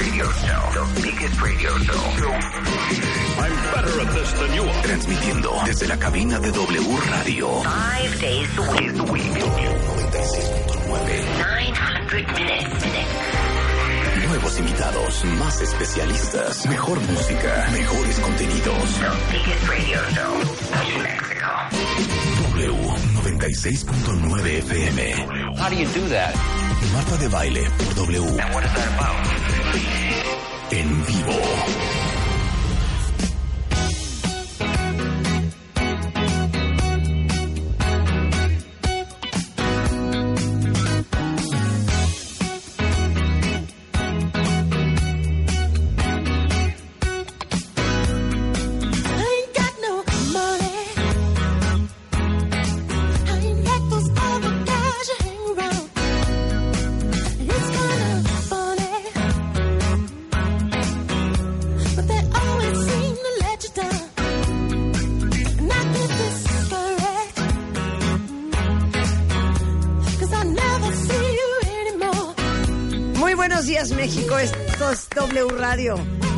radio show. The biggest radio show. I'm better at this than you are. Transmitiendo desde la cabina de W Radio. Five days a week. W 96.9. 900 minutes. Nuevos invitados, más especialistas, mejor música, mejores contenidos. The biggest radio show in Mexico. W 96.9 FM. How do you do that? Marta de baile por W. En vivo.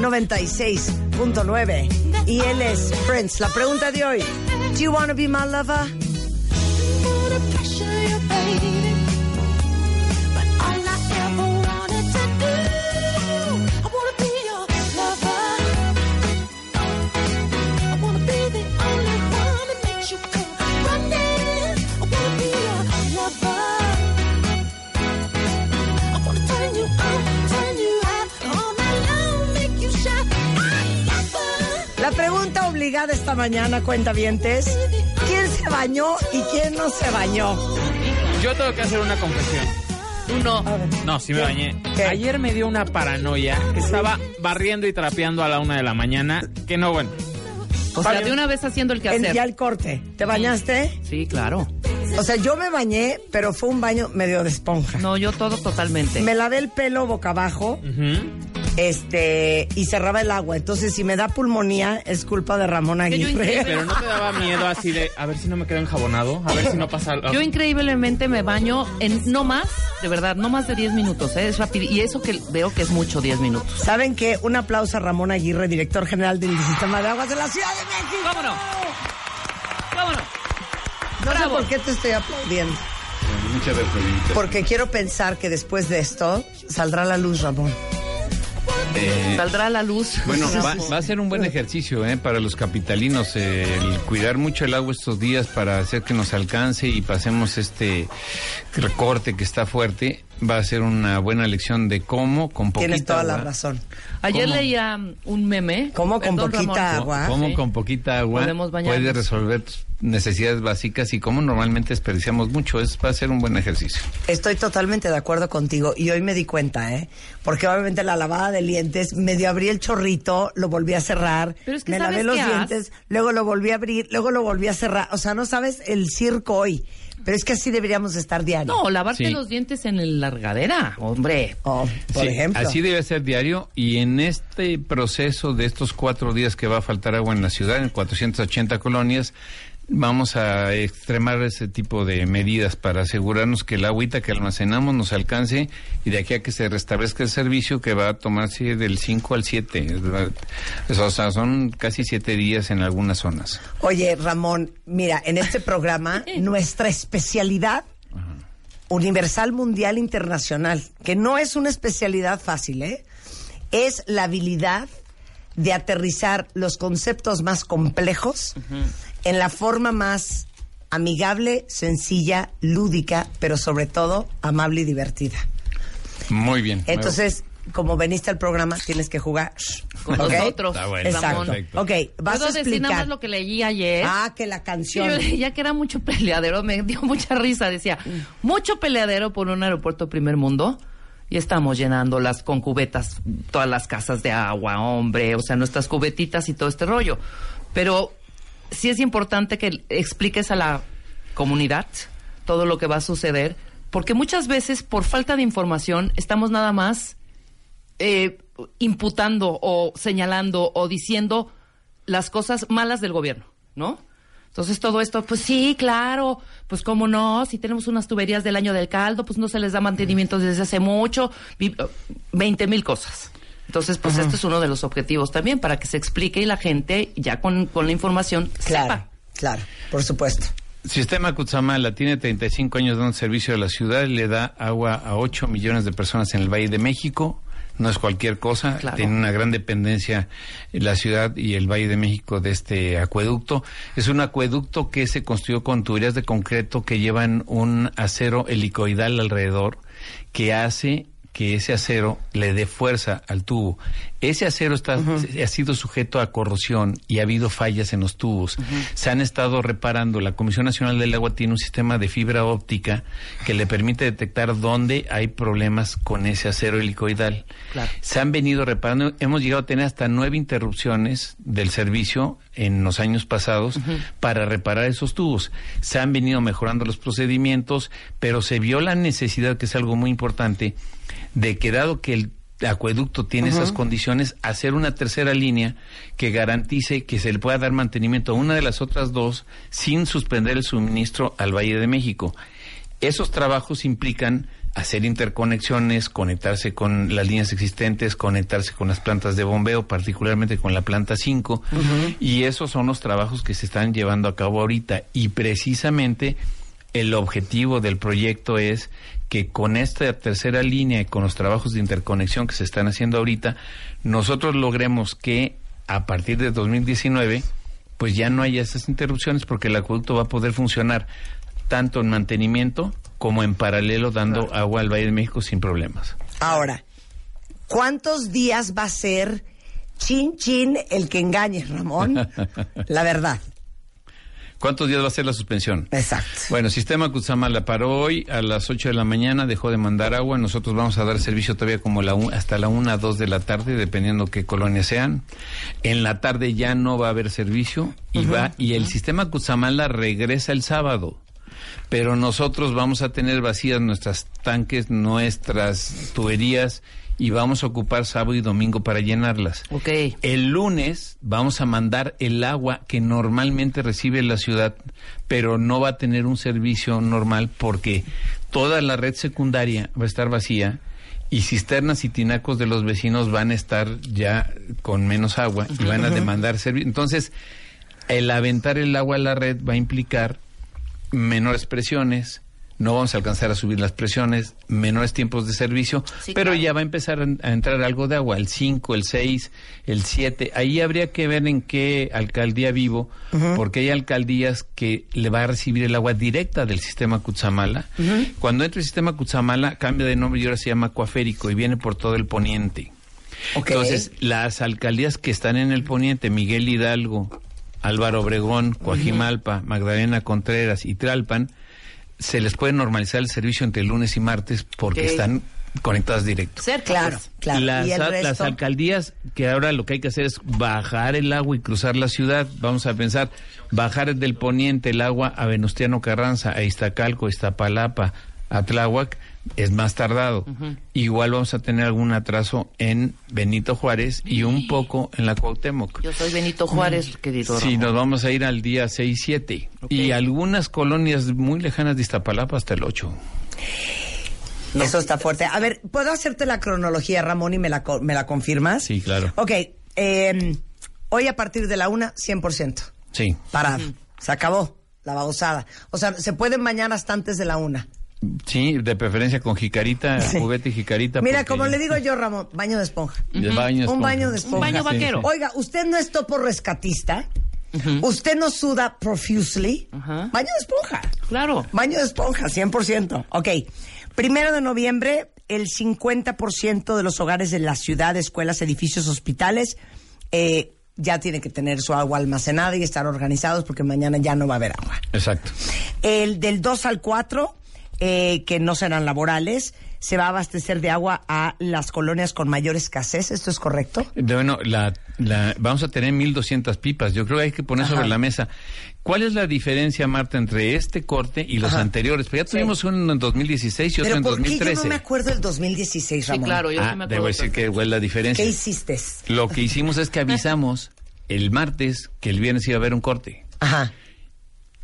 96.9. Y él es Prince. La pregunta de hoy: Do you want to be my lover? Esta mañana, cuentavientes: ¿Quién se bañó y quién no se bañó? Yo tengo que hacer una confesión. Uno. No, sí me ¿Qué? bañé. ¿Qué? Ayer me dio una paranoia que estaba barriendo y trapeando a la una de la mañana. Que no, bueno. O sea, de una vez haciendo el quehacer. ya el corte. ¿Te bañaste? Sí, claro. O sea, yo me bañé, pero fue un baño medio de esponja. No, yo todo totalmente. Me lavé el pelo boca abajo. Ujú. Este y cerraba el agua. Entonces, si me da pulmonía, es culpa de Ramón Aguirre. Pero no te daba miedo así de a ver si no me quedo enjabonado, a ver si no pasa algo. Yo increíblemente me baño en no más, de verdad, no más de 10 minutos, ¿eh? es rápido. Y eso que veo que es mucho, 10 minutos. ¿Saben qué? Un aplauso a Ramón Aguirre, director general del Sistema de Aguas de la Ciudad de México. ¡Vámonos! ¡Vámonos! No sé por qué te estoy aplaudiendo. Muchas gracias. Porque quiero pensar que después de esto saldrá a la luz, Ramón. Eh, Saldrá a la luz. bueno, va, va a ser un buen ejercicio eh, para los capitalinos eh, el cuidar mucho el agua estos días para hacer que nos alcance y pasemos este recorte que está fuerte. Va a ser una buena lección de cómo con poquita Tienes toda la agua, razón. Ayer ¿Cómo? leía un meme. ¿Cómo con Perdón, poquita Ramón. agua? cómo Sí. con poquita agua puedes resolver tus necesidades básicas y cómo normalmente desperdiciamos mucho. Es, va a ser un buen ejercicio. Estoy totalmente de acuerdo contigo y hoy me di cuenta, ¿eh? Porque obviamente la lavada de dientes, medio abrí el chorrito, lo volví a cerrar, Pero es que me ¿sabes lavé los dientes, luego lo volví a abrir, luego lo volví a cerrar. O sea, no sabes el circo hoy, pero es que así deberíamos de estar diario. No, lavarte Sí. los dientes en el largadera, hombre. Oh, por Sí, ejemplo. Así debe ser diario y en este proceso de estos cuatro días que va a faltar agua en la ciudad, en 480 colonias, vamos a extremar ese tipo de medidas para asegurarnos que el agüita que almacenamos nos alcance y de aquí a que se restablezca el servicio que va a tomarse del 5 al 7. O sea, son casi siete días en algunas zonas. Oye, Ramón, mira, en este programa, nuestra especialidad universal, mundial, internacional, que no es una especialidad fácil, ¿eh? Es la habilidad de aterrizar los conceptos más complejos en la forma más amigable, sencilla, lúdica, pero sobre todo amable y divertida. Muy bien. Entonces, como veniste al programa, tienes que jugar. Con ¿Ok? nosotros, Está bueno, Exacto. perfecto. Ok, vas ¿Puedo a decir nada explicar. más lo que leí ayer? Ah, que la Sí, canción. yo leía que era mucho peleadero, me dio mucha risa, decía, mucho peleadero por un aeropuerto primer mundo y estamos llenándolas con cubetas, todas las casas de agua, hombre, o sea, nuestras cubetitas y todo este rollo. Pero sí es importante que expliques a la comunidad todo lo que va a suceder, porque muchas veces por falta de información estamos nada más eh, imputando o señalando o diciendo las cosas malas del gobierno, ¿no? Entonces todo esto, pues sí, claro, pues cómo no, si tenemos unas tuberías del año del caldo, pues no se les da mantenimiento desde hace mucho, vi- 20 mil cosas. Entonces, pues este es uno de los objetivos también, para que se explique y la gente, ya con, con la información, Claro, sepa. claro, por supuesto. Sistema Cutzamala tiene 35 años dando servicio a la ciudad, le da agua a 8 millones de personas en el Valle de México. No es cualquier cosa, Claro. tiene una gran dependencia la ciudad y el Valle de México de este acueducto. Es un acueducto que se construyó con tuberías de concreto que llevan un acero helicoidal alrededor que hace que ese acero le dé fuerza al tubo. Ese acero está, ha sido sujeto a corrosión y ha habido fallas en los tubos. Se han estado reparando. La Comisión Nacional del Agua tiene un sistema de fibra óptica que le permite detectar dónde hay problemas con ese acero helicoidal. Claro. Se han venido reparando. Hemos llegado a tener hasta nueve interrupciones del servicio en los años pasados para reparar esos tubos. Se han venido mejorando los procedimientos, pero se vio la necesidad, que es algo muy importante, de que dado que el acueducto tiene esas condiciones, hacer una tercera línea que garantice que se le pueda dar mantenimiento a una de las otras dos sin suspender el suministro al Valle de México. Esos trabajos implican hacer interconexiones, conectarse con las líneas existentes, conectarse con las plantas de bombeo, particularmente con la planta 5, y esos son los trabajos que se están llevando a cabo ahorita. Y precisamente el objetivo del proyecto es que con esta tercera línea y con los trabajos de interconexión que se están haciendo ahorita, nosotros logremos que a partir de 2019 pues ya no haya esas interrupciones porque el acueducto va a poder funcionar tanto en mantenimiento como en paralelo dando agua al Valle de México sin problemas. Ahora, ¿cuántos días va a ser chin chin el que engañe, Ramón? La verdad. ¿Cuántos días va a ser la suspensión? Exacto. Bueno, Sistema Cutzamala paró hoy a las 8 de la mañana, dejó de mandar agua. Nosotros vamos a dar servicio todavía como la un- hasta la 1, 2 de la tarde, dependiendo qué colonias sean. En la tarde ya no va a haber servicio y va y el Sistema Cutzamala regresa el sábado. Pero nosotros vamos a tener vacías nuestras tanques, nuestras tuberías y vamos a ocupar sábado y domingo para llenarlas. Ok. El lunes vamos a mandar el agua que normalmente recibe la ciudad, pero no va a tener un servicio normal porque toda la red secundaria va a estar vacía y cisternas y tinacos de los vecinos van a estar ya con menos agua y van a demandar servicio. Entonces, el aventar el agua a la red va a implicar menores presiones, no vamos a alcanzar a subir las presiones, menores tiempos de servicio, Sí, pero claro. ya va a empezar a, entrar algo de agua, el 5, el 6, el 7. Ahí habría que ver en qué alcaldía vivo, porque hay alcaldías que le va a recibir el agua directa del sistema Cutzamala. Cuando entra el sistema Cutzamala, cambia de nombre y ahora se llama Acuaférico y viene por todo el poniente. Entonces, las alcaldías que están en el poniente, Miguel Hidalgo, Álvaro Obregón, Coajimalpa, Magdalena Contreras y Tralpan, se les puede normalizar el servicio entre lunes y martes porque están conectadas directo. Cerca. Claro, pues. claro. Las, y el a- resto. las alcaldías que ahora lo que hay que hacer es bajar el agua y cruzar la ciudad. Vamos a pensar, bajar del poniente el agua a Venustiano Carranza, a Iztacalco, Iztapalapa, a Tláhuac, es más tardado. Igual vamos a tener algún atraso en Benito Juárez y un poco en la Cuauhtémoc. Yo soy Benito Juárez, querido Sí, Ramón. nos vamos a ir al día 6-7. Ok. Y algunas colonias muy lejanas de Iztapalapa hasta el 8. Eso está fuerte. A ver, ¿puedo hacerte la cronología, Ramón, y me la, co- me la confirmas? Sí, claro. Ok, eh, hoy a partir de la una, 100%. Sí. Parado. Se acabó la babosada. O sea, se pueden bañar hasta antes de la una. Sí, de preferencia con jicarita, Sí. juguete y jicarita. Mira, porque- como le digo yo, Ramón, baño de esponja. Baño Un esponja. baño de esponja. Un baño vaquero. sí. Oiga, usted no es topo rescatista. Usted no suda profusely. Ajá. Baño de esponja. Claro. Baño de esponja, 100%. Ok. Primero de noviembre, el 50% de los hogares de la ciudad, escuelas, edificios, hospitales, eh, ya tienen que tener su agua almacenada y estar organizados porque mañana ya no va a haber agua. Exacto. El del 2 al 4, eh, que no serán laborales, se va a abastecer de agua a las colonias con mayor escasez. ¿Esto es correcto? Bueno, la, la- vamos a tener 1.200 pipas. Yo creo que hay que poner Ajá. sobre la mesa. ¿Cuál es la diferencia, Marta, entre este corte y los Ajá. anteriores? Pues ya Sí. tuvimos uno en 2016 y otro en ¿por qué yo 2013. no me acuerdo del 2016, Sí, Ramón? claro, yo ah, sí me debo acuerdo. decir que igual la diferencia. ¿Qué hiciste? Lo que hicimos es que avisamos el martes que el viernes iba a haber un corte. Ajá.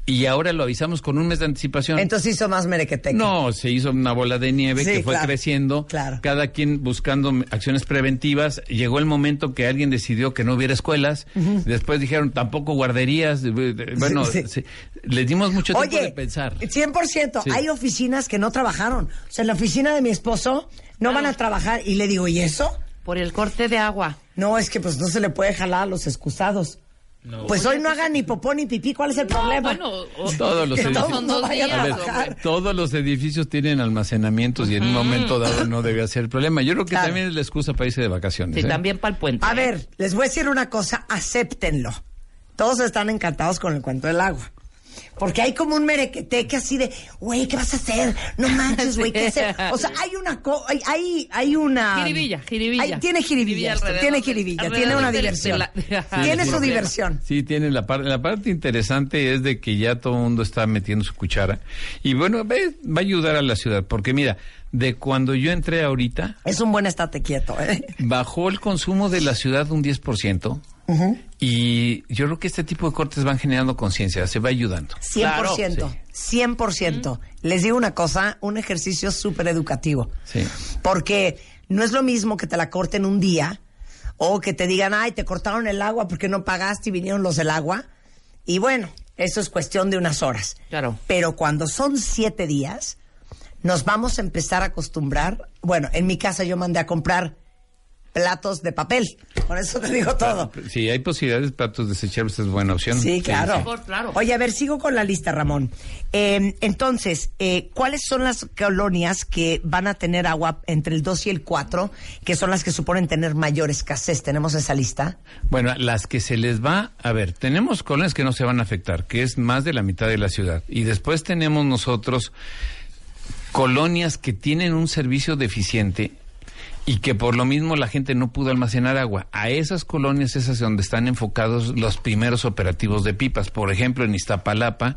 Y ahora lo avisamos con un mes de anticipación. Entonces hizo más merequeteca. No, se hizo una bola de nieve Sí, que fue claro, creciendo, claro. cada quien buscando acciones preventivas. Llegó el momento que alguien decidió que no hubiera escuelas, después dijeron tampoco guarderías. eh, eh, Bueno, Sí, sí. se- les dimos mucho tiempo Oye, de pensar. 100%. Sí. Hay oficinas que no trabajaron. O sea, en la oficina de mi esposo no van a trabajar. Y le digo, ¿y eso? Por el corte de agua. No, es que pues no se le puede jalar a los excusados. Pues hoy no hagan ni popó ni pipí. ¿Cuál es el problema? Bueno, o- Todos los edificios. todos no vayan A a ver, trabajar. todos los edificios tienen almacenamientos y en un momento dado no debía ser el problema. Yo creo que Claro. también es la excusa para irse de vacaciones. sí, ¿eh? también para el puente. A ver, les voy a decir una cosa, acéptenlo. Todos están encantados con el cuento del agua. Porque hay como un merequeteque así de, güey, ¿qué vas a hacer? No manches, güey, ¿qué hacer? O sea, hay una, co- hay, hay, hay una... Jiribilla, jiribilla. Hay- tiene jiribilla, tiene jiribilla, tiene una diversión. la- tiene Sí, su sí. diversión. Sí, tiene la parte, la parte interesante es de que ya todo el mundo está metiendo su cuchara. Y bueno, ve, va a ayudar a la ciudad, porque mira, de cuando yo entré ahorita, Es un buen estate quieto, ¿eh? bajó el consumo de la ciudad un 10%. Y yo creo que este tipo de cortes van generando conciencia, se va ayudando. 100%. Claro. 100%. Les digo una cosa, un ejercicio súper educativo. Sí. Porque no es lo mismo que te la corten un día o que te digan, ay, te cortaron el agua porque no pagaste y vinieron los del agua. Y bueno, eso es cuestión de unas horas. Claro. Pero cuando son siete días, nos vamos a empezar a acostumbrar. Bueno, en mi casa yo mandé a comprar platos de papel. Con eso te digo todo. Si hay posibilidades de platos desechables, es buena opción. Sí, claro. Por- claro. Oye, a ver, sigo con la lista, Ramón. Eh, entonces, eh, ¿cuáles son las colonias que van a tener agua entre el 2 y el 4, que son las que suponen tener mayor escasez? ¿Tenemos esa lista? Bueno, las que se les va, a ver, tenemos colonias que no se van a afectar, que es más de la mitad de la ciudad. Y después tenemos nosotros colonias que tienen un servicio deficiente y que por lo mismo la gente no pudo almacenar agua. A esas colonias esas donde están enfocados los primeros operativos de pipas. Por ejemplo, en Iztapalapa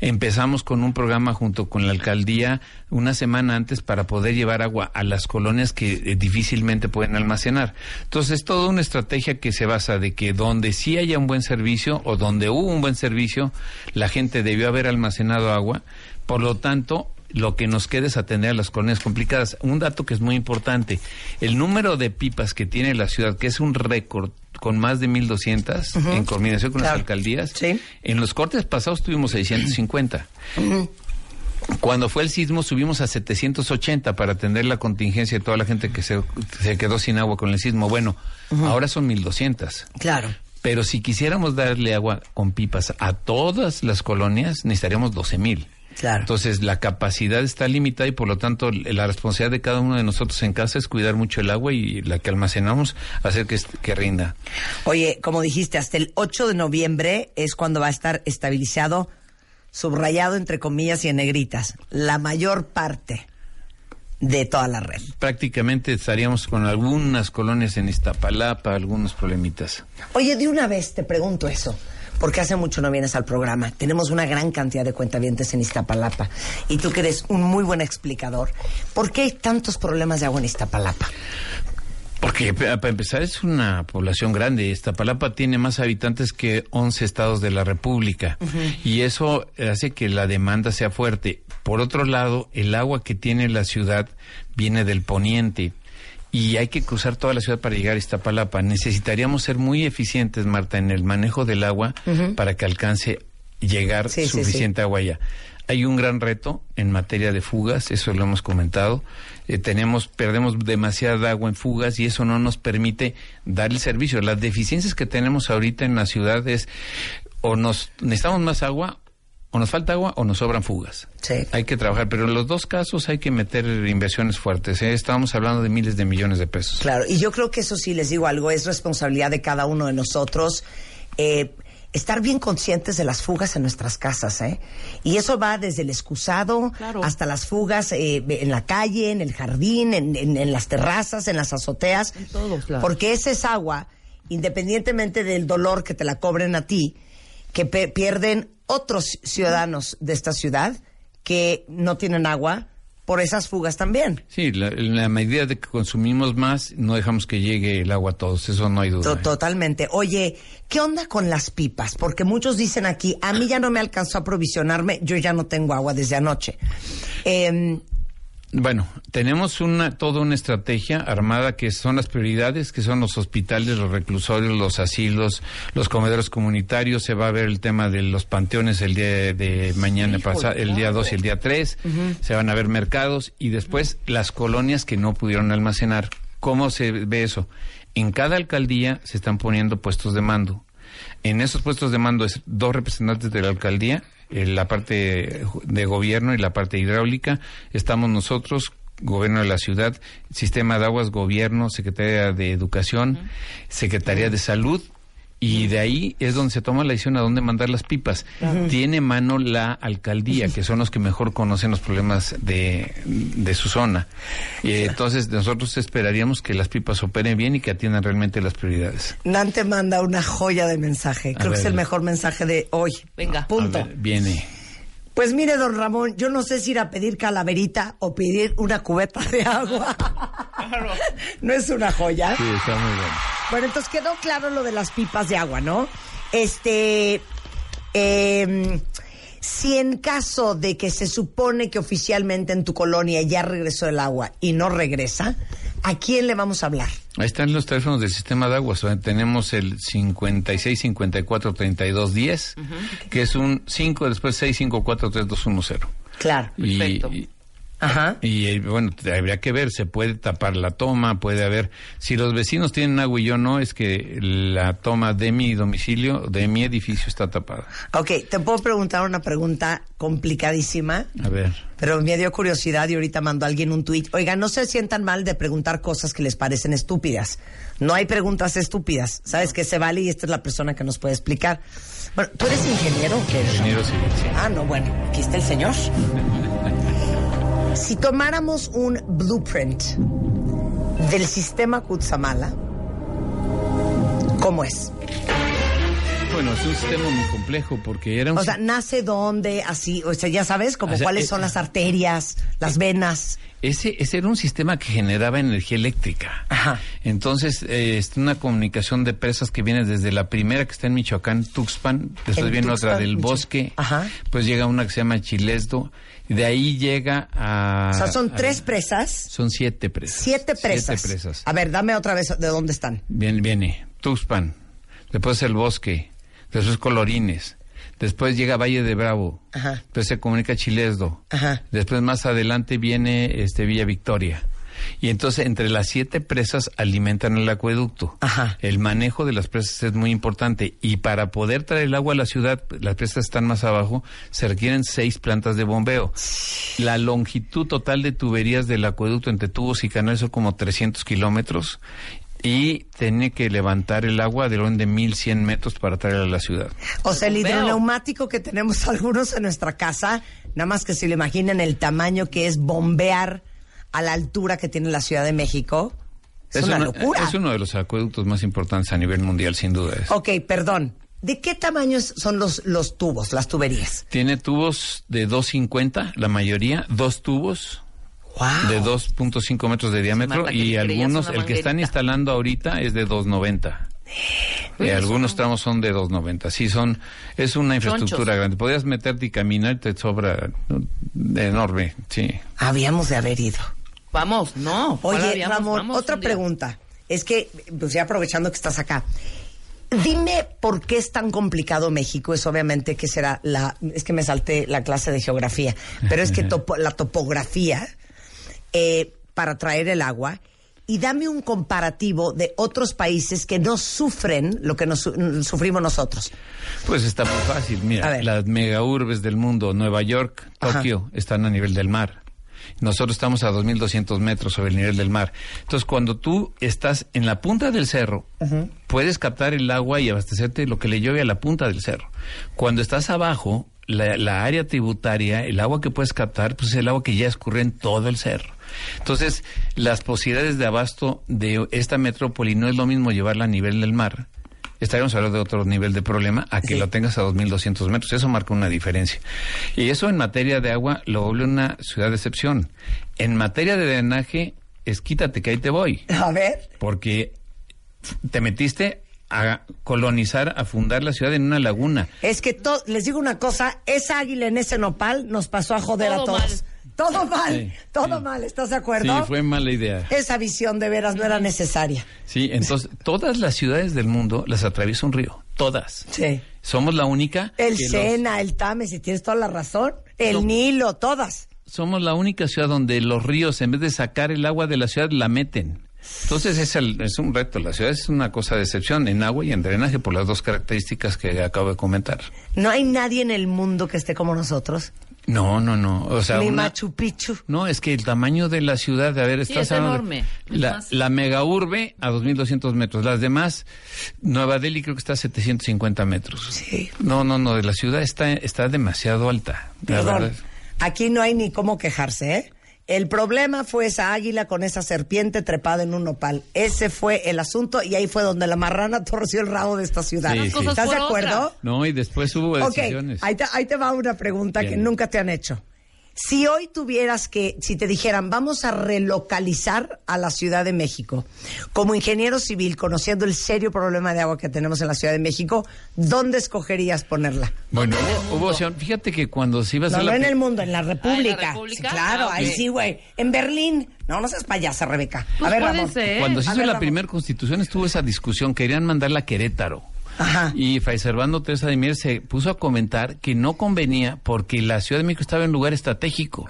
empezamos con un programa junto con la alcaldía una semana antes para poder llevar agua a las colonias que eh, difícilmente pueden almacenar. Entonces, es toda una estrategia que se basa de que donde sí haya un buen servicio o donde hubo un buen servicio, la gente debió haber almacenado agua. Por lo tanto, lo que nos queda es atender a las colonias complicadas. Un dato que es muy importante, el número de pipas que tiene la ciudad, que es un récord con más de 1.200 en combinación con Claro. las alcaldías, Sí. en los cortes pasados tuvimos 650. Cuando fue el sismo subimos a 780 para atender la contingencia de toda la gente que se, se quedó sin agua con el sismo. Bueno, ahora son 1.200. Claro. Pero si quisiéramos darle agua con pipas a todas las colonias, necesitaríamos 12 mil. Claro. Entonces, la capacidad está limitada y por lo tanto, la responsabilidad de cada uno de nosotros en casa es cuidar mucho el agua y la que almacenamos, hacer que, que rinda. Oye, como dijiste, hasta el 8 de noviembre es cuando va a estar estabilizado, subrayado entre comillas y en negritas, la mayor parte de toda la red. Prácticamente estaríamos con algunas colonias en Iztapalapa, algunos problemitas. Oye, de una vez te pregunto eso, porque hace mucho no vienes al programa. Tenemos una gran cantidad de cuentavientes en Iztapalapa y tú que eres un muy buen explicador. ¿Por qué hay tantos problemas de agua en Iztapalapa? Porque pa- para empezar es una población grande. Iztapalapa tiene más habitantes que 11 estados de la República y eso hace que la demanda sea fuerte. Por otro lado, el agua que tiene la ciudad viene del poniente y hay que cruzar toda la ciudad para llegar a Iztapalapa. Necesitaríamos ser muy eficientes, Marta, en el manejo del agua para que alcance llegar Sí, sí, sí. suficiente agua allá. Hay un gran reto en materia de fugas, eso lo hemos comentado. Eh, tenemos, perdemos demasiada agua en fugas y eso no nos permite dar el servicio. Las deficiencias que tenemos ahorita en la ciudad es o nos necesitamos más agua, o nos falta agua, o nos sobran fugas. Sí. Hay que trabajar, pero en los dos casos hay que meter inversiones fuertes. ¿eh? Estamos hablando de miles de millones de pesos. Claro, y yo creo que eso sí, les digo algo, es responsabilidad de cada uno de nosotros. eh, estar bien conscientes de las fugas en nuestras casas, ¿eh? Y eso va desde el excusado Claro. hasta las fugas eh, en la calle, en el jardín, en, en- en las terrazas, en las azoteas. En todos lados. Porque esa es agua, independientemente del dolor que te la cobren a ti, que pierden otros ciudadanos de esta ciudad que no tienen agua por esas fugas también. Sí, la, en la medida de que consumimos más, no dejamos que llegue el agua a todos, eso no hay duda. ¿eh? Totalmente. Oye, ¿qué onda con las pipas? Porque muchos dicen aquí, a mí ya no me alcanzó a provisionarme, yo ya no tengo agua desde anoche. Em, Bueno, tenemos una toda una estrategia armada que son las prioridades, que son los hospitales, los reclusorios, los asilos, los comedores comunitarios. Se va a ver el tema de los panteones el día de mañana pasado, el día 2 y el día 3. Se van a ver mercados y después las colonias que no pudieron almacenar. ¿Cómo se ve eso? En cada alcaldía se están poniendo puestos de mando. En esos puestos de mando es dos representantes de la alcaldía, la parte de gobierno y la parte hidráulica. Estamos nosotros, gobierno de la ciudad, sistema de aguas, gobierno, secretaría de educación, secretaría de salud. Y de ahí es donde se toma la decisión a dónde mandar las pipas. Tiene mano la alcaldía, que son los que mejor conocen los problemas de, de su zona. Y entonces nosotros esperaríamos que las pipas operen bien y que atiendan realmente las prioridades. Nan te manda una joya de mensaje. Creo que es el mejor mensaje de hoy. Venga. Punto. A ver, viene. Pues mire, don Ramón, yo no sé si ir a pedir calaverita o pedir una cubeta de agua. no es una joya. Sí, está muy bueno. Bueno, entonces quedó claro lo de las pipas de agua, ¿no? Este, em, si en caso de que se supone que oficialmente en tu colonia ya regresó el agua y no regresa, ¿a quién le vamos a hablar? Ahí están los teléfonos del sistema de aguas. Sea, Tenemos el 56 54 32 10, que es un 5, después 6 54 3 2 1 0. Claro. Y, Perfecto. y- Ajá. y, eh, bueno, habría que ver, se puede tapar la toma, puede haber, si los vecinos tienen agua y yo no, es que la toma de mi domicilio, de mi edificio está tapada. Ok, te puedo preguntar una pregunta complicadísima, A ver. pero me dio curiosidad y ahorita mandó alguien un tuit. Oiga, no se sientan mal de preguntar cosas que les parecen estúpidas. No hay preguntas estúpidas. Sabes que se vale y esta es la persona que nos puede explicar. Bueno, ¿tú eres ingeniero o qué eres? Ingeniero civil, sí. Ah, no, bueno, aquí está el señor. Si tomáramos un blueprint del sistema Kutsamala, ¿cómo es? Bueno, es un sistema muy complejo porque era un O sea, nace dónde, así, o sea, ya sabes, como O sea, cuáles eh, son las arterias, las venas. Ese, ese era un sistema que generaba energía eléctrica. Ajá. Entonces, eh, es una comunicación de presas que viene desde la primera que está en Michoacán, Tuxpan, después En viene Tuxpan, otra del Micho- bosque, Ajá. pues llega una que se llama Chilesdo, y de ahí llega a... O sea, son a- tres presas, Son siete presas. siete presas. Siete presas. A ver, dame otra vez de dónde están. Viene, viene Tuxpan, después el bosque, después Colorines, después llega Valle de Bravo, Ajá. después se comunica Chilesdo, Ajá. después más adelante viene este Villa Victoria. Y entonces entre las siete presas alimentan el acueducto. Ajá. El manejo de las presas es muy importante y para poder traer el agua a la ciudad, las presas están más abajo, se requieren seis plantas de bombeo. La longitud total de tuberías del acueducto entre tubos y canales son como 300 kilómetros y tiene que levantar el agua de orden de 1100 metros para traerla a la ciudad. O sea, el hidroneumático que tenemos algunos en nuestra casa, nada más que se lo imaginen el tamaño que es bombear a la altura que tiene la Ciudad de México. Es, una uno- locura. es uno de los acueductos más importantes a nivel mundial, sin duda. es. Ok, perdón. ¿De qué tamaño son los, los tubos, las tuberías? Tiene tubos de 250, la mayoría, dos tubos Wow. de 2.5 metros de diámetro y algunos, el que están instalando ahorita es de 290. Eh, algunos tramos son de 290. Sí, son, es una infraestructura Chonchos. grande. Podrías meterte y caminar y te sobra ¿no? enorme, sí. Habíamos de haber ido. Vamos, no. ¿cuál Oye, habíamos? Ramón, Vamos otra pregunta. Es que, pues ya aprovechando que estás acá, dime por qué es tan complicado México. Es obviamente que será la. Es que me salté la clase de geografía, pero es que topo- la topografía eh, para traer el agua. Y dame un comparativo de otros países que no sufren lo que nos su- sufrimos nosotros. Pues está muy fácil. Mira, las megaurbes del mundo, Nueva York, Ajá. Tokio, están a nivel del mar. Nosotros estamos a 2.200 metros sobre el nivel del mar. Entonces, cuando tú estás en la punta del cerro, puedes captar el agua y abastecerte lo que le llueve a la punta del cerro. Cuando estás abajo, la, la área tributaria, el agua que puedes captar, pues es el agua que ya escurre en todo el cerro. Entonces, las posibilidades de abasto de esta metrópoli no es lo mismo llevarla a nivel del mar estaríamos hablando de otro nivel de problema a que Sí. lo tengas a 2.200 metros. Eso marca una diferencia. Y eso en materia de agua lo vuelve una ciudad de excepción. En materia de drenaje, es quítate que ahí te voy. A ver. Porque te metiste a colonizar, a fundar la ciudad en una laguna. Es que to- les digo una cosa, esa águila en ese nopal nos pasó a joder a Todo todos. mal. Todo mal, Sí, todo sí. mal, ¿estás de Sí, acuerdo? fue mala idea. Esa visión de veras no era necesaria. Sí, entonces todas las ciudades del mundo las atraviesa un río. Todas. Sí. Somos la única. El los- Sena, el Tame, si tienes toda la razón. El No. Nilo, todas. somos la única ciudad donde los ríos, en vez de sacar el agua de la ciudad, la meten. Entonces es, el- es un reto. La ciudad es una cosa de excepción en agua y en drenaje por las dos características que acabo de comentar. No hay nadie en el mundo que esté como nosotros. No, no, no. O sea, Ni una- Machu Picchu. No, es que el tamaño de la ciudad, a ver, Sí, estás es enorme. La, mega urbe a 2.200 metros. Las demás, Nueva Delhi creo que está a 750 metros. Sí. No, no, no. La ciudad está, está demasiado alta. La Perdón, verdad. aquí no hay ni cómo quejarse, ¿eh? El problema fue esa águila con esa serpiente trepada en un nopal. Ese fue el asunto y ahí fue donde la marrana torció el rabo de esta ciudad. Sí, sí. Cosas ¿Estás de acuerdo? otra. No, y después hubo decisiones. ahí te, ahí te va una pregunta que nunca te han hecho. Si hoy tuvieras que, si te dijeran, vamos a relocalizar a la Ciudad de México, como ingeniero civil, conociendo el serio problema de agua que tenemos en la Ciudad de México, ¿dónde escogerías ponerla? Bueno, hubo, hubo opción. Fíjate que cuando se iba a No, hacer no la en el mundo, en la República. República? Sí, claro, Ah, ahí sí, güey. En Berlín. No, no seas payasa, Rebeca. Pues a ver, puede Ramón. ser. Cuando se A hizo ver, la primera constitución estuvo esa discusión, querían mandarla a Querétaro. Ajá. Y Fray Servando Teresa de Mier se puso a comentar que no convenía porque la Ciudad de México estaba en lugar estratégico.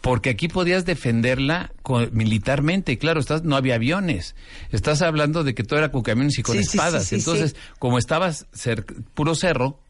Porque aquí podías defenderla militarmente. Claro, estás, no había aviones. Estás hablando de que todo era con camiones y con Sí, espadas. sí, sí. Entonces, como estabas cer- puro cerro,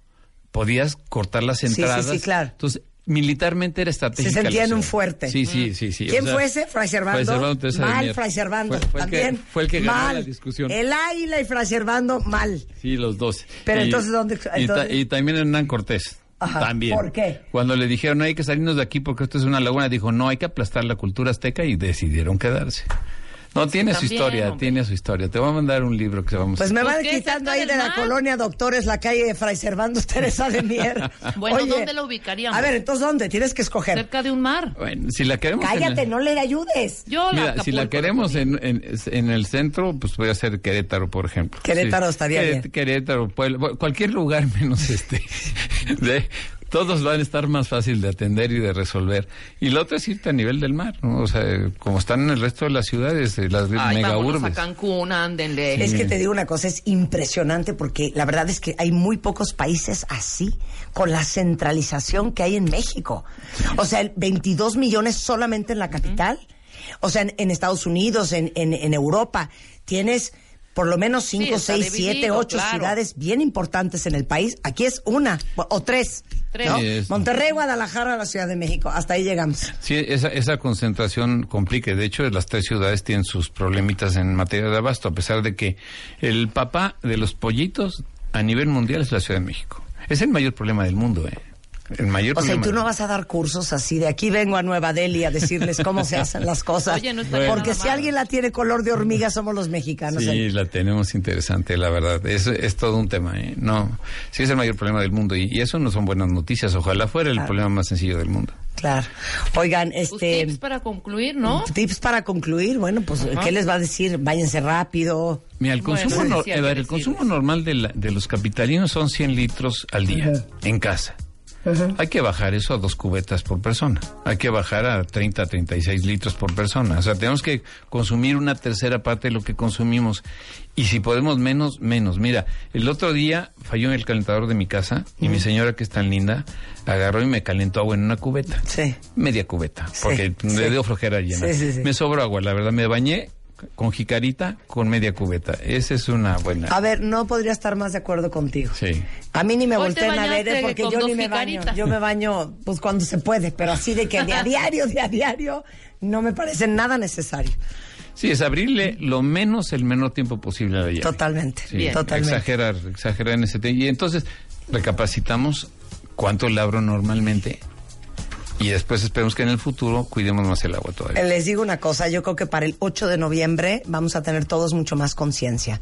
podías cortar las entradas. claro. Entonces, militarmente era estratégica. Se sentía en un fuerte. Sí, sí, sí. sí. ¿Quién O sea, fue ese? Fray Servando. Mal. Fray Servando. Fue, fue el que- También. fue el que ganó la discusión. El águila y Fray Servando, mal. Sí, los dos. Pero entonces, ¿dónde- Y, entonces- y también Hernán Cortés. Ajá, También. ¿por qué? Cuando le dijeron hay que salirnos de aquí porque esto es una laguna, dijo no, hay que aplastar la cultura azteca y decidieron quedarse. No, tiene su historia, hombre. tiene su historia. Te voy a mandar un libro que se vamos Pues me Pues van quitando ahí de la colonia Doctores, la calle de Fray Servando Teresa de Mier. Bueno, Oye, ¿dónde la ubicaríamos? A ver, entonces, ¿dónde? Tienes que escoger. Cerca de un mar. Bueno, si la queremos en Cállate, el- no le ayudes. Yo la Mira, si Acapulco la la queremos en, en, en el centro, pues puede ser Querétaro, por ejemplo. Querétaro estaría bien. Querétaro, Puebla, cualquier lugar menos este. de- todos van a estar más fácil de atender y de resolver. Y lo otro es irte a nivel del mar, ¿no? O sea, como están en el resto de las ciudades, de las Ay, mega vámonos a urbes. Cancún, ándenle. Es que te digo una cosa, es impresionante porque la verdad es que hay muy pocos países así, con la centralización que hay en México. O sea, el 22 millones solamente en la capital. O sea, en, en Estados Unidos, en, en, en Europa, tienes por lo menos 5, está 6, 7, dividido, 8 claro. ciudades bien importantes en el país. Aquí es una o tres. Tres. ¿no? Sí, es- Monterrey, Guadalajara, la Ciudad de México. Hasta ahí llegamos. Sí, esa, esa concentración complica. De hecho, las tres ciudades tienen sus problemitas en materia de abasto, a pesar de que el papá de los pollitos a nivel mundial es la Ciudad de México. Es el mayor problema del mundo, ¿eh? El mayor O sea, ¿y tú no vas a dar cursos así de aquí vengo a Nueva Delhi a decirles cómo se hacen las cosas? Oye, no estaría Porque si alguien la tiene color de hormiga somos los mexicanos. Sí, ¿eh? la tenemos interesante, la verdad. Es, es todo un tema, ¿eh? No, sí es el mayor problema del mundo y, y eso no son buenas noticias. Ojalá fuera el Claro. problema más sencillo del mundo. Claro. Oigan, Pues este tips para concluir, ¿no? tips para concluir. Bueno, pues ¿qué les va a decir? Váyanse rápido. Mira, el Bueno, consumo, sí, no- sí, hay a ver, que el consumo normal de, la- de los capitalinos son 100 litros al día en casa. Hay que bajar eso a dos cubetas por persona. Hay que bajar a 30, 36 litros por persona. O sea, tenemos que consumir una tercera parte de lo que consumimos. Y si podemos menos, menos. Mira, el otro día falló el calentador de mi casa y mi señora, que es tan linda, agarró y me calentó agua en una cubeta. Sí. Media cubeta, Sí, porque sí. le dio flojera llena. Sí, sí, sí. Me sobró agua, la verdad. Me bañé con jicarita con media cubeta. Esa es una buena. A ver, no podría estar más de acuerdo contigo. Sí. A mí ni me volteen a ver ¿eh? porque yo ni me baño. jicaritas. Yo me baño pues cuando se puede, pero así de que de a diario, de a diario, no me parece nada necesario. Sí, es abrirle lo menos el menor tiempo posible a la llave. Totalmente. Sí, Bien. Totalmente. Exagerar, exagerar en ese tema. Y entonces recapacitamos cuánto labro normalmente Y después esperemos que en el futuro cuidemos más el agua todavía. Les digo una cosa, yo creo que para el 8 de noviembre vamos a tener todos mucho más conciencia.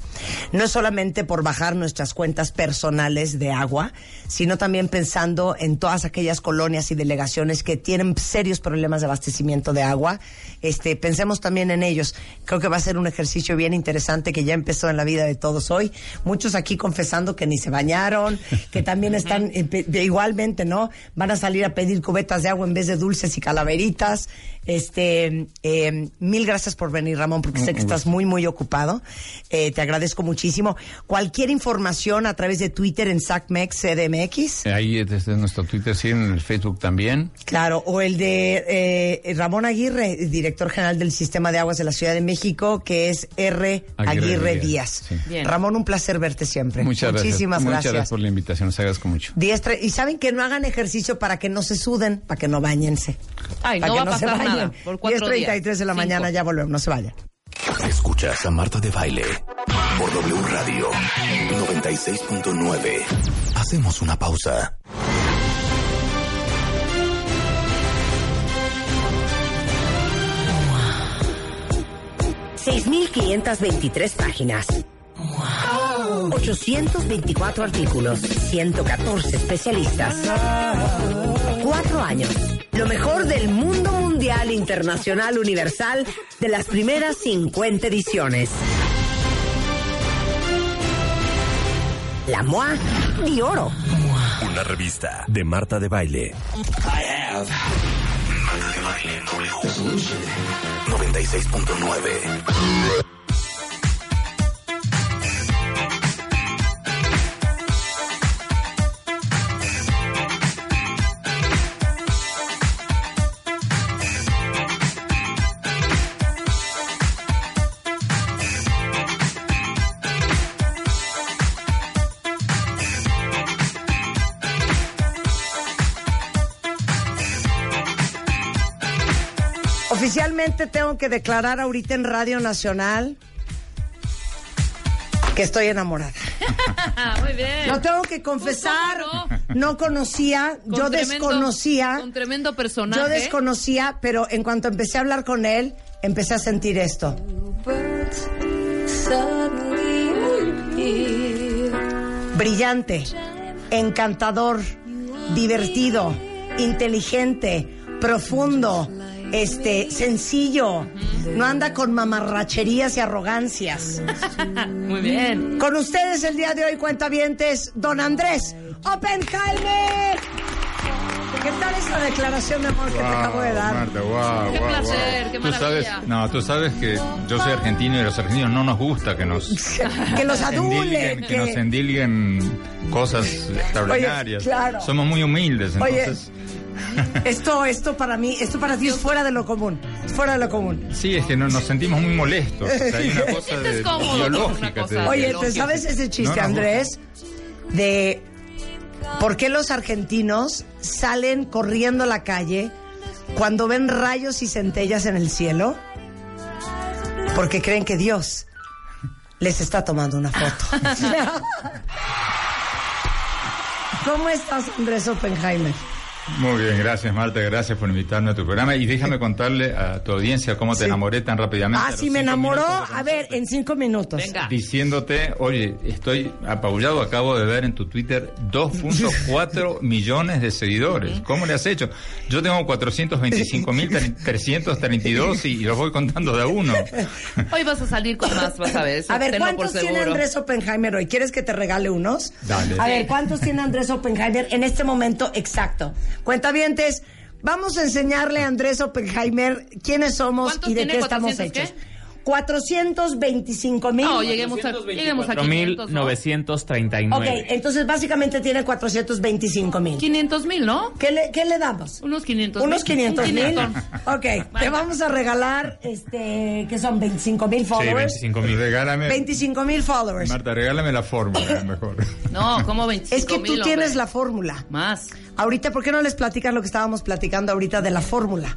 No solamente por bajar nuestras cuentas personales de agua, sino también pensando en todas aquellas colonias y delegaciones que tienen serios problemas de abastecimiento de agua. Este, pensemos también en ellos. Creo que va a ser un ejercicio bien interesante que ya empezó en la vida de todos hoy. Muchos aquí confesando que ni se bañaron, que también están eh, igualmente, ¿no? Van a salir a pedir cubetas de agua en vez de dulces y calaveritas. Este, eh, mil gracias por venir, Ramón, porque sé que estás muy, muy ocupado. Eh, te agradezco muchísimo. Cualquier información a través de Twitter en SACMEX CDMX. Ahí desde nuestro Twitter, sí, en el Facebook también. Claro, o el de eh, Ramón Aguirre, director general del Sistema de Aguas de la Ciudad de México, que es R. Aguirre, Aguirre Díaz. Díaz, sí. Bien. Ramón, un placer verte siempre. Muchas Muchísimas gracias. Muchas gracias. gracias por la invitación, les agradezco mucho. Diestra- y saben que no hagan ejercicio para que no se suden, para que no bañense. Ay, para no que va a se pasar bañen. nada. Por cuatro 10:33 días. de la Cinco. mañana, ya volvemos, no se vayan. Escuchas a Marta de Baile por W Radio 96.9. Hacemos una pausa. 6.523 páginas. 824 artículos. 114 especialistas. Cuatro años. Lo mejor del mundo mundial, internacional, universal de las primeras 50 ediciones. La MOA de oro. Una revista de Marta de Baile. Marta de Baile W. 96.9. Oficialmente tengo que declarar ahorita en Radio Nacional que estoy enamorada. Muy bien. Lo tengo que confesar. ¿Cómo no? No conocía, Con yo tremendo- desconocía. Con tremendo personaje. Yo desconocía, pero en cuanto empecé a hablar con él, empecé a sentir esto. Brillante, encantador, divertido, inteligente, profundo, este, sencillo. No anda con mamarracherías y arrogancias. Muy bien. Con ustedes el día de hoy, cuentavientes, don Andrés Oppenheimer. ¿Qué tal esa declaración de amor que te acabo de dar? Marta, Qué placer, qué Tú sabes, maravilla. no, tú sabes que yo soy argentino y a los argentinos no nos gusta que nos Que los adulen, que, que- nos endilguen cosas extraordinarias. claro. Somos muy humildes, Oye, entonces. Esto, esto para mí, esto para ti es fuera de lo común. Es fuera de lo común. Sí, es que no, nos sentimos muy molestos. O sea, hay una cosa de, biológica. Oye, ¿te sabes ese chiste, No, no, Andrés? De por qué los argentinos salen corriendo a la calle cuando ven rayos y centellas en el cielo? Porque creen que Dios les está tomando una foto. ¿Cómo estás, Andrés Oppenheimer? Muy bien, gracias Marta, gracias por invitarme a tu programa y déjame contarle a tu audiencia cómo te Sí. enamoré tan rápidamente. Ah, sí, me cinco enamoró. A ver, en cinco minutos. Venga. diciéndote, oye, estoy apabullado, acabo de ver en tu Twitter 2.4 millones de seguidores. ¿Cómo le has hecho? Yo tengo 425.332 y, y los voy contando de a uno. Hoy vas a salir con más, vas a ver. A ver, ¿cuántos tiene. Andrés Oppenheimer hoy? ¿Quieres que te regale unos? Dale. A ver, ¿cuántos tiene Andrés Oppenheimer en este momento exacto? Cuentavientes, vamos a enseñarle a Andrés Oppenheimer quiénes somos ¿Cuántos y de qué estamos 400 hechos. 425 mil. No, lleguemos a, lleguemos a 500, ¿no? 424.939. Ok, entonces básicamente tiene 425 mil. 500 mil, ¿no? ¿Qué le, ¿Qué le damos? Unos 500 Unos 500 mil. Ok, te vamos a regalar, este, que son 25 mil Sí, followers. 25 mil. Regálame. 25 mil followers. Marta, regálame la fórmula, mejor. No, como 25 Es que tú mil, tienes hombre. la fórmula. Más. Ahorita, ¿por qué no les platicas lo que estábamos platicando ahorita de la fórmula?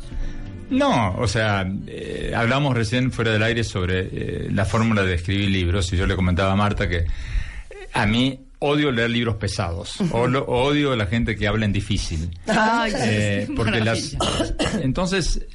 No, o sea, eh, hablamos recién fuera del aire sobre eh, la fórmula de escribir libros y yo le comentaba a Marta que eh, a mí odio leer libros pesados. O lo- odio a la gente que habla en difícil. Ay, Eh, porque las entonces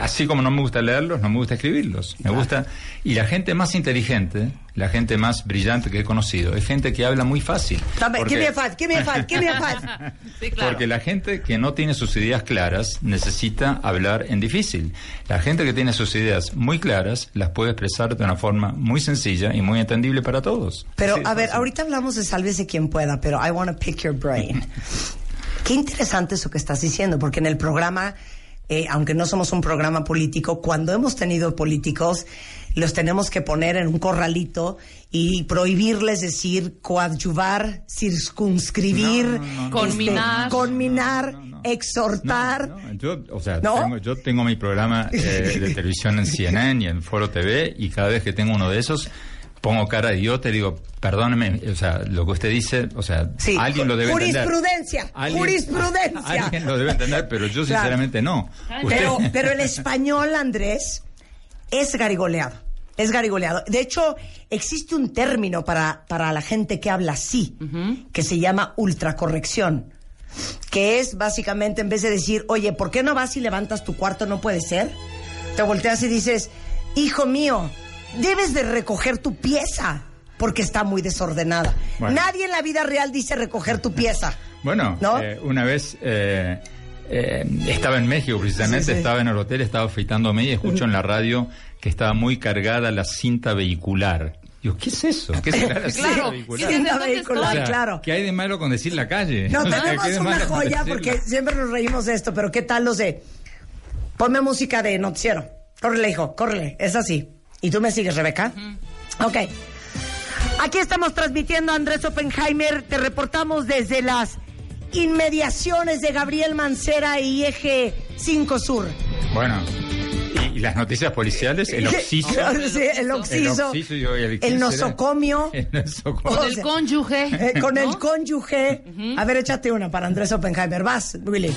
así como no me gusta leerlos no me gusta escribirlos me gusta y la gente más inteligente la gente más brillante que he conocido es gente que habla muy fácil Porque- give me a five, give me a five, give me a five. Sí, claro. porque la gente que no tiene sus ideas claras necesita hablar en difícil. La gente que tiene sus ideas muy claras las puede expresar de una forma muy sencilla y muy entendible para todos. Pero, Sí, a ver, fácil. ahorita hablamos de sálvese quien pueda, pero I want to pick your brain. Qué interesante eso que estás diciendo, porque en el programa, eh, aunque no somos un programa político, cuando hemos tenido políticos, los tenemos que poner en un corralito y prohibirles decir coadyuvar, circunscribir, No, no, no. Conminar. exhortar. Yo, o sea, tengo, yo tengo mi programa eh, de televisión en CNN y en Foro TV y cada vez que tengo uno de esos pongo cara de idiota y digo, perdóneme, o sea, lo que usted dice, o sea, Sí, alguien lo debe entender. jurisprudencia, Alguien- jurisprudencia. Alguien lo debe entender, pero yo Claro. sinceramente no. Usted- Pero, pero el español, Andrés, es garigoleado. Es garigoleado. De hecho, existe un término para, para la gente que habla así, que se llama ultracorrección. Que es básicamente, en vez de decir, oye, ¿por qué no vas y levantas tu cuarto? No puede ser. Te volteas y dices, hijo mío, debes de recoger tu pieza, porque está muy desordenada. Bueno. Nadie en la vida real dice recoger tu pieza. Bueno, ¿No? eh, una vez eh, eh, estaba en México precisamente, Sí, sí. estaba en el hotel, estaba afeitándome y escucho en la radio que estaba muy cargada la cinta vehicular. Digo, ¿qué es eso? ¿Qué será la cinta Claro, vehicular? ¿qué Cinta ¿Dónde vehicular, estoy? O sea, claro. ¿Qué hay de malo con decir la calle? No, ¿Qué tenemos una malo joya decirla? porque siempre nos reímos de esto, pero ¿qué tal los de... Ponme música de noticiero. Córrele, hijo, córrele. Es así. ¿Y tú me sigues, Rebeca? Ok. Aquí estamos transmitiendo a Andrés Oppenheimer. Te reportamos desde las inmediaciones de Gabriel Mancera y Eje 5 Sur. Bueno, y, y las noticias policiales, el oxiso. Sí, el oxiso. El oxiso y el- ¿qué el nosocomio. El nosocomio. Con O el sea, cónyuge. eh, con ¿no? el cónyuge. A ver, échate una para Andrés Oppenheimer. Vas, Willy.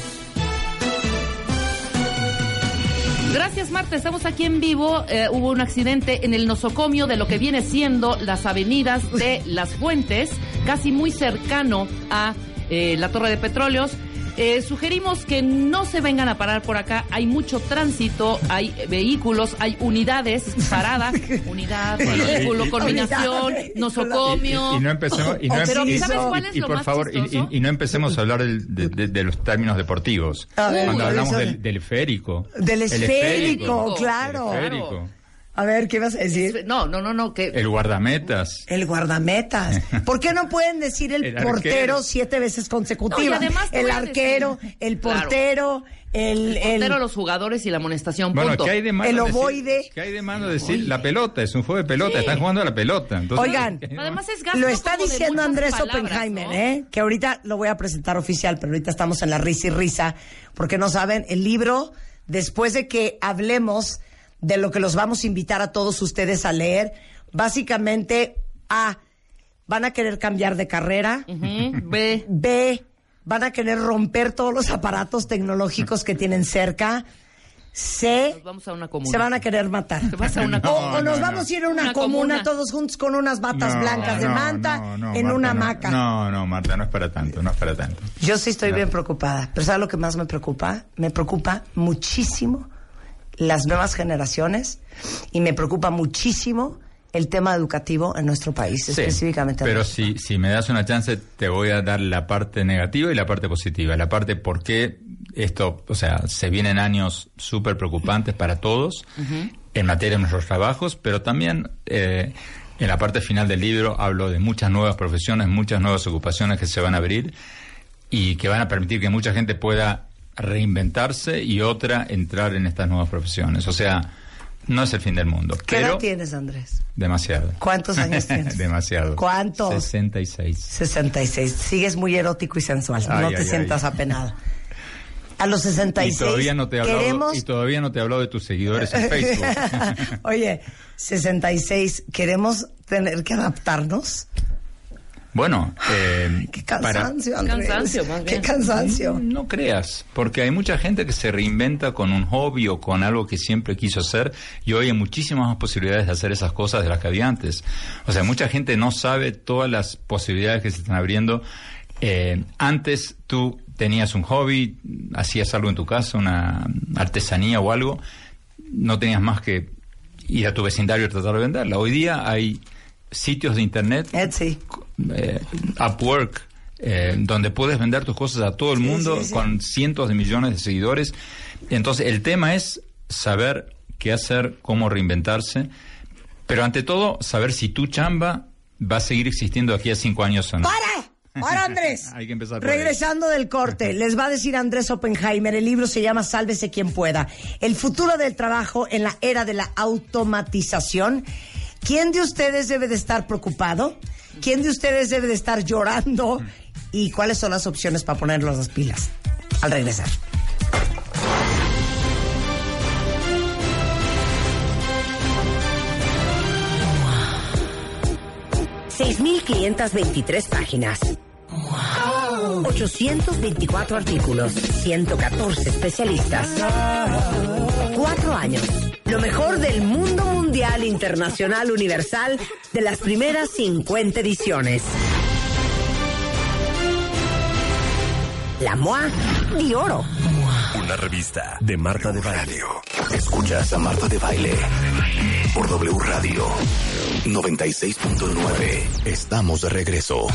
Gracias, Marta. Estamos aquí en vivo. Eh, hubo un accidente en el nosocomio de lo que viene siendo las avenidas de Las Fuentes, casi muy cercano a eh, la Torre de Petróleos. Eh, sugerimos que no se vengan a parar por acá. Hay mucho tránsito, hay vehículos, hay unidades paradas. Unidad, Bueno, vehículo, y- combinación, nosocomio. Y, y no empecemos, y no, Pero y- ¿sabes y- cuál es y lo por más favor, y, chistoso? y- y no empecemos a hablar del- de, de- de los términos deportivos. A ver, Cuando Uy, hablamos eso- del, del esférico. Del El esférico, claro. El esférico. A ver, ¿qué vas a decir? No, no, no, no. Que, El guardametas. El guardametas. ¿Por qué no pueden decir el, El portero arquero. siete veces consecutivas? No, y además te el arquero, decir- el Claro. portero, el, el- portero, los jugadores y la amonestación. Bueno, punto. ¿qué hay de malo El decir- ovoide. ¿Qué hay de malo decir la pelota? Es un juego de pelota, están jugando a la pelota. Entonces, Oigan. Además es gasto Lo está diciendo Andrés palabras, Oppenheimer, ¿no? ¿eh? Que ahorita lo voy a presentar oficial, pero ahorita estamos en la risa y risa, porque no saben, el libro, después de que hablemos de lo que los vamos a invitar a todos ustedes a leer, básicamente, A, van a querer cambiar de carrera, Ve. B, van a querer romper todos los aparatos tecnológicos que tienen cerca, C, Nos vamos a una comuna. se van a querer matar. Te vas a una O, nos no, vamos a ir a una, Una comuna, comuna. todos juntos con unas batas No, blancas de no, manta no, no, en Marta, una hamaca. No, no, Marta, no es para tanto, no es para tanto. Yo sí estoy No. bien preocupada, pero ¿sabes lo que más me preocupa? Me preocupa muchísimo las nuevas generaciones y me preocupa muchísimo el tema educativo en nuestro país, Sí, específicamente. en Pero si, si me das una chance, te voy a dar la parte negativa y la parte positiva. La parte por qué esto, o sea, se vienen años súper preocupantes para todos en materia de nuestros trabajos, pero también eh, en la parte final del libro hablo de muchas nuevas profesiones, muchas nuevas ocupaciones que se van a abrir y que van a permitir que mucha gente pueda reinventarse y otra entrar en estas nuevas profesiones. O sea, no es el fin del mundo. ¿Qué edad tienes, Andrés? Demasiado. ¿Cuántos años tienes? Demasiado. ¿Cuántos? 66. 66. Sigues muy erótico y sensual. Ay, no ay, te ay. sientas apenado. A los Y 66 todavía no te he hablado, queremos... y todavía no te he hablado de tus seguidores en Facebook. Oye, 66, ¿queremos tener que adaptarnos? Bueno, eh, Qué cansancio, Andrés. Cansancio, más Qué cansancio. No creas, porque hay mucha gente que se reinventa con un hobby o con algo que siempre quiso hacer y hoy hay muchísimas más posibilidades de hacer esas cosas de las que había antes. O sea, mucha gente no sabe todas las posibilidades que se están abriendo. Eh, antes tú tenías un hobby, hacías algo en tu casa, una artesanía o algo, no tenías más que ir a tu vecindario y tratar de venderla. Hoy día hay sitios de internet Etsy. eh, Upwork, eh, donde puedes vender tus cosas a todo el Sí, mundo sí, sí. con cientos de millones de seguidores. Entonces, el tema es saber qué hacer, cómo reinventarse, pero ante todo, saber si tu chamba va a seguir existiendo aquí a cinco años o no. ¡Para! ¡Para, Andrés! Hay que empezar por ahí. Regresando del corte, les va a decir Andrés Oppenheimer, el libro se llama Sálvese quien pueda. El futuro del trabajo en la era de la automatización. ¿Quién de ustedes debe de estar preocupado? ¿Quién de ustedes debe de estar llorando? ¿Y cuáles son las opciones para ponerlos las pilas? Al regresar. 6.523 páginas. 824 artículos. 114 especialistas. Cuatro años. Lo mejor del mundo mundial, internacional, universal, de las primeras 50 ediciones. La MOA de oro. Una revista de Marta de Baile. Escuchas a Marta de Baile por W Radio 96.9. Estamos de regreso.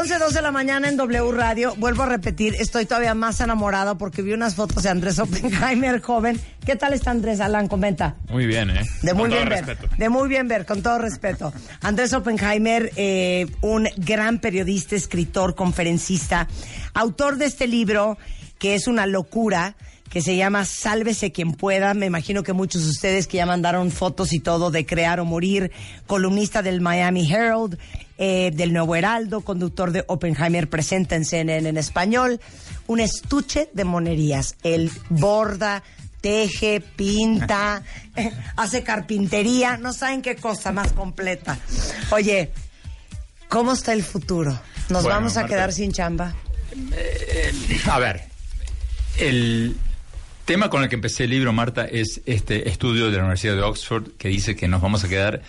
11, 2 de la mañana en W Radio. Vuelvo a repetir, estoy todavía más enamorado porque vi unas fotos de Andrés Oppenheimer joven. ¿Qué tal está Andrés Alan? Comenta. Muy bien, ¿eh? De muy Con todo bien ver. respeto. De muy bien ver, con todo respeto. Andrés Oppenheimer, eh, un gran periodista, escritor, conferencista, autor de este libro que es una locura, que se llama Sálvese quien pueda. Me imagino que muchos de ustedes que ya mandaron fotos y todo de Crear o Morir, columnista del Miami Herald, eh, del Nuevo Heraldo, conductor de Oppenheimer presente en CNN en español. Un estuche de monerías. El borda, teje, pinta, hace carpintería, no saben qué cosa más completa. Oye, ¿cómo está el futuro? ¿Nos Bueno, vamos a Marta. quedar sin chamba? A ver, el tema con el que empecé el libro, Marta, es este estudio de la Universidad de Oxford que dice que nos vamos a quedar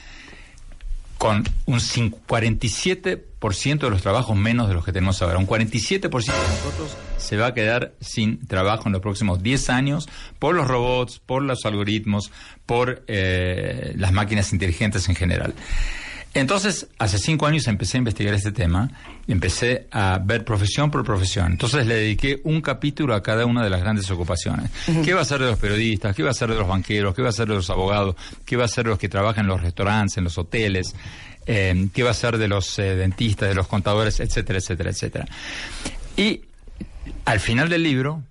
con un cin- 47% de los trabajos menos de los que tenemos ahora. Un 47% de nosotros se va a quedar sin trabajo en los próximos 10 años por los robots, por los algoritmos, por eh, las máquinas inteligentes en general. Entonces, hace cinco años empecé a investigar este tema, empecé a ver profesión por profesión. Entonces le dediqué un capítulo a cada una de las grandes ocupaciones. ¿Qué va a ser de los periodistas? ¿Qué va a ser de los banqueros? ¿Qué va a ser de los abogados? ¿Qué va a ser de los que trabajan en los restaurantes, en los hoteles? Eh, ¿Qué va a ser de los eh, dentistas, de los contadores, etcétera, etcétera, etcétera? Y al final del libro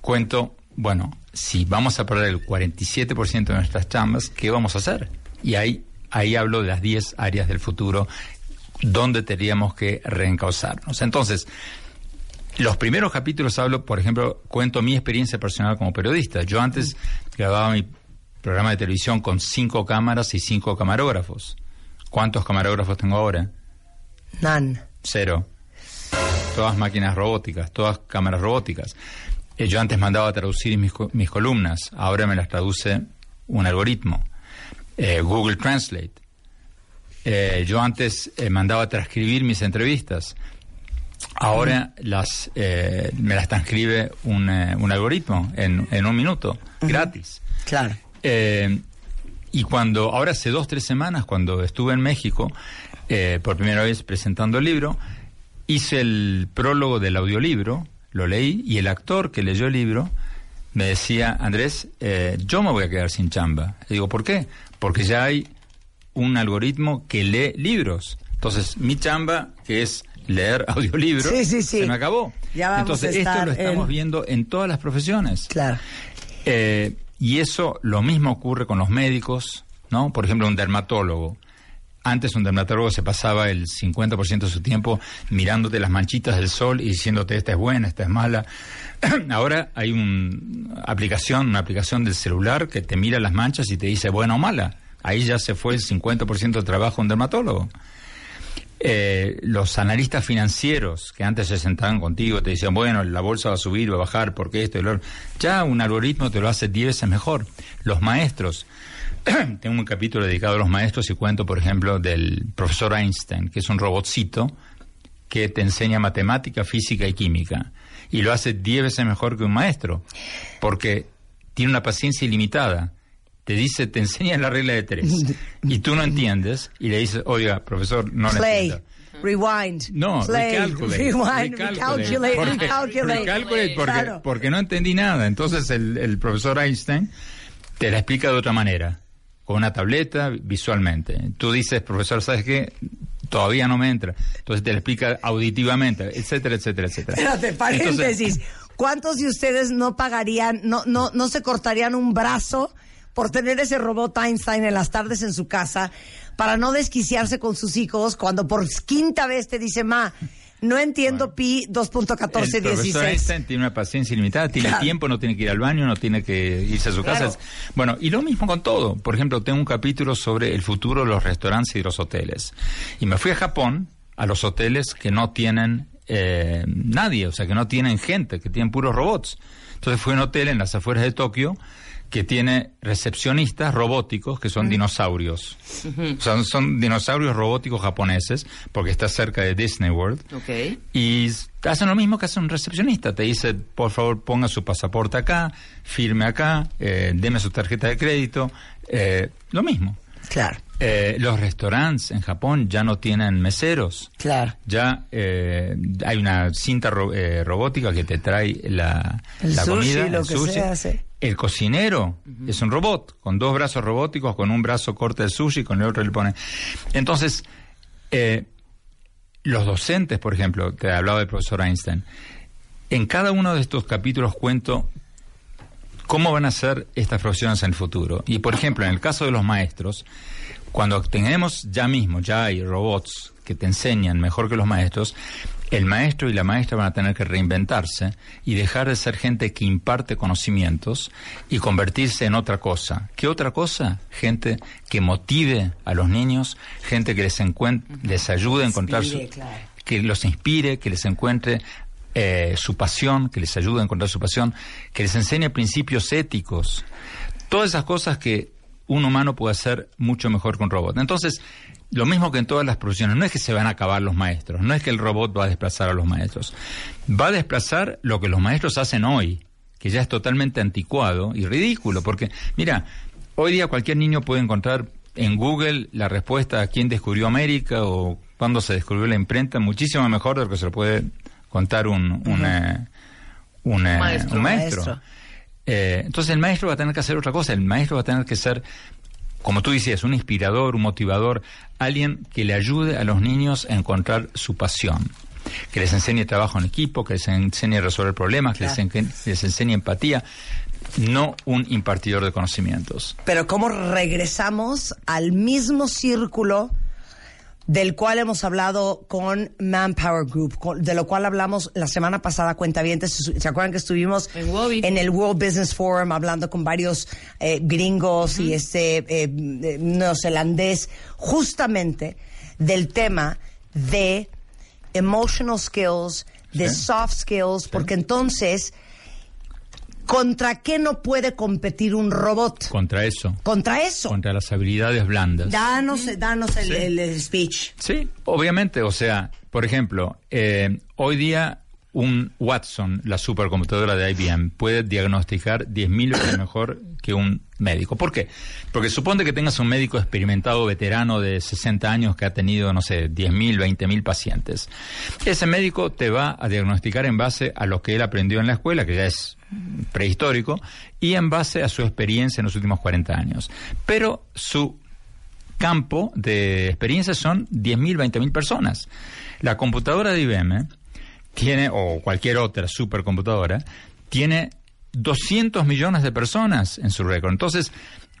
cuento, bueno, si vamos a perder el 47% de nuestras chambas, ¿qué vamos a hacer? Y ahí, ahí hablo de las 10 áreas del futuro donde tendríamos que reencauzarnos. Entonces, los primeros capítulos hablo, por ejemplo, cuento mi experiencia personal como periodista. Yo antes grababa mi programa de televisión con cinco cámaras y cinco camarógrafos. ¿Cuántos camarógrafos tengo ahora? Nan. Cero. Todas máquinas robóticas, todas cámaras robóticas. Eh, yo antes mandaba a traducir mis, mis columnas, ahora me las traduce un algoritmo. Eh, Google Translate. Eh, yo antes eh, mandaba transcribir mis entrevistas. Ahora las, eh, me las transcribe un, eh, un algoritmo en, en un minuto, gratis. Claro. Y cuando, ahora hace dos, tres semanas, cuando estuve en México, eh, por primera vez presentando el libro, hice el prólogo del audiolibro, lo leí, y el actor que leyó el libro me decía, Andrés, eh, yo me voy a quedar sin chamba. Le digo, ¿por qué? Porque ya hay un algoritmo que lee libros. Entonces, mi chamba, que es leer audiolibros, Sí, sí, sí. se me acabó. Ya vamos Entonces, a esto estar lo estamos en- viendo en todas las profesiones. Claro. Eh, y eso lo mismo ocurre con los médicos, ¿no? Por ejemplo, un dermatólogo. Antes un dermatólogo se pasaba el 50% de su tiempo mirándote las manchitas del sol y diciéndote esta es buena, esta es mala. Ahora hay una aplicación, una aplicación del celular que te mira las manchas y te dice buena o mala. ahí ya se fue el 50% de trabajo un dermatólogo. Eh, los analistas financieros que antes se sentaban contigo te decían, bueno, la bolsa va a subir, va a bajar, porque esto y lo otro. Ya un algoritmo te lo hace 10 veces mejor. Los maestros, tengo un capítulo dedicado a los maestros y cuento, por ejemplo, del profesor Einstein, que es un robotcito que te enseña matemática, física y química. Y lo hace 10 veces mejor que un maestro, porque tiene una paciencia ilimitada. Te dice, te enseña la regla de tres. Y tú no entiendes, y le dices, oiga, profesor, no la Play, entiendo. rewind, No, play, recalculate. rewind, recalculate. recalculate, Porque- recalculate. recalculate porque, Claro. porque no entendí nada. Entonces el, el profesor Einstein te la explica de otra manera, con una tableta, visualmente. Tú dices, profesor, ¿sabes qué? Todavía no me entra. Entonces te la explica auditivamente, etcétera, etcétera, etcétera. Espérate, paréntesis. Entonces, ¿Cuántos de ustedes no pagarían, no, no, no se cortarían un brazo por tener ese robot Einstein en las tardes en su casa para no desquiciarse con sus hijos cuando por quinta vez te dice, ma, no entiendo pi el profesor 2.1416? Einstein tiene una paciencia ilimitada, tiene Claro. tiempo, no tiene que ir al baño, no tiene que irse a su Claro. casa. Bueno, y lo mismo con todo. Por ejemplo, tengo un capítulo sobre el futuro de los restaurantes y de los hoteles. Y me fui a Japón, a los hoteles que no tienen eh, nadie, o sea, que no tienen gente, que tienen puros robots. Entonces fui a un hotel en las afueras de Tokio que tiene recepcionistas robóticos que son dinosaurios. O sea, son dinosaurios robóticos japoneses, porque está cerca de Disney World. Ok. Y hacen lo mismo que hace un recepcionista. Te dice, por favor, ponga su pasaporte acá, firme acá, eh, deme su tarjeta de crédito. eh, lo mismo. Claro, Eh, los restaurantes en Japón ya no tienen meseros. claro. Ya eh, hay una cinta ro- eh, robótica que te trae la, El la sushi, comida, lo el que sushi. sea, sí. El cocinero es un robot, con dos brazos robóticos, con un brazo corta el sushi, con el otro le pone. Entonces, eh, los docentes, por ejemplo, te hablaba del profesor Einstein, en cada uno de estos capítulos cuento cómo van a ser estas profesiones en el futuro. Y, por ejemplo, en el caso de los maestros, cuando tenemos ya mismo, ya hay robots que te enseñan mejor que los maestros, el maestro y la maestra van a tener que reinventarse y dejar de ser gente que imparte conocimientos y convertirse en otra cosa. ¿Qué otra cosa? Gente que motive a los niños, gente que les, les ayude a encontrar su, que los inspire, que les encuentre eh, su pasión, que les ayude a encontrar su pasión, que les enseñe principios éticos. Todas esas cosas que un humano puede hacer mucho mejor que un robot. Entonces, lo mismo que en todas las profesiones, no es que se van a acabar los maestros, no es que el robot va a desplazar a los maestros, va a desplazar lo que los maestros hacen hoy, que ya es totalmente anticuado y ridículo, porque, mira, hoy día cualquier niño puede encontrar en Google la respuesta a quién descubrió América o cuándo se descubrió la imprenta, muchísimo mejor de lo que se lo puede contar un, un, eh, un, Maestro. un maestro. Maestro. Eh, entonces el maestro va a tener que hacer otra cosa, el maestro va a tener que ser, como tú decías, un inspirador, un motivador, alguien que le ayude a los niños a encontrar su pasión, que les enseñe trabajo en equipo, que les enseñe a resolver problemas, que les, en- les enseñe empatía, no un impartidor de conocimientos. Pero cómo regresamos al mismo círculo del cual hemos hablado con Manpower Group, con- de lo cual hablamos la semana pasada, cuentavientes. ¿Se acuerdan que estuvimos En el World Business Forum hablando con varios eh, gringos y este eh, eh, neozelandés, justamente del tema de emotional skills, de Sí. soft skills, porque entonces, ¿contra qué no puede competir un robot? Contra eso, Contra eso. contra las habilidades blandas. Danos, danos el, Sí. el- el speech. Sí, obviamente, o sea, por ejemplo, eh, hoy día un Watson, la supercomputadora de IBM, puede diagnosticar 10.000 veces mejor que un médico. ¿Por qué? Porque supone que tengas un médico experimentado, veterano de 60 años que ha tenido, no sé, 10.000, 20.000 pacientes. Ese médico te va a diagnosticar en base a lo que él aprendió en la escuela, que ya es prehistórico, y en base a su experiencia en los últimos 40 años. Pero su campo de experiencia son 10.000, 20.000 personas. La computadora de IBM tiene, o cualquier otra supercomputadora, tiene 200 millones de personas en su récord. Entonces,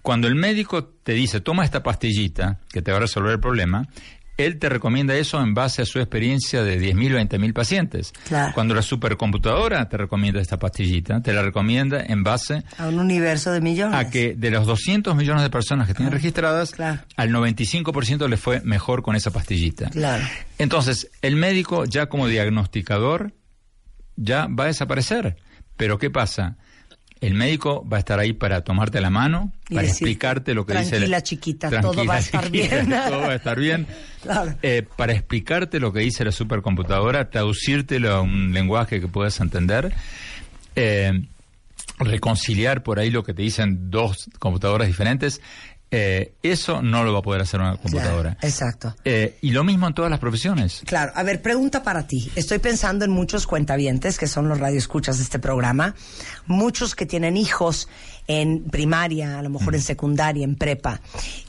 cuando el médico te dice, toma esta pastillita que te va a resolver el problema, él te recomienda eso en base a su experiencia de 10.000, 20.000 pacientes. Claro. Cuando la supercomputadora te recomienda esta pastillita, te la recomienda en base A un universo de millones. a que de los 200 millones de personas que tienen registradas, Claro. al 95% le fue mejor con esa pastillita. Claro. Entonces, el médico ya como diagnosticador ya va a desaparecer. Pero ¿qué pasa? El médico va a estar ahí para tomarte la mano, Y para explicarte lo que dice... "Tranquila, la- chiquita, todo va a estar chiquita, bien". todo va a estar bien. Claro. Eh, para explicarte lo que dice la supercomputadora, traducírtelo a un lenguaje que puedas entender. Eh, reconciliar por ahí lo que te dicen dos computadoras diferentes, eh, eso no lo va a poder hacer una computadora. Claro, exacto. Eh, y lo mismo en todas las profesiones. Claro, a ver, pregunta para ti. Estoy pensando en muchos cuentavientes que son los radioescuchas de este programa, muchos que tienen hijos en primaria, a lo mejor en secundaria, en prepa.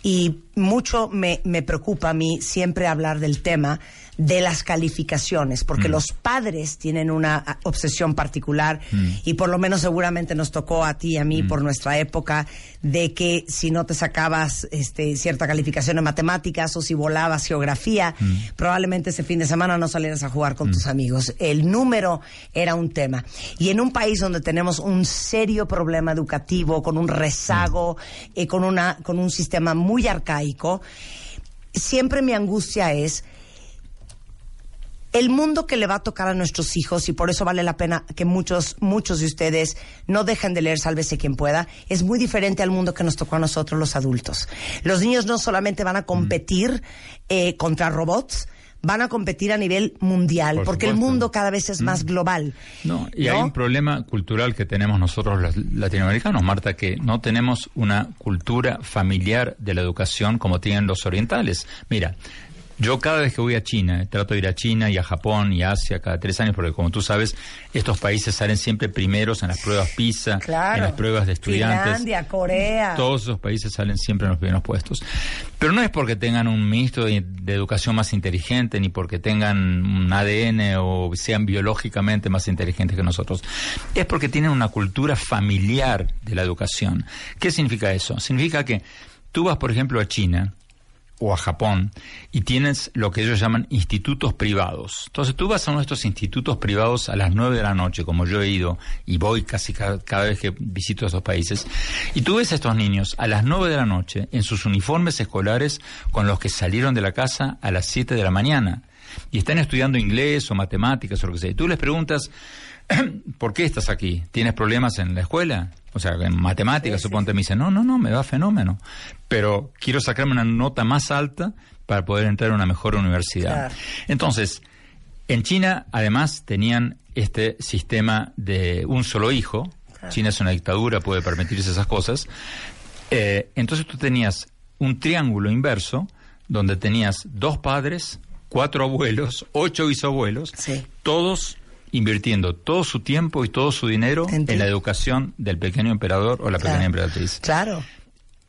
Y mucho me, me preocupa a mí siempre hablar del tema de las calificaciones, porque los padres tienen una a, obsesión particular y por lo menos seguramente nos tocó a ti y a mí por nuestra época de que si no te sacabas este, cierta calificación en matemáticas o si volabas geografía, probablemente ese fin de semana no salieras a jugar con tus amigos. El número era un tema. Y en un país donde tenemos un serio problema educativo, con un rezago, eh, con, una, con un sistema muy arcaico, siempre mi angustia es el mundo que le va a tocar a nuestros hijos y por eso vale la pena que muchos muchos de ustedes no dejen de leer Sálvese quien pueda es muy diferente al mundo que nos tocó a nosotros los adultos los niños no solamente van a competir eh, contra robots van a competir a nivel mundial Por porque el mundo cada vez es más global No, y ¿no? hay un problema cultural que tenemos nosotros los latinoamericanos, Marta, que no tenemos una cultura familiar de la educación como tienen los orientales. Mira, yo cada vez que voy a China, trato de ir a China y a Japón y a Asia cada tres años, porque como tú sabes, estos países salen siempre primeros en las pruebas PISA, claro en las pruebas de estudiantes. Finlandia Corea Todos esos países salen siempre en los primeros puestos. Pero no es porque tengan un ministro de, de educación más inteligente, ni porque tengan un ADN o sean biológicamente más inteligentes que nosotros. Es porque tienen una cultura familiar de la educación. ¿Qué significa eso? Significa que tú vas, por ejemplo, a China o a Japón y tienes lo que ellos llaman institutos privados. Entonces tú vas a estos institutos privados a las 9 de la noche, como yo he ido y voy casi cada, cada vez que visito esos países, y tú ves a estos niños a las 9 de la noche en sus uniformes escolares con los que salieron de la casa a las 7 de la mañana y están estudiando inglés o matemáticas o lo que sea. Y tú les preguntas, ¿por qué estás aquí? ¿Tienes problemas en la escuela? O sea, en matemáticas, suponte, me dicen, no, no, no, me va fenómeno. Pero quiero sacarme una nota más alta para poder entrar a una mejor universidad. Claro. Entonces, en China, además, tenían este sistema de un solo hijo. China es una dictadura, puede permitirse esas cosas. Eh, entonces tú tenías un triángulo inverso donde tenías dos padres, cuatro abuelos, ocho bisabuelos, Sí. todos invirtiendo todo su tiempo y todo su dinero Entiendo. en la educación del pequeño emperador o la Claro. pequeña emperatriz. claro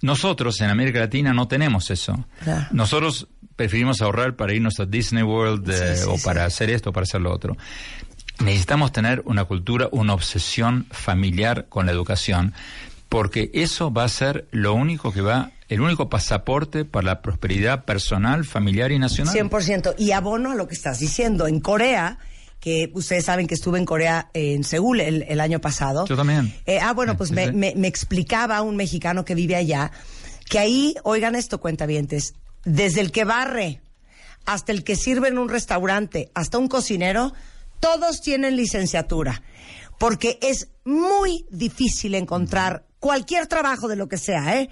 Nosotros en América Latina no tenemos eso. Claro. Nosotros preferimos ahorrar para irnos a Disney World eh, sí, o sí. para hacer esto o para hacer lo otro. Necesitamos tener una cultura, una obsesión familiar con la educación, porque eso va a ser lo único que va, el único pasaporte para la prosperidad personal, familiar y nacional. 100%. Y abono a lo que estás diciendo. En Corea, que ustedes saben que estuve en Corea, eh, en Seúl, el, el año pasado. Yo también. Eh, ah, bueno, pues sí, me, sí. me- me explicaba un mexicano que vive allá que ahí, oigan esto, cuentavientes, desde el que barre hasta el que sirve en un restaurante, hasta un cocinero, todos tienen licenciatura. Porque es muy difícil encontrar cualquier trabajo de lo que sea, ¿eh?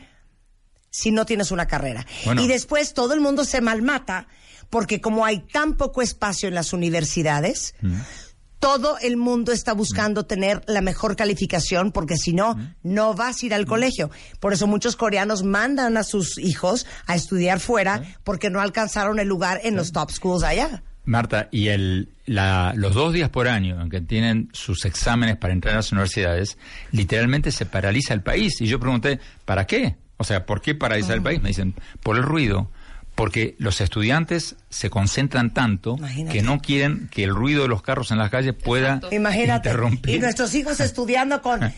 si no tienes una carrera. Bueno. Y después todo el mundo se malmata porque como hay tan poco espacio en las universidades, todo el mundo está buscando tener la mejor calificación porque si no, no vas a ir al colegio. Por eso muchos coreanos mandan a sus hijos a estudiar fuera porque no alcanzaron el lugar en los top schools allá. Marta, y el, la- los dos días por año en que tienen sus exámenes para entrar a las universidades, literalmente se paraliza el país. Y yo pregunté, ¿para qué? O sea, ¿por qué paralizar el país? Me dicen, por el ruido. Porque los estudiantes se concentran tanto Imagínate. que no quieren que el ruido de los carros en las calles pueda Imagínate. interrumpir. Y nuestros hijos estudiando con, a ver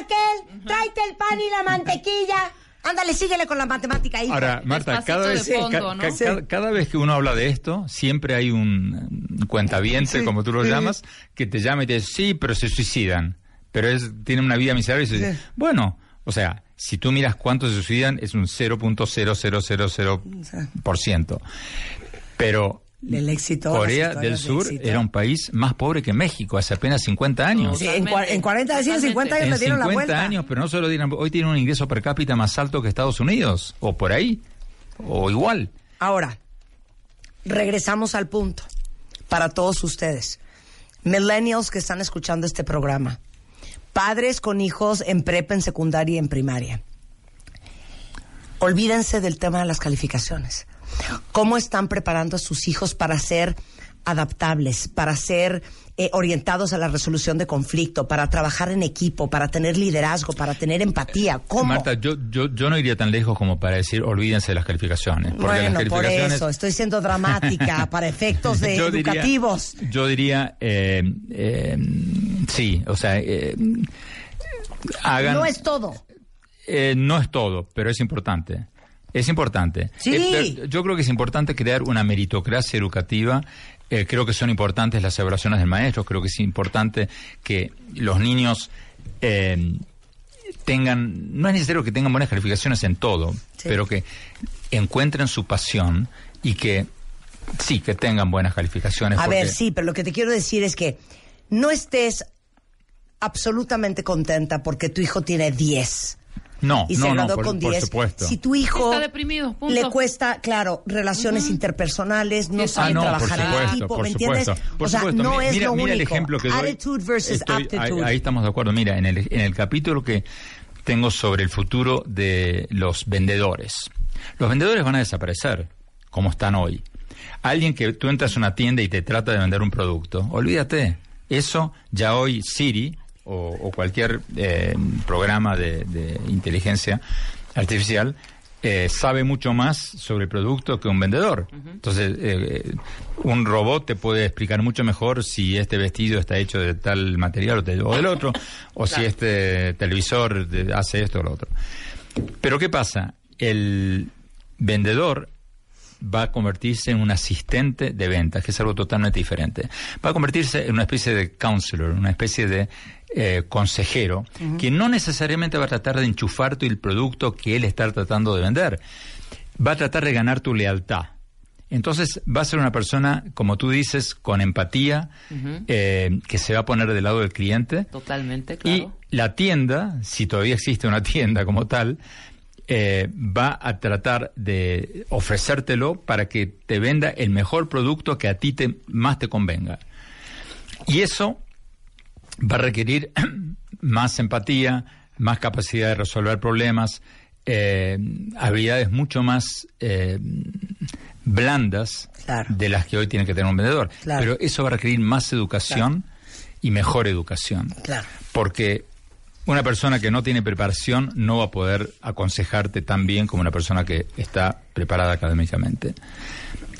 Raquel, tráete el pan y la mantequilla. Ándale, síguele con la matemática ahí. Ahora, Marta, cada vez, fondo, ca- ¿no? ca- Sí. cada, cada vez que uno habla de esto, siempre hay un, cuentaviente, Sí. como tú lo Sí. llamas, que te llama y te dice, sí, pero se suicidan. Pero es, tienen una vida miserable y se Sí. Bueno, o sea, si tú miras cuántos se suicidan, es un 0.0000%. Pero El éxito, Corea del de Sur era un país más pobre que México hace apenas 50 años. Sí, en, en 40, decían 50 años En le dieron la 50 vuelta. años, pero no solo dieron, hoy tienen un ingreso per cápita más alto que Estados Unidos, o por ahí, o igual. Ahora, regresamos al punto para todos ustedes. Millennials que están escuchando este programa. Padres con hijos en prepa, en secundaria y en primaria. Olvídense del tema de las calificaciones. ¿Cómo están preparando a sus hijos para ser adaptables, para ser eh, orientados a la resolución de conflicto, para trabajar en equipo, para tener liderazgo, para tener empatía? ¿Cómo? Marta, yo, yo, yo no iría tan lejos como para decir olvídense de las calificaciones. Porque bueno, las por eso, estoy siendo dramática para efectos de Yo diría- educativos. yo diría, eh, eh, sí, o sea, eh, hagan... No es todo. Eh, no es todo, pero es importante. Es importante. Sí. Eh, yo creo que es importante crear una meritocracia educativa. Eh, creo que son importantes las evaluaciones del maestro. Creo que es importante que los niños eh, tengan. No es necesario que tengan buenas calificaciones en todo, Sí. pero que encuentren su pasión y que sí, que tengan buenas calificaciones. A ver, sí, pero lo que te quiero decir es que no estés absolutamente contenta porque tu hijo tiene 10 No, y se no, no, por, con por 10. supuesto. Si tu hijo Está deprimido, punto. le cuesta, claro, relaciones interpersonales, no Ah, sabe no, por trabajar en equipo, por ¿me entiendes? por o sea, supuesto. no Mi- es mira, lo mira único. el ejemplo que doy. Attitude versus Estoy- ahí, aptitude. ahí estamos de acuerdo. Mira, en el, en el capítulo que tengo sobre el futuro de los vendedores. Los vendedores van a desaparecer, como están hoy. Alguien que tú entras a una tienda y te trata de vender un producto, olvídate. Eso ya hoy Siri o, o cualquier eh, programa de, de inteligencia artificial eh, sabe mucho más sobre el producto que un vendedor. Entonces, eh, un robot te puede explicar mucho mejor si este vestido está hecho de tal material o, de- o del otro, o si este televisor hace esto o lo otro. Pero ¿qué pasa? El vendedor va a convertirse en un asistente de ventas, que es algo totalmente diferente. Va a convertirse en una especie de counselor, una especie de eh, consejero, que no necesariamente va a tratar de enchufarte el producto que él está tratando de vender. Va a tratar de ganar tu lealtad. Entonces va a ser una persona, como tú dices, con empatía, eh, que se va a poner del lado del cliente. Totalmente, Y claro. la tienda, si todavía existe una tienda como tal, eh, va a tratar de ofrecértelo para que te venda el mejor producto que a ti te, más te convenga. Y eso va a requerir más empatía, más capacidad de resolver problemas, eh, habilidades mucho más eh, blandas Claro. de las que hoy tiene que tener un vendedor. Claro. Pero eso va a requerir más educación y mejor educación. Porque una persona que no tiene preparación no va a poder aconsejarte tan bien como una persona que está preparada académicamente.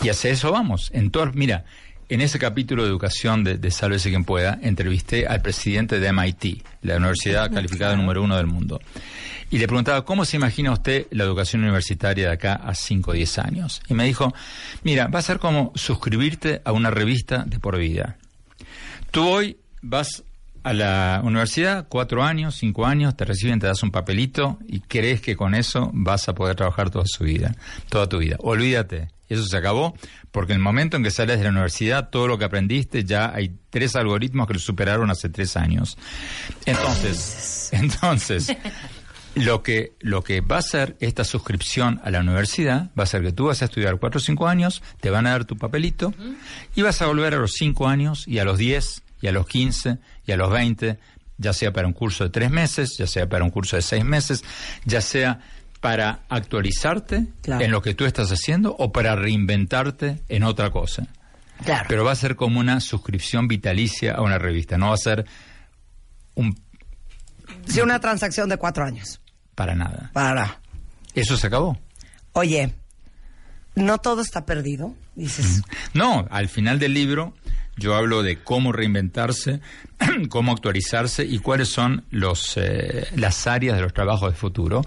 Y hacia eso vamos. En todo, mira, en ese capítulo de educación de, de Sálvese quien pueda, entrevisté al presidente de MIT, la universidad calificada número uno del mundo. Y le preguntaba, ¿cómo se imagina usted la educación universitaria de acá a 5 o 10 años? Y me dijo, mira, va a ser como suscribirte a una revista de por vida. Tú hoy vas a la universidad, cuatro años, cinco años, te reciben, te das un papelito y crees que con eso vas a poder trabajar toda su vida, toda tu vida. Olvídate, eso se acabó, porque en el momento en que sales de la universidad, todo lo que aprendiste, ya hay tres algoritmos que lo superaron hace tres años. Entonces, entonces, lo que, lo que va a hacer esta suscripción a la universidad va a ser que tú vas a estudiar cuatro o cinco años, te van a dar tu papelito y vas a volver a los cinco años y a los diez y a los quince y a los veinte, ya sea para un curso de tres meses, ya sea para un curso de seis meses, ya sea para actualizarte Claro. en lo que tú estás haciendo o para reinventarte en otra cosa. Claro. Pero va a ser como una suscripción vitalicia a una revista, no va a ser un Sí, una transacción de cuatro años. para nada. Para. Eso se acabó. Oye, no todo está perdido, dices. No, al final del libro yo hablo de cómo reinventarse, cómo actualizarse y cuáles son los, eh, las áreas de los trabajos de futuro.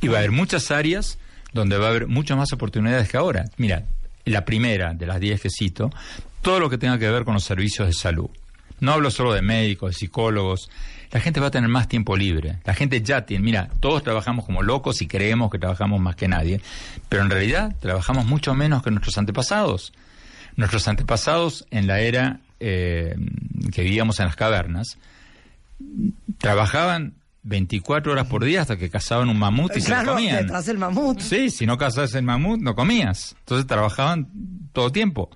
Y va a haber muchas áreas donde va a haber muchas más oportunidades que ahora. Mira, la primera de las 10 que cito, todo lo que tenga que ver con los servicios de salud. No hablo solo de médicos, de psicólogos. La gente va a tener más tiempo libre. La gente ya tiene, mira, todos trabajamos como locos y creemos que trabajamos más que nadie, pero en realidad trabajamos mucho menos que nuestros antepasados. Nuestros antepasados en la era eh, que vivíamos en las cavernas trabajaban 24 horas por día hasta que cazaban un mamut y se claro, lo comían. detrás del mamut. Sí, si no cazabas el mamut, no comías. Entonces trabajaban todo tiempo.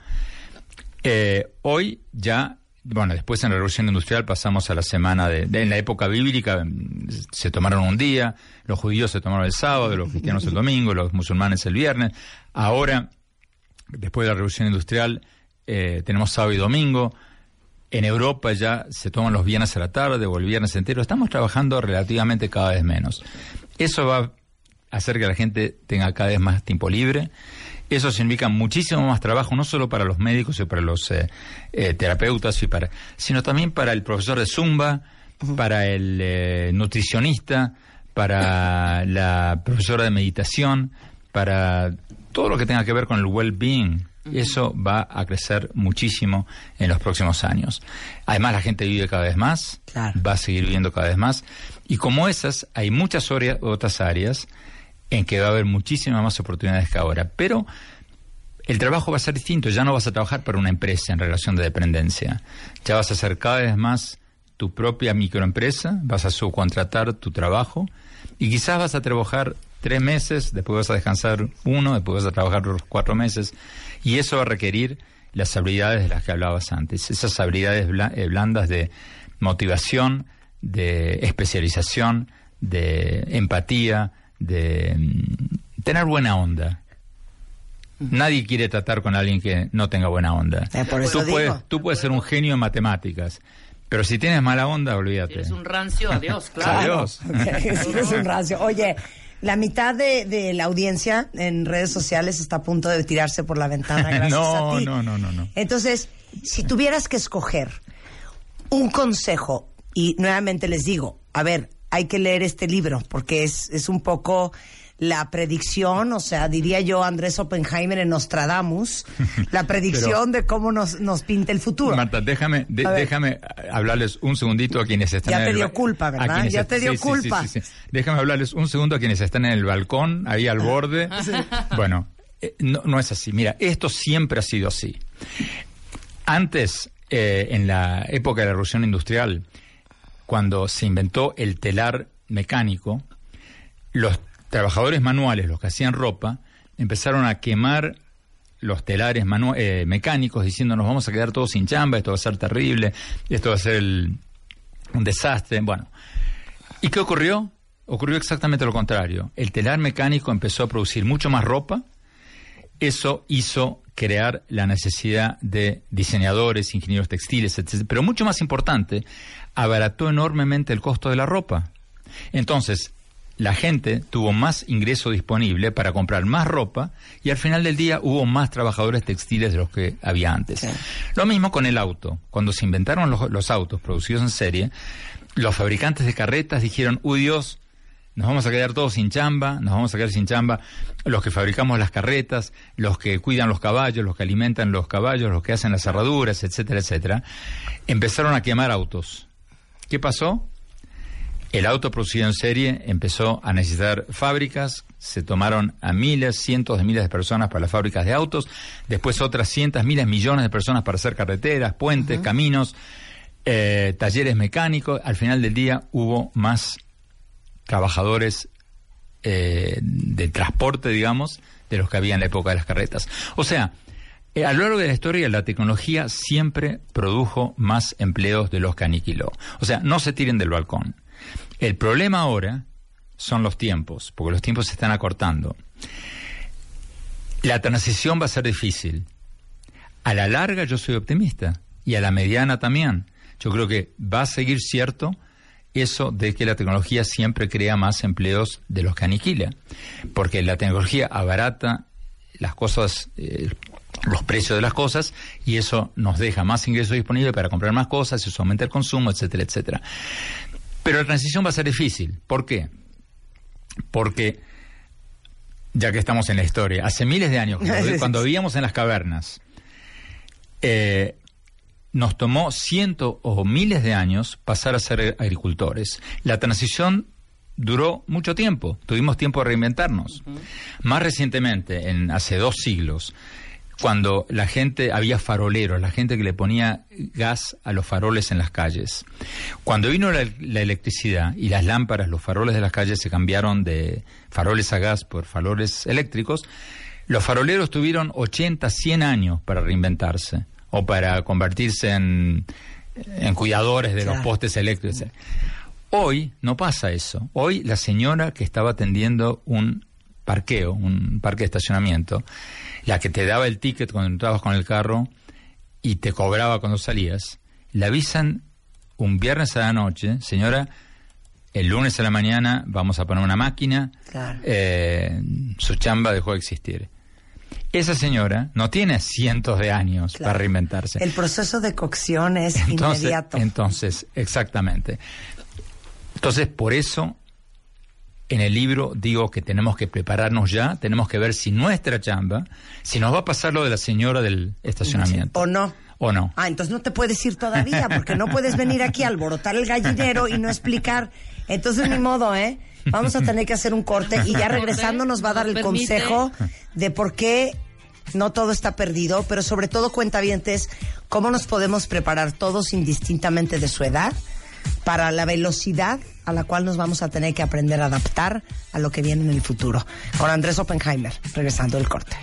Eh, hoy ya, bueno, después en la Revolución Industrial pasamos a la semana de, de- en la época bíblica mm, se tomaron un día, los judíos se tomaron el sábado, los cristianos el domingo, los musulmanes el viernes. Ahora, después de la Revolución Industrial, eh, tenemos sábado y domingo. En Europa ya se toman los viernes a la tarde o el viernes entero. Estamos trabajando relativamente cada vez menos. Eso va a hacer que la gente tenga cada vez más tiempo libre. Eso significa muchísimo más trabajo, no solo para los médicos y para los eh, eh, terapeutas, y para, sino también para el profesor de Zumba, para el nutricionista, para la profesora de meditación, para todo lo que tenga que ver con el well-being. Eso va a crecer muchísimo en los próximos años. Además, la gente vive cada vez más, va a seguir viviendo cada vez más. Y como esas, hay muchas otras áreas en que va a haber muchísimas más oportunidades que ahora. Pero el trabajo va a ser distinto. Ya no vas a trabajar para una empresa en relación de dependencia. Ya vas a hacer cada vez más tu propia microempresa, vas a subcontratar tu trabajo y quizás vas a trabajar tres meses, después vas a descansar uno, después vas a trabajar otros cuatro meses y eso va a requerir las habilidades de las que hablabas antes, esas habilidades bla- eh, blandas de motivación, de especialización, de empatía, de mm, tener buena onda. Nadie quiere tratar con alguien que no tenga buena onda. Eh, por eso tú, puedes, digo. tú puedes ser un genio en matemáticas, pero si tienes mala onda, olvídate. Es un rancio, adiós, claro. Adiós. Sí, es un rancio. Oye, la mitad de, de la audiencia en redes sociales está a punto de tirarse por la ventana gracias no, a ti. no, no, no, no. Entonces, si tuvieras que escoger un consejo, y nuevamente les digo, a ver, hay que leer este libro, porque es, es un poco la predicción, o sea, diría yo Andrés Oppenheimer en Nostradamus, la predicción de cómo nos, nos pinta el futuro. Marta, déjame, de- déjame hablarles un segundito a quienes están Ya en te el dio ba- culpa, a ¿verdad? Ya te dio sí, sí, sí, culpa. sí, sí. Déjame hablarles un segundo a quienes están en el balcón, ahí al borde. Bueno, eh, no, no es así. Mira, esto siempre ha sido así. Antes, eh, en la época de la revolución industrial, cuando se inventó el telar mecánico, los trabajadores manuales, los que hacían ropa, empezaron a quemar los telares eh, mecánicos diciendo nos vamos a quedar todos sin chamba, esto va a ser terrible, esto va a ser un desastre. Bueno, ¿y qué ocurrió? Ocurrió exactamente lo contrario. El telar mecánico empezó a producir mucho más ropa, eso hizo crear la necesidad de diseñadores, ingenieros textiles, etc. Pero mucho más importante, abarató enormemente el costo de la ropa. Entonces, la gente tuvo más ingreso disponible para comprar más ropa y al final del día hubo más trabajadores textiles de los que había antes. Lo mismo con el auto. Cuando se inventaron los, los autos producidos en serie, los fabricantes de carretas dijeron, uy Dios, nos vamos a quedar todos sin chamba, nos vamos a quedar sin chamba los que fabricamos las carretas, los que cuidan los caballos, los que alimentan los caballos, los que hacen las cerraduras, etcétera, etcétera. Empezaron a quemar autos. ¿Qué pasó? El auto producido en serie empezó a necesitar fábricas, se tomaron a miles, cientos de miles de personas para las fábricas de autos, después otras cientos, miles, millones de personas para hacer carreteras, puentes, caminos, eh, talleres mecánicos. Al final del día hubo más trabajadores eh, de transporte, digamos, de los que había en la época de las carretas. O sea, eh, a lo largo de la historia la tecnología siempre produjo más empleos de los que aniquiló. O sea, no se tiren del balcón. El problema ahora son los tiempos, porque los tiempos se están acortando. La transición va a ser difícil. A la larga yo soy optimista y a la mediana también. Yo creo que va a seguir cierto eso de que la tecnología siempre crea más empleos de los que aniquila, porque la tecnología abarata las cosas, eh, los precios de las cosas y eso nos deja más ingresos disponibles para comprar más cosas, eso aumenta el consumo, etcétera, etcétera. Pero la transición va a ser difícil. ¿Por qué? Porque, ya que estamos en la historia, hace miles de años, cuando, cuando vivíamos en las cavernas, eh, nos tomó cientos o miles de años pasar a ser agricultores. La transición duró mucho tiempo, tuvimos tiempo de reinventarnos. Más recientemente, en hace dos siglos, cuando la gente, había faroleros, la gente que le ponía gas a los faroles en las calles. Cuando vino la, la electricidad y las lámparas, los faroles de las calles se cambiaron de faroles a gas por faroles eléctricos, los faroleros tuvieron 80, 100 años para reinventarse o para convertirse en, en cuidadores de los postes eléctricos. Hoy no pasa eso. Hoy la señora que estaba atendiendo un parqueo, un parque de estacionamiento, la que te daba el ticket cuando entrabas con el carro y te cobraba cuando salías, le avisan un viernes a la noche, señora, el lunes a la mañana vamos a poner una máquina, Claro. eh, su chamba dejó de existir. Esa señora no tiene cientos de años Claro. para reinventarse. El proceso de cocción es Entonces, inmediato. entonces, exactamente. Entonces, por eso, en el libro digo que tenemos que prepararnos ya, tenemos que ver si nuestra chamba, si nos va a pasar lo de la señora del estacionamiento. ¿O no? O no. Ah, entonces no te puedes ir todavía, porque no puedes venir aquí a alborotar el gallinero y no explicar. Entonces, ni modo, ¿eh? Vamos a tener que hacer un corte y ya regresando nos va a dar el consejo de por qué no todo está perdido, pero sobre todo cuentavientes, cómo nos podemos preparar todos indistintamente de su edad para la velocidad a la cual nos vamos a tener que aprender a adaptar a lo que viene en el futuro. Con Andrés Oppenheimer, regresando del corte.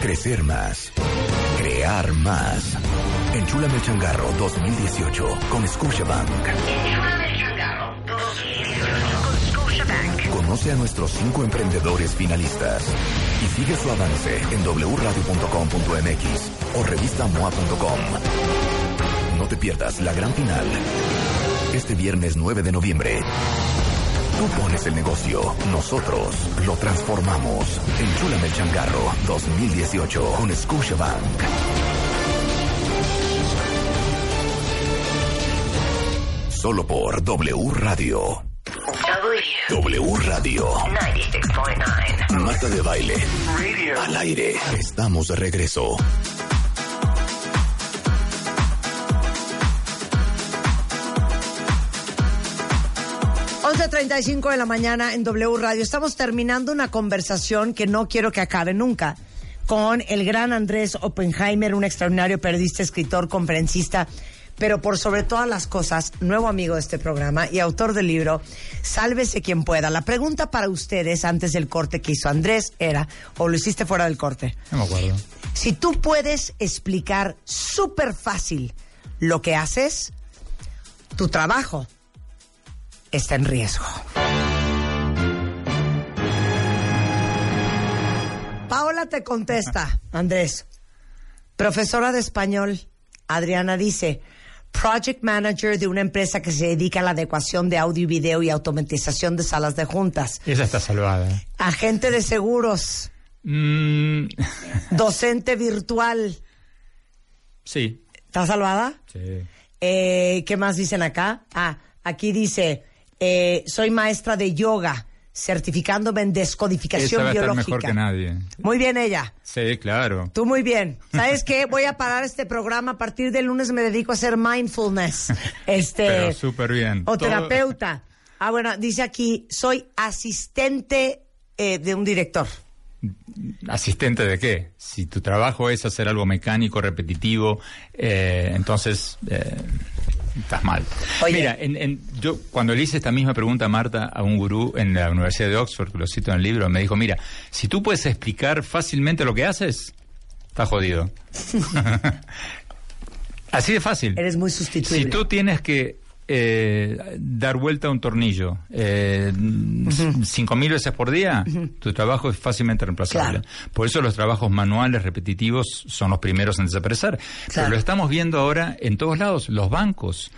Crecer más. Crear más. Enchúlame el changarro 2018 con Scotiabank. Con Scotiabank. Conoce a nuestros cinco emprendedores finalistas y sigue su avance en wradio.com.mx o revistamoa.com. No te pierdas la gran final. Este viernes 9 de noviembre. Tú pones el negocio, nosotros lo transformamos. Enchúlame el changarro 2018 con Scotiabank. Solo por W Radio. W. Radio. 96.9. Marta de baile. Al aire. Estamos de regreso. Once treinta y cinco de la mañana en W Radio. Estamos terminando una conversación que no quiero que acabe nunca con el gran Andrés Oppenheimer, un extraordinario periodista, escritor, conferencista, pero por sobre todas las cosas, nuevo amigo de este programa y autor del libro Sálvese quien pueda. La pregunta para ustedes antes del corte que hizo Andrés era, o lo hiciste fuera del corte, No me acuerdo. si tú puedes explicar súper fácil lo que haces, tu trabajo está en riesgo. Paola te contesta, Andrés. Profesora de español, Adriana dice, Project Manager de una empresa que se dedica a la adecuación de audio y video y automatización de salas de juntas. Esa está salvada. Agente de seguros, Mm, docente virtual. sí. ¿Está salvada? Sí. Eh, ¿Qué más dicen acá? Ah, aquí dice, eh, soy maestra de yoga, certificándome en Esa descodificación va a estar biológica. mejor que nadie. Muy bien ella. Sí, claro. Tú muy bien. ¿Sabes qué? Voy a parar este programa. A partir del lunes me dedico a hacer mindfulness. Este, Pero súper bien. o Todo- terapeuta. Ah, bueno, dice aquí, soy asistente eh, de un director. ¿Asistente de qué? Si tu trabajo es hacer algo mecánico, repetitivo, eh, entonces eh, estás mal. Oye. Mira, en- en- yo cuando le hice esta misma pregunta a Marta, a un gurú en la Universidad de Oxford, que lo cito en el libro, me dijo, mira, si tú puedes explicar fácilmente lo que haces, estás jodido. Así de fácil. Eres muy sustituible. Si tú tienes que eh, dar vuelta a un tornillo eh, cinco mil veces por día, tu trabajo es fácilmente reemplazable. Claro. Por eso los trabajos manuales repetitivos son los primeros en desaparecer. Pero lo estamos viendo ahora en todos lados, los bancos.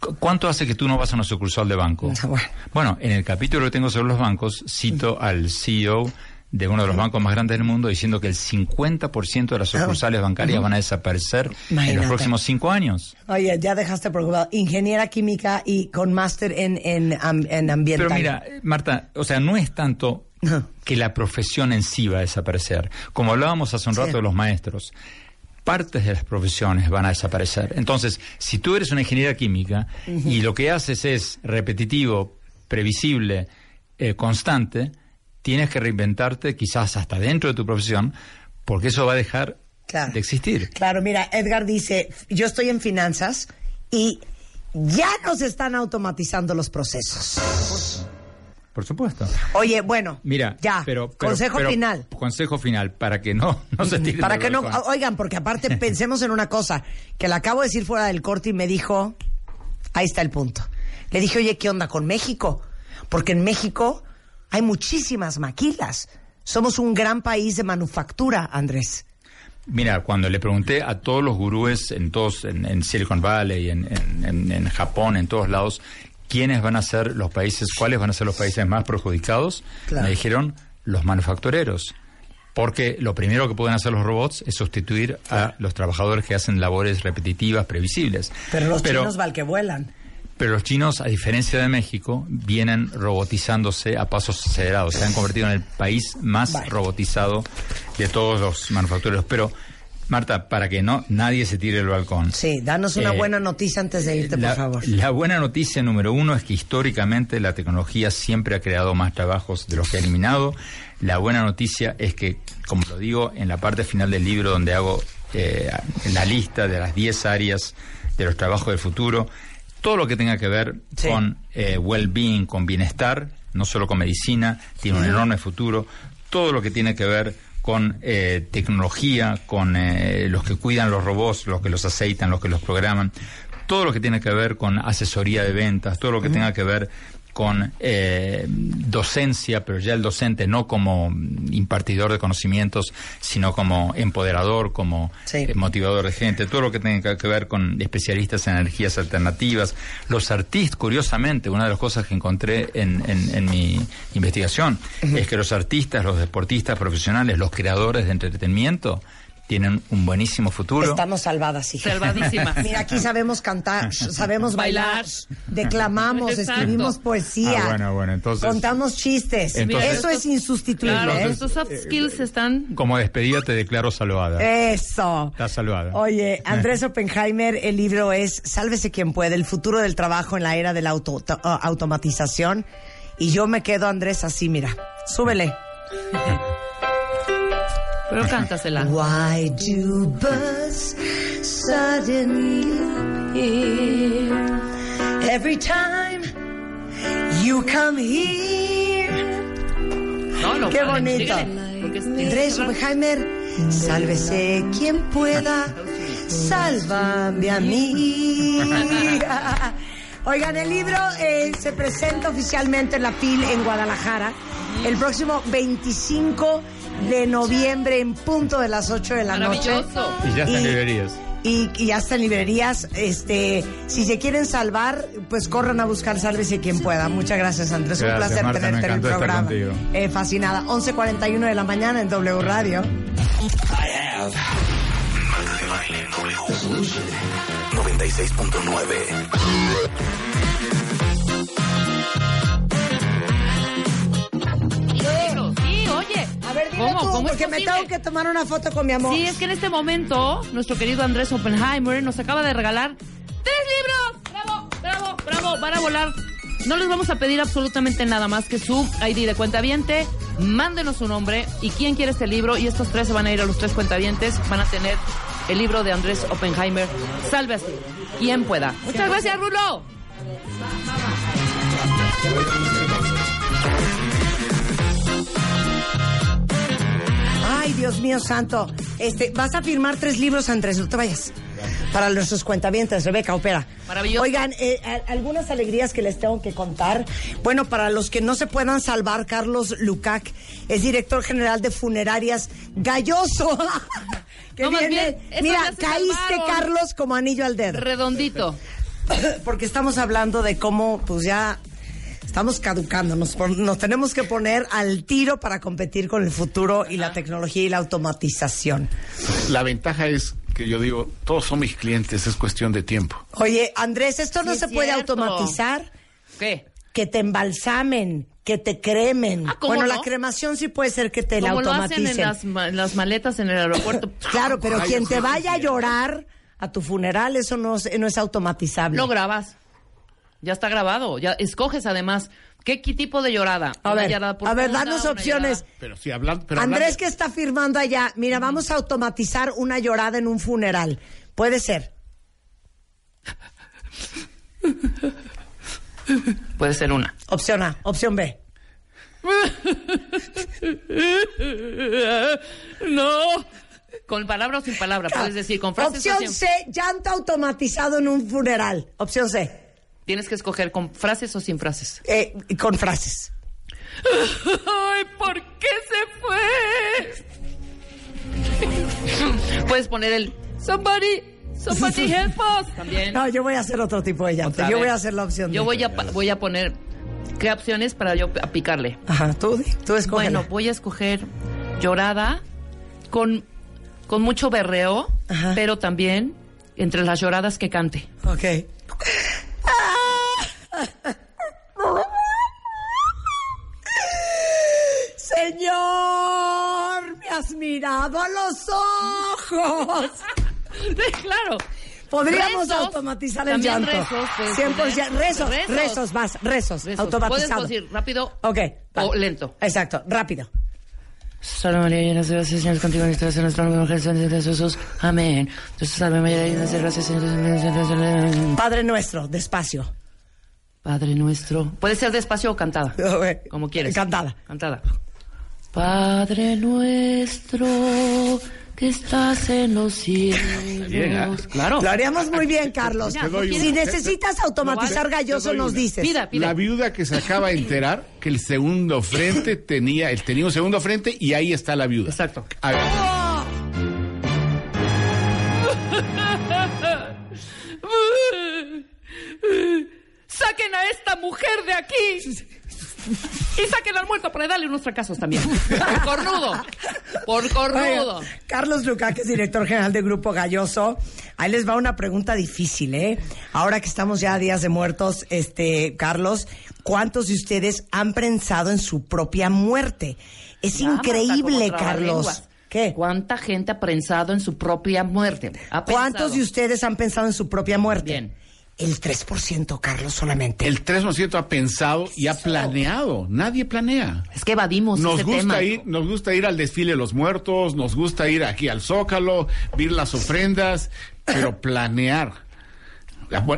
¿Cu- ¿Cuánto hace que tú no vas a una sucursal de banco? Bueno. Bueno, en el capítulo que tengo sobre los bancos, cito al CEO de uno de los bancos más grandes del mundo diciendo que el 50% de las sucursales bancarias van a desaparecer en los próximos cinco años. Oye, ya dejaste preocupado. Ingeniera química y con máster en, en, en ambiental. Pero mira, Marta, o sea, no es tanto que la profesión en sí va a desaparecer. Como hablábamos hace un Sí. rato de los maestros, partes de las profesiones van a desaparecer. Entonces, si tú eres una ingeniera química y lo que haces es repetitivo, previsible, eh, constante, tienes que reinventarte quizás hasta dentro de tu profesión, porque eso va a dejar Claro. de existir. Claro, mira, Edgar dice, yo estoy en finanzas y ya nos están automatizando los procesos. Por supuesto. Oye, bueno, Mira, ya, pero, pero- consejo pero- final. Consejo final, para que no, no se tiren Para que no, oigan, porque aparte pensemos en una cosa, que la acabo de decir fuera del corte y me dijo, ahí está el punto. Le dije, oye, ¿qué onda con México? Porque en México hay muchísimas maquilas. Somos un gran país de manufactura, Andrés. Mira, cuando le pregunté a todos los gurúes en todos, en, en Silicon Valley, en, en- en- Japón, en todos lados, quiénes van a ser los países, cuáles van a ser los países más perjudicados, Claro. me dijeron los manufactureros. Porque lo primero que pueden hacer los robots es sustituir a los trabajadores que hacen labores repetitivas, previsibles. Pero los chinos val que vuelan. Pero los chinos, a diferencia de México, vienen robotizándose a pasos acelerados. Se han convertido en el país más Vale. robotizado de todos los manufactureros. Pero, Marta, para que no nadie se tire el balcón. Sí, danos una Eh, buena noticia antes de irte, la, por favor. la buena noticia número uno es que históricamente la tecnología siempre ha creado más trabajos de los que ha eliminado. La buena noticia es que, como lo digo en la parte final del libro donde hago eh, la lista de las 10 áreas de los trabajos del futuro, todo lo que tenga que ver Sí. con eh, well-being, con bienestar, no solo con medicina, tiene un enorme futuro. Todo lo que tiene que ver con eh, tecnología, con eh, los que cuidan los robots, los que los aceitan, los que los programan, todo lo que tiene que ver con asesoría de ventas, todo lo que tenga que ver con eh, docencia, pero ya el docente no como impartidor de conocimientos, sino como empoderador, como Sí. eh, motivador de gente, todo lo que tenga que ver con especialistas en energías alternativas, los artistas, curiosamente, una de las cosas que encontré en, en- en mi investigación es que los artistas, los deportistas profesionales, los creadores de entretenimiento, tienen un buenísimo futuro. Estamos salvadas, hija. Salvadísimas. Mira, aquí sabemos cantar, sabemos bailar, Bailar. declamamos, Exacto. escribimos poesía. Ah, bueno, bueno, entonces- Contamos chistes. Entonces- Eso es insustituible, Claro, ¿eh? nuestros soft skills están... Como despedida te declaro salvada. Eso. Estás salvada. Oye, Andrés Oppenheimer, el libro es Sálvese quien puede, el futuro del trabajo en la era de la auto- to- uh, automatización. Y yo me quedo, Andrés, así, mira. Súbele. Pero cántasela. Why do birds suddenly appear every time you come here? No, no, Qué bonito. síguele, porque es- Andrés Oppenheimer, sálvese quien pueda, sálvame a mí. Oigan, el libro eh, se presenta oficialmente en la FIL en Guadalajara el próximo 25 de noviembre en punto de las 8 de la noche. Y ya está en librerías. Y, y ya está en librerías. Este, si se quieren salvar, pues corran a buscar Sálvese quien pueda. Muchas gracias, Andrés. Un placer Marta, me tenerte en el programa. contigo. Eh, fascinada. 11.41 de la mañana en W Radio. Marta de baile en W. 96.9. ¿Cómo? ¿Cómo porque me tengo que tomar una foto con mi amor. Sí, es que en este momento nuestro querido Andrés Oppenheimer nos acaba de regalar tres libros. ¡Bravo, bravo, bravo! Van a volar. No les vamos a pedir absolutamente nada más que su ID de cuentaviente. Mándenos su nombre y quién quiere este libro. Y estos tres se van a ir a los tres cuentavientes. Van a tener el libro de Andrés Oppenheimer. Salve así. Quien pueda. Muchas gracias, Rulo. Ay, Dios mío santo. Este, vas a firmar tres libros, Andrés, no te vayas. Para nuestros cuentavientes, Rebeca, opera. Maravilloso. Oigan, eh, a- algunas alegrías que les tengo que contar. Bueno, para los que no se puedan salvar, Carlos Lucac es director general de Funerarias Galloso. que No, viene- bien, mira, caíste, salvaron. Carlos, como anillo al dedo. Redondito. porque estamos hablando de cómo, pues ya estamos caducando, nos, pon- nos tenemos que poner al tiro para competir con el futuro y la tecnología y la automatización. La ventaja es que yo digo, todos son mis clientes, es cuestión de tiempo. Oye, Andrés, esto no Sí, se es puede cierto. automatizar. ¿Qué? Que te embalsamen, que te cremen. Ah, ¿cómo bueno, no? la cremación sí puede ser que te la Como lo hacen automaticen. en las, ma- las maletas en el aeropuerto. Claro, pero Ay, quien te vaya a llorar a tu funeral, eso no, es- no es automatizable. Lo grabas. Ya está grabado. Ya escoges además qué, tipo de llorada. A ver, llorada a ver, danos opciones. Pero si hablan, pero Andrés hablando- que está firmando allá, mira, vamos a automatizar una llorada en un funeral. Puede ser. Puede ser una. Opción A, opción B. No. Con palabra o sin palabra. Puedes decir con frases o Opción C, llanto automatizado en un funeral. Opción C, Tienes que escoger con frases o sin frases. eh, con frases. Ay, ¿por qué se fue? Puedes poner el somebody, somebody help us también. No, yo voy a hacer otro tipo de llanto. Otra Yo vez. voy a hacer la opción Yo voy a voy a poner qué opciones para yo a picarle. Ajá, tú, tú escógela. Bueno, voy a escoger llorada con con mucho berreo, Ajá. pero también entre las lloradas que cante. Ok. Señor, me has mirado a los ojos. claro. Podríamos Rezos, automatizar el llanto. rezos, puedes 100%. poner. Rezos, Rezos. rezos, vas, rezos, Rezos. automatizado. Puedes decir rápido Ok. va. o lento. Exacto, rápido. Salve María, llena de gracia, Señor es contigo, bendita eres en nuestra mujer, Señor de Jesús. Amén. Salve María, llena de gracia, Señor es Padre nuestro, despacio. Padre nuestro. Puede ser despacio o cantada. Como quieres. Cantada. Cantada. Padre nuestro que estás en los cielos. bien, ¿eh? Claro. Lo haríamos muy bien, Carlos. Mira, no si necesitas automatizar galloso, nos dices. Pida, pida. La viuda que se acaba de enterar que el segundo frente tenía, él tenía un segundo frente y ahí está la viuda. Exacto. A ver, Saquen a esta mujer de aquí. Y saquen al muerto para darle unos fracasos también. Por cornudo. Por cornudo. Oiga, Carlos Luca, que es director general de Grupo Galloso. Ahí les va una pregunta difícil, ¿eh? Ahora que estamos ya a días de muertos, este, Carlos, ¿cuántos de ustedes han pensado en su propia muerte? Es Ya, increíble, Carlos. ¿Qué? ¿Cuánta gente ha pensado en su propia muerte? ¿Cuántos de ustedes han pensado en su propia muerte? Bien. El 3%, Carlos, solamente. el 3% ha pensado y ha planeado. Nadie planea. Es que evadimos Nos ese gusta tema. ir, nos gusta ir al desfile de los muertos, nos gusta ir aquí al Zócalo, ver las ofrendas, pero planear.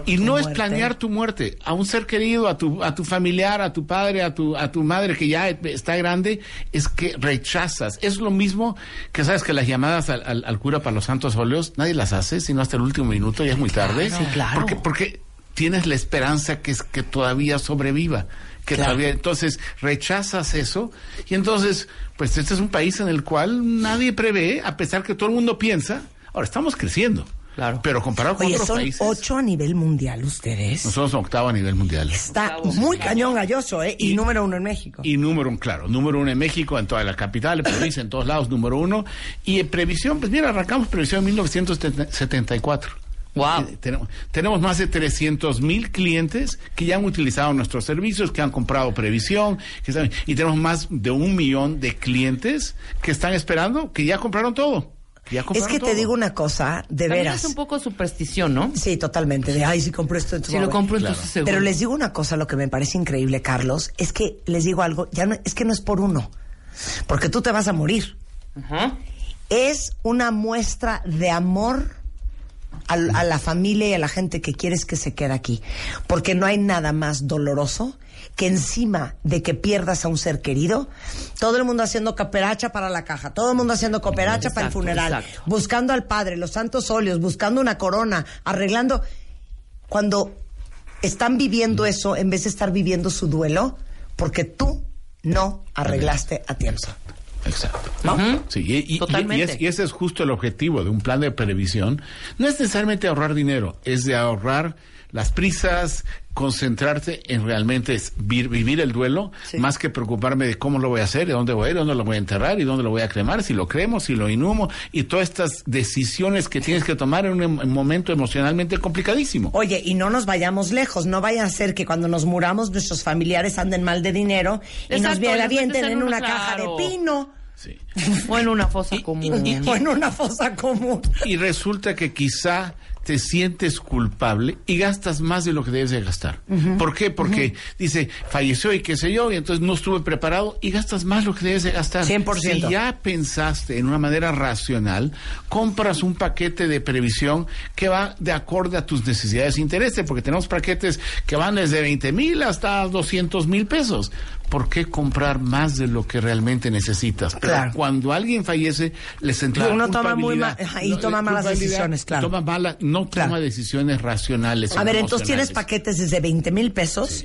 Y no es planear tu muerte, a un ser querido, a tu, a tu familiar, a tu padre, a tu, a tu madre que ya está grande, es que rechazas. Es lo mismo que sabes que las llamadas al, al- al cura para los santos óleos, nadie las hace, sino hasta el último minuto, ya es muy tarde. Sí, claro. Porque, porque tienes la esperanza que es que todavía sobreviva. Que Claro. todavía, entonces rechazas eso y entonces, pues este es un país en el cual nadie prevé, a pesar que todo el mundo piensa. Ahora estamos creciendo, Claro. pero comparado con Oye, otros son países, ocho a nivel mundial ustedes. nosotros somos octavo a nivel mundial. Está muy cañón galloso, ¿eh? Y, Y- número uno en México. Y número uno, claro, número uno en México, en toda la capital, en provincia, en todos lados, número uno. Y en previsión, pues mira, arrancamos previsión en 1974. Wow. Eh, tenemos, tenemos más de 300 mil clientes que ya han utilizado nuestros servicios, que han comprado previsión, que saben, y tenemos más de un millón de clientes que están esperando, que ya compraron todo. Es que te digo una cosa, de También veras. es un poco superstición, ¿no? Sí, totalmente. De, ay, si compro esto, entonces Si lo ver". compro, Claro. entonces seguro. Pero les digo una cosa, lo que me parece increíble, Carlos, es que les digo algo, ya no, es que no es por uno, porque tú te vas a morir. Ajá. Es una muestra de amor a, la familia y a la gente que quieres que se quede aquí, porque no hay nada más doloroso que encima de que pierdas a un ser querido, todo el mundo haciendo cooperacha para la caja, todo el mundo haciendo cooperacha para el funeral, exacto. buscando al padre, los santos óleos, buscando una corona, arreglando. Cuando están viviendo eso en vez de estar viviendo su duelo, porque tú no arreglaste a tiempo. Exacto. Ujú. Sí, y- Totalmente. y es- y ese es justo el objetivo de un plan de previsión. No es necesariamente ahorrar dinero, es de ahorrar las prisas, concentrarte en realmente es vivir el duelo, Sí. más que preocuparme de cómo lo voy a hacer, de dónde voy a ir, dónde lo voy a enterrar y dónde lo voy a cremar, si lo cremo, si lo inhumo, y todas estas decisiones que tienes que tomar en un em- momento emocionalmente complicadísimo. Oye, y no nos vayamos lejos, no vaya a ser que cuando nos muramos nuestros familiares anden mal de dinero y nos Exacto, los avienten en una caja de pino Sí. O en una fosa común. o en una fosa común. Y resulta que quizá te sientes culpable y gastas más de lo que debes de gastar. ¿Por qué? Porque dice, falleció y qué sé yo, y entonces no estuve preparado y gastas más lo que debes de gastar. 100%. Si ya pensaste en una manera racional, compras un paquete de previsión que va de acorde a tus necesidades e intereses, porque tenemos paquetes que van desde 20 mil hasta 200 mil pesos. ¿Por qué comprar más de lo que realmente necesitas? Pero Claro. cuando alguien fallece, le sentirá Uno toma muy culpabilidad. ma- ajá, y toma malas decisiones, claro. Toma mala, no Claro. toma decisiones racionales. A ver, entonces tienes paquetes desde 20 mil pesos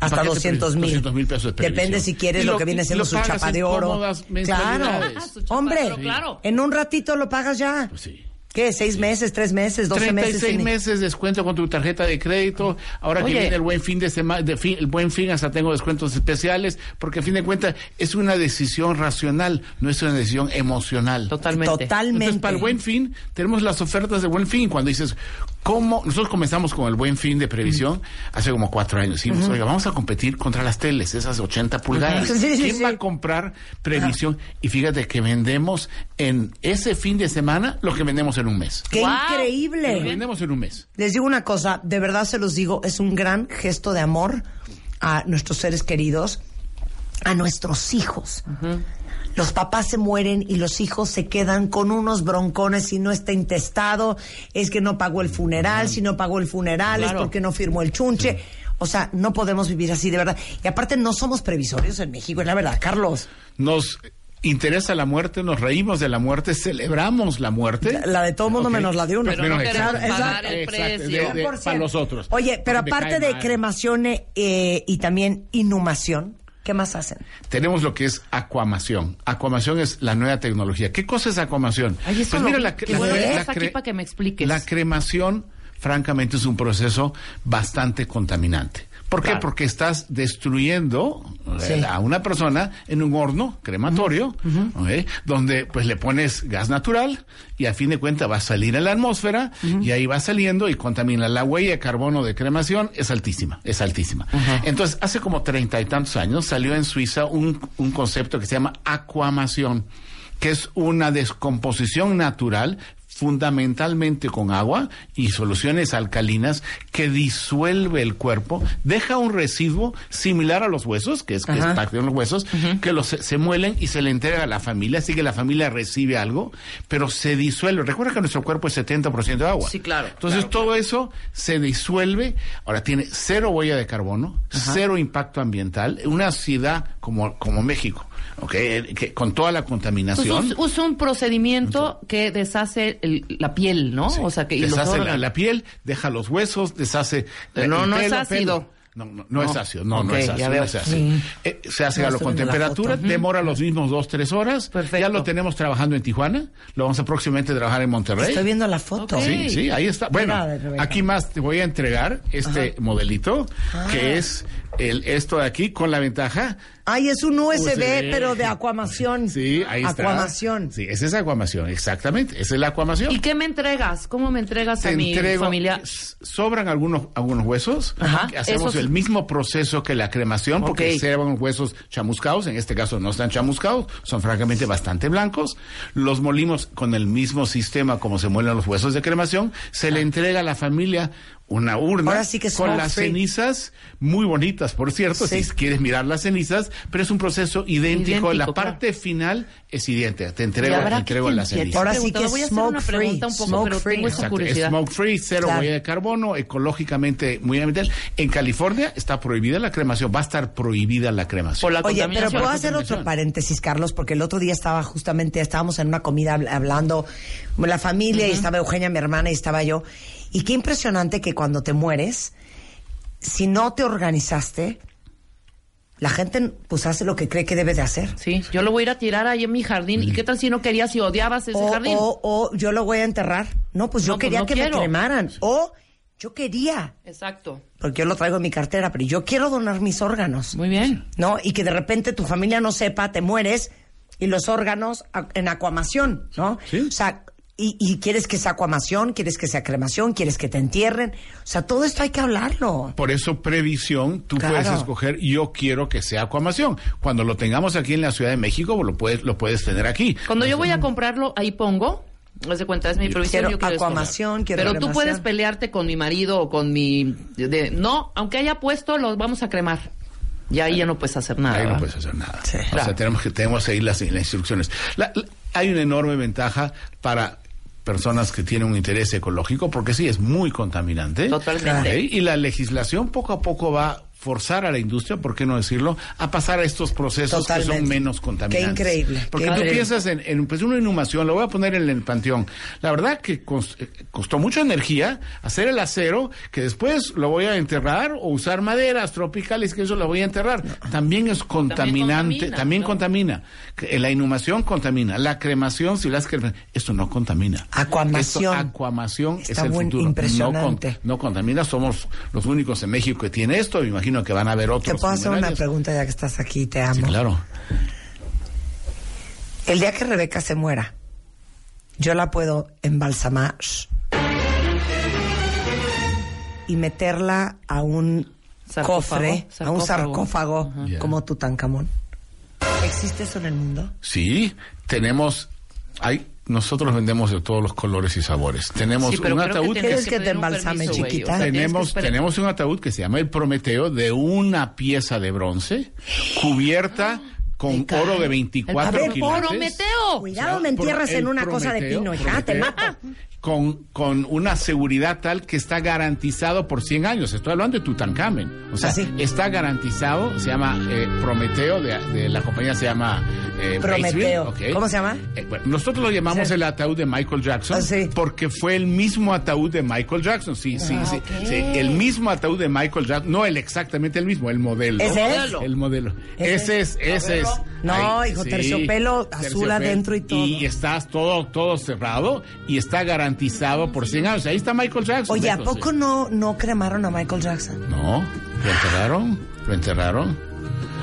hasta Paquete 200 mil. 200,000 pesos de previsión. Depende si quieres lo, lo- que viene siendo lo su chapa en de oro. Claro. Ah, Hombre, claro. en un ratito lo pagas ya. Pues sí. ¿Qué? ¿Seis meses, tres meses, doce 36 meses? meses, descuento con tu tarjeta de crédito. Ahora Oye. que viene el buen fin de semana, de fin- el buen fin hasta tengo descuentos especiales, porque a fin de cuentas es una decisión racional, no es una decisión emocional. Totalmente. Totalmente. Entonces, para el buen fin, tenemos las ofertas de buen fin. Cuando dices, ¿cómo? Nosotros comenzamos con el buen fin de previsión hace como cuatro años. Dijimos, oiga, vamos a competir contra las teles, esas 80 pulgadas. Ujú. Sí, sí, ¿Quién sí. va a comprar previsión? Y fíjate que vendemos en ese fin de semana lo que vendemos en un mes. ¡Qué Wow. Lo increíble! vendemos en un mes. Les digo una cosa, de verdad se los digo, es un gran gesto de amor a nuestros seres queridos, a nuestros hijos. Los papás se mueren y los hijos se quedan con unos broncones si no está intestado, es que no pagó el funeral, si no pagó el funeral es porque no firmó el chunche. O sea, no podemos vivir así de verdad. Y aparte no somos previsorios en México, es la verdad, Carlos. Nos interesa la muerte, nos reímos de la muerte, celebramos la muerte. La de todo mundo menos la de uno. Pero no queremos exacto, pagar el exacto, precio. de- de- 100%. para los otros. Oye, pero aparte de mal. cremación eh, y también inhumación, ¿qué más hacen? Tenemos lo que es acuamación. Acuamación es la nueva tecnología. ¿Qué cosa es acuamación? Ay, eso pues mira, la, la- bueno aquí para que me expliques. La cremación, francamente, es un proceso bastante contaminante. ¿Por qué? Porque estás destruyendo eh, Sí. a una persona en un horno crematorio, ¿ok? donde pues le pones gas natural y a fin de cuentas va a salir en la atmósfera y ahí va saliendo y contamina. La huella de carbono de cremación es altísima, es altísima. Entonces, hace como treinta y tantos años salió en Suiza un, un concepto que se llama acuamación, que es una descomposición natural fundamentalmente con agua y soluciones alcalinas que disuelve el cuerpo, deja un residuo similar a los huesos, que es, que es Ajá. parte de los huesos, que los, se muelen y se le entrega a la familia, así que la familia recibe algo, pero se disuelve. Recuerda que nuestro cuerpo es 70% de agua. Sí, claro, Entonces claro, todo eso se disuelve, ahora tiene cero huella de carbono, cero impacto ambiental, una ciudad como, como México, ¿ok? Que, con toda la Pues contaminación. us- usa un procedimiento que deshace el- la piel, ¿no? Sí. O sea, que deshace la, piel, deja los huesos, deshace. No, el no es ácido. pelo. No, no, no es ácido, no, no es ácido, no es ácido. Sí. Eh, se hace con temperatura, demora los mismos dos, tres horas. Perfecto. Ya lo tenemos trabajando en Tijuana, lo vamos a próximamente trabajar en Monterrey. Estoy viendo la foto. Sí, sí, ahí está. Bueno, aquí más te voy a entregar este modelito, Ah. que es el esto de aquí, con la ventaja Ay, es un USB, USB. pero de acuamación. Sí, ahí está. Acuamación. Sí, esa es acuamación, exactamente. Esa es la acuamación. ¿Y qué me entregas? ¿Cómo me entregas a mi entrego- familia? Sobran algunos, algunos huesos. Ajá, Hacemos esos- el mismo proceso que la cremación, porque se van huesos chamuscados. En este caso no están chamuscados, son francamente bastante blancos. Los molimos con el mismo sistema como se muelen los huesos de cremación. Se le entrega a la familia una urna Ahora sí que con las free. cenizas muy bonitas, por cierto, Sí. si quieres mirar las cenizas, pero es un proceso idéntico. la claro. parte final es idéntica. Te ¿Y entrego, te entrego las cenizas. Ahora sí que? Voy a hacer smoke una free, pregunta un poco, smoke pero free. tengo esa Exacto, es curiosidad. smoke free, cero Claro. huella de carbono, ecológicamente muy ambiental. En California está prohibida la cremación, va a estar prohibida la cremación. Por la Oye, pero puedo hacer otro paréntesis, Carlos, porque el otro día estaba justamente, estábamos en una comida habl- hablando, la familia, y estaba Eugenia, mi hermana, y estaba yo. Y qué impresionante que cuando te mueres, si no te organizaste, la gente pues hace lo que cree que debe de hacer. Sí, yo lo voy a ir a tirar ahí en mi jardín. ¿Y qué tal si no querías y odiabas ese O, jardín? o, o yo lo voy a enterrar. No, pues yo No, pues quería no que quiero. me cremaran. O yo quería, Exacto. porque yo lo traigo en mi cartera, pero yo quiero donar mis órganos. Muy bien. ¿No? Y que de repente tu familia no sepa, te mueres y los órganos en acuamación, ¿no? Sí. O sea, y, y quieres que sea acuamación, quieres que sea cremación, quieres que te entierren. O sea, todo esto hay que hablarlo. Por eso, previsión, tú Claro. puedes escoger, yo quiero que sea acuamación. Cuando lo tengamos aquí en la Ciudad de México, lo puedes, lo puedes tener aquí. Cuando yo voy a comprarlo, ahí pongo. Haz de cuenta, es mi provisión. quiero yo quiero acuamación, escoger. quiero Pero tú cremación. puedes pelearte con mi marido o con mi. de- no, aunque haya puesto, los vamos a cremar. Y ahí ya no puedes hacer nada. Ahí no puedes hacer nada. Sí. o Claro. sea, tenemos que tenemos ahí las, las instrucciones. La- la- hay una enorme ventaja para personas que tienen un interés ecológico, porque sí, es muy contaminante. Totalmente. Y la legislación poco a poco va forzar a la industria, ¿por qué no decirlo?, a pasar a estos procesos que son menos contaminantes. Qué increíble, Porque qué tú increíble. piensas en, en, pues, una inhumación, lo voy a poner en el panteón. La verdad que eh, costó mucha energía hacer el acero, que después lo voy a enterrar o usar maderas tropicales, que eso lo voy a enterrar. También es contaminante, contamina, también ¿no? contamina. Eh, La inhumación contamina, la cremación, si las crema- esto no contamina. Acuamación. Esto, acuamación Está es el buen- futuro. impresionante. No, con- no contamina, somos los únicos en México que tiene esto, me imagino que van a haber otros. Te puedo hacer una pregunta ya que estás aquí, te amo. Sí, claro. El día que Rebeca se muera, yo la puedo embalsamar y meterla a un Sarcófago, cofre, a un sarcófago. como Tutankamón. ¿Existe eso en el mundo? Sí, tenemos, hay, nosotros vendemos de todos los colores y sabores. Tenemos Sí, pero un creo que ataúd tienes ¿Quieres que te embalsame, permiso, chiquita? que tenemos, tenemos un ataúd que se llama el Prometeo de una pieza de bronce cubierta con caray. oro de A 24 ver, quilates. Prometeo. Cuidado, me entierras en una cosa de pino, hija, te mato. Con, con una seguridad tal que está garantizado por 100 años. Estoy hablando de Tutankamen. O sea, Ah, sí. está garantizado, se llama eh, Prometeo, de, de la compañía se llama eh, Prometeo. ¿Cómo se llama? Eh, bueno, nosotros lo llamamos Sí. el ataúd de Michael Jackson Ah, sí. porque fue el mismo ataúd de Michael Jackson. Sí, sí, Ah, sí, sí. El mismo ataúd de Michael Jackson, no el exactamente el mismo, el modelo. ¿Ese es? El modelo. ¿Ese es, ese es. No, hijo, terciopelo azul adentro y todo. Y estás todo, todo cerrado y está garantizado por 100 años. Ahí está Michael Jackson. Oye, ¿a poco no, no cremaron a Michael Jackson? No, lo enterraron, lo enterraron.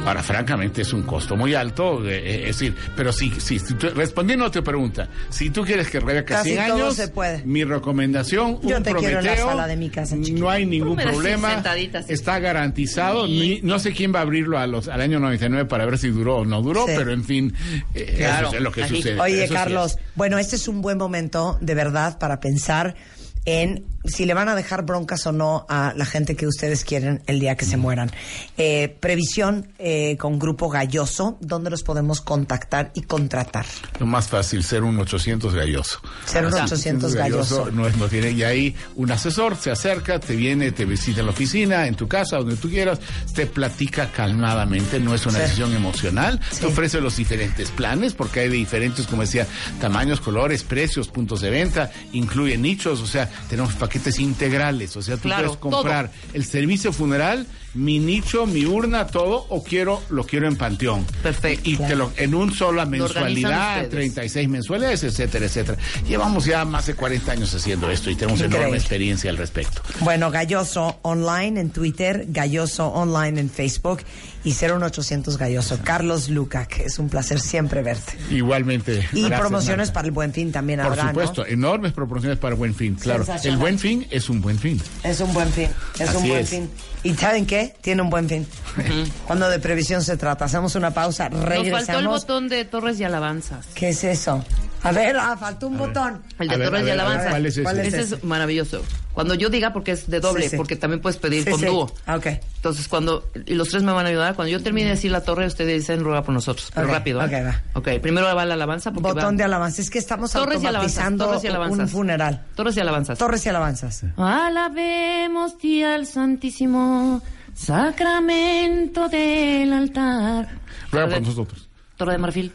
Ahora, francamente, es un costo muy alto, eh, eh, es decir, pero sí, sí, si tú- respondiendo a tu pregunta, si tú quieres que Rebeca Casi 100 todo años, se puede. mi recomendación, Yo un te quiero en la Prometeo, sala de mi casa, chiquita. no hay ningún problema, está garantizado, ni- no sé quién va a abrirlo a los, al año 99 para ver si duró o no duró, Sí. pero en fin, eh, Claro, eso es lo que sucede. Oye, Eso sí Carlos, es. bueno, este es un buen momento, de verdad, para pensar en si le van a dejar broncas o no a la gente que ustedes quieren el día que se mueran. Eh, previsión eh, con Grupo Galloso, ¿dónde los podemos contactar y contratar? Lo más fácil, ser un 800 galloso. Ser un 800 galloso. No, es- no tiene, y ahí un asesor se acerca, te viene, te visita en la oficina, en tu casa, donde tú quieras, te platica calmadamente, no es una Sí. decisión emocional, Sí. te ofrece los diferentes planes, porque hay de diferentes, como decía, tamaños, colores, precios, puntos de venta, incluye nichos, o sea, tenemos paquetes integrales, o sea, tú Claro, puedes comprar el servicio funeral, mi nicho, mi urna, todo, o quiero, lo quiero en panteón. Perfecto. Y te lo, en un sola mensualidad, ustedes. 36 mensuales, etcétera, etcétera. Llevamos ya más de 40 años haciendo esto y tenemos Increíble. enorme experiencia al respecto. Bueno, Galloso Online en Twitter, Galloso Online en Facebook y 01800 Galloso. Carlos Luca, que es un placer siempre verte. Igualmente. Y gracias, promociones Marta. para el Buen Fin también Por habrá, ¿no? supuesto, enormes promociones para Buen Fin, claro. El Buen Fin es un buen fin. Es un buen fin, es un Así buen es. fin. ¿Y saben qué? Tiene un buen fin. Cuando de previsión se trata. Hacemos una pausa, Nos faltó el regresamos. botón de Torres y Alabanzas. ¿Qué es eso? A ver, ah, faltó un botón. El de Torres a y ver, a ver, Alabanzas. ¿cuál es ese? ¿Cuál es ese ese? es maravilloso. Cuando yo diga, porque es de doble, Sí, sí. porque también puedes pedir Sí, con sí. dúo. Ah, ok. Entonces, cuando. Y los tres me van a ayudar. Cuando yo termine de decir la torre, ustedes dicen ruega por nosotros. Pero Ok, rápido. ¿eh? ok, va. Ok, primero va la alabanza. Porque Botón va- de alabanza. Es que estamos Torres y alabanzas. automatizando Torres y alabanzas. un funeral. Torres y alabanzas. Torres y alabanzas. Alabemos ti al Santísimo Sacramento del altar. Ruega por de- nosotros. Torre de marfil.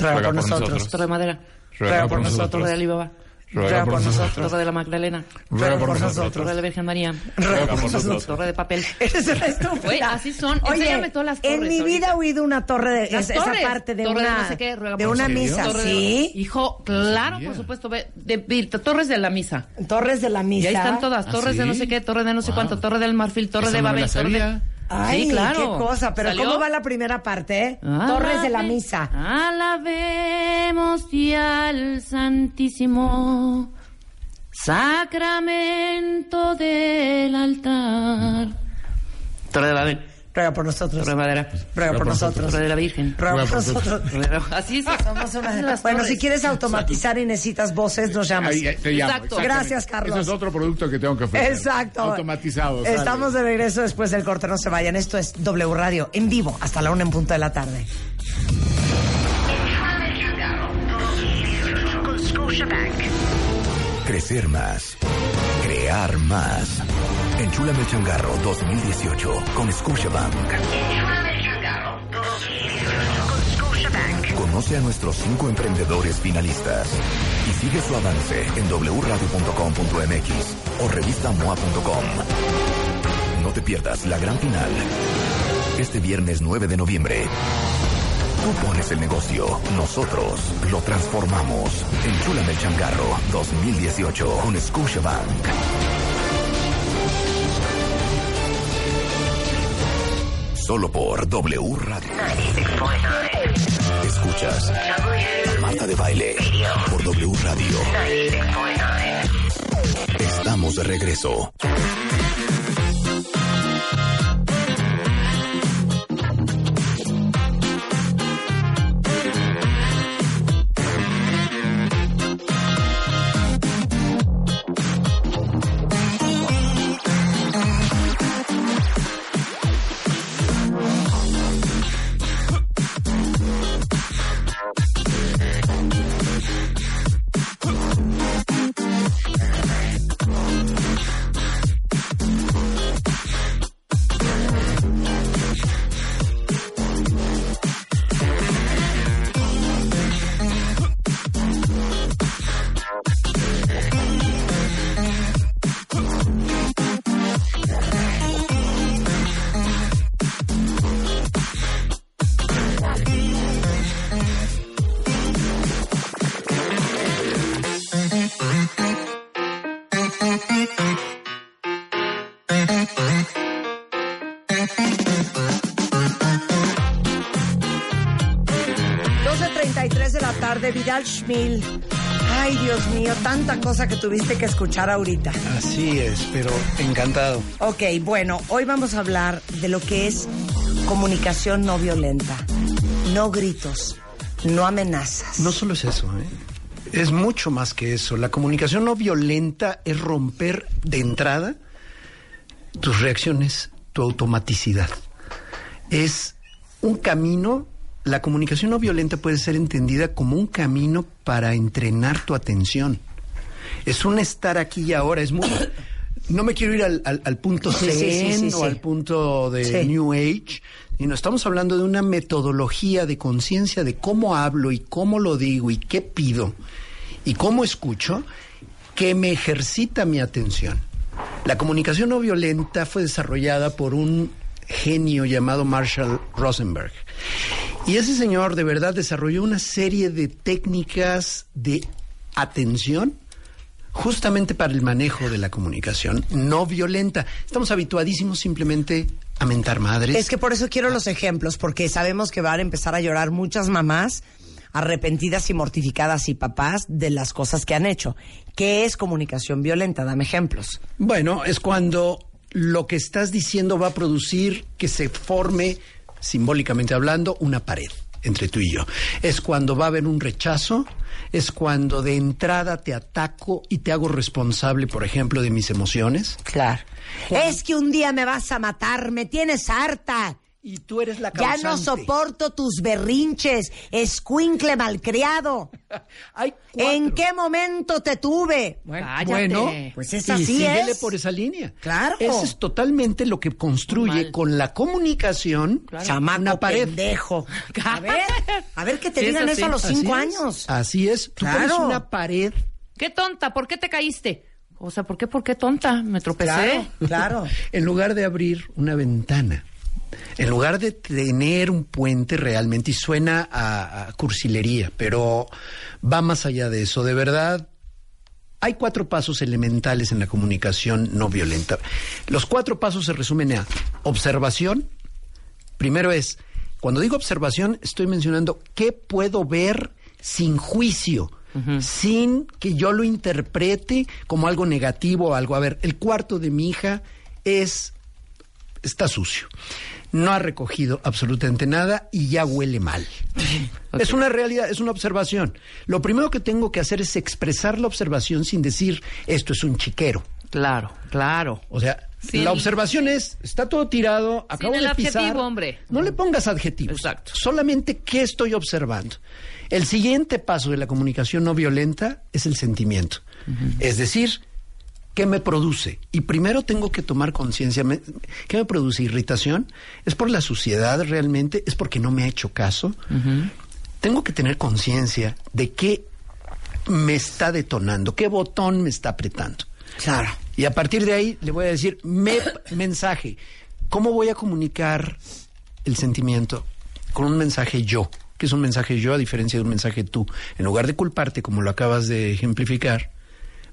Ruega por por nosotros. nosotros. Torre de madera. Ruega por Torre nosotros. de Alibaba. Ruega por nosotros. Torre de la Magdalena. Ruega por Torre nosotros. de la Virgen María. Ruega por nosotros. Torre de papel. Una estúpida. Güey, así son. Oye, todas las en torres mi vida he oído una torre de Las esa, esa torres. parte de Torre de una no sé qué, ruega de por una nosotros. misa, Torre de- sí. Hijo, claro, por supuesto. Ve, de, de- torres de la misa. Torres de la Y misa. ahí están todas. ¿Ah, Torres de no sé qué, torre de no sé Wow. cuánto, torre del marfil, torre Esa de no Babel. torre de-. Ay, sí, claro. qué cosa, pero ¿Salió? ¿cómo va la primera parte? eh? Alabe- Torres de la misa. Alabemos y al Santísimo Sacramento del altar. Torre de Babel, Ruega por nosotros. Torre de Madera, Ruega por nosotros. Torre de la Virgen. Ruega por Ruega por nosotros. Así es. Somos una- Bueno, si quieres automatizar y necesitas voces, nos llamas. Ahí, te llamo, Exacto. Gracias, Carlos. Ese es otro producto que tengo que ofrecer. Exacto. Automatizado. sale. Estamos de regreso después del corte, no se vayan. Esto es W Radio en vivo hasta la una en punto de la tarde. Crecer más. Crear más. Enchúlame el changarro 2018 con Scotiabank. Conoce a nuestros cinco emprendedores finalistas y sigue su avance en wradio.com.mx o revistamoa.com. No te pierdas la gran final. Este viernes 9 de noviembre. Tú pones el negocio, nosotros lo transformamos. Enchúlame el changarro 2018 con Scotiabank. Solo por W Radio. Escuchas Marta de Baile por W Radio. Estamos de regreso. Ay, Dios mío, tanta cosa que tuviste que escuchar ahorita. Así es, pero encantado. Ok, bueno, hoy vamos a hablar de lo que es comunicación no violenta. No gritos, no amenazas. No solo es eso, ¿eh? es mucho más que eso. La comunicación no violenta es romper de entrada tus reacciones, tu automaticidad. Es un camino, la comunicación no violenta puede ser entendida como un camino para entrenar tu atención. Es un estar aquí y ahora, es muy... No me quiero ir al, al- al punto Sí, zen sí, sí, sí, o al punto de. New Age, sino estamos hablando de una metodología de conciencia de cómo hablo y cómo lo digo y qué pido y cómo escucho que me ejercita mi atención. La comunicación no violenta fue desarrollada por un genio llamado Marshall Rosenberg. Y ese señor de verdad desarrolló una serie de técnicas de atención justamente para el manejo de la comunicación no violenta. Estamos habituadísimos simplemente a mentar madres. Es que por eso quiero los ejemplos, porque sabemos que van a empezar a llorar muchas mamás arrepentidas y mortificadas y papás de las cosas que han hecho. ¿Qué es comunicación violenta? Dame ejemplos. Bueno, es cuando lo que estás diciendo va a producir que se forme, simbólicamente hablando, una pared entre tú y yo. Es cuando va a haber un rechazo, es cuando de entrada te ataco y te hago responsable, por ejemplo, de mis emociones. Claro. Es que un día me vas a matar, me tienes harta. Y tú eres la Ya causante. no soporto tus berrinches, escuincle malcriado. Hay. ¿En qué momento te tuve? Cállate. Bueno, Pues es y así síguele es. por esa línea. Claro. Eso es totalmente lo que construye Mal. con la comunicación Chamaco una pared. pendejo. A ver, a ver que te Sí, digan eso a los Así cinco es. años. Así es. Tú Claro. pones una pared qué tonta, ¿por qué te caíste? O sea, ¿por qué, por qué tonta? Me tropecé. Claro, claro. En lugar de abrir una ventana, en lugar de tener un puente realmente, y suena a, a cursilería, pero va más allá de eso, de verdad. Hay cuatro pasos elementales en la comunicación no violenta. Los cuatro pasos se resumen a observación. Primero es, cuando digo observación, estoy mencionando qué puedo ver sin juicio, sin que yo lo interprete como algo negativo o algo. A ver, el cuarto de mi hija es está sucio. No ha recogido absolutamente nada y ya huele mal. Es una realidad, es una observación. Lo primero que tengo que hacer es expresar la observación sin decir esto es un chiquero. Claro, claro. O sea, Sin- la observación es está todo tirado, acabo el de pisar. adjetivo, hombre. No le pongas adjetivos. Exacto. Solamente qué estoy observando. El siguiente paso de la comunicación no violenta es el sentimiento. Es decir, ¿qué me produce? Y primero tengo que tomar conciencia. ¿Qué me produce? ¿Irritación? ¿Es por la suciedad realmente? ¿Es porque no me ha hecho caso? Tengo que tener conciencia de qué me está detonando, qué botón me está apretando. Claro. Y a partir de ahí le voy a decir, mensaje. ¿Cómo voy a comunicar el sentimiento? Con un mensaje yo. que es un mensaje yo a diferencia de un mensaje tú? En lugar de culparte, como lo acabas de ejemplificar,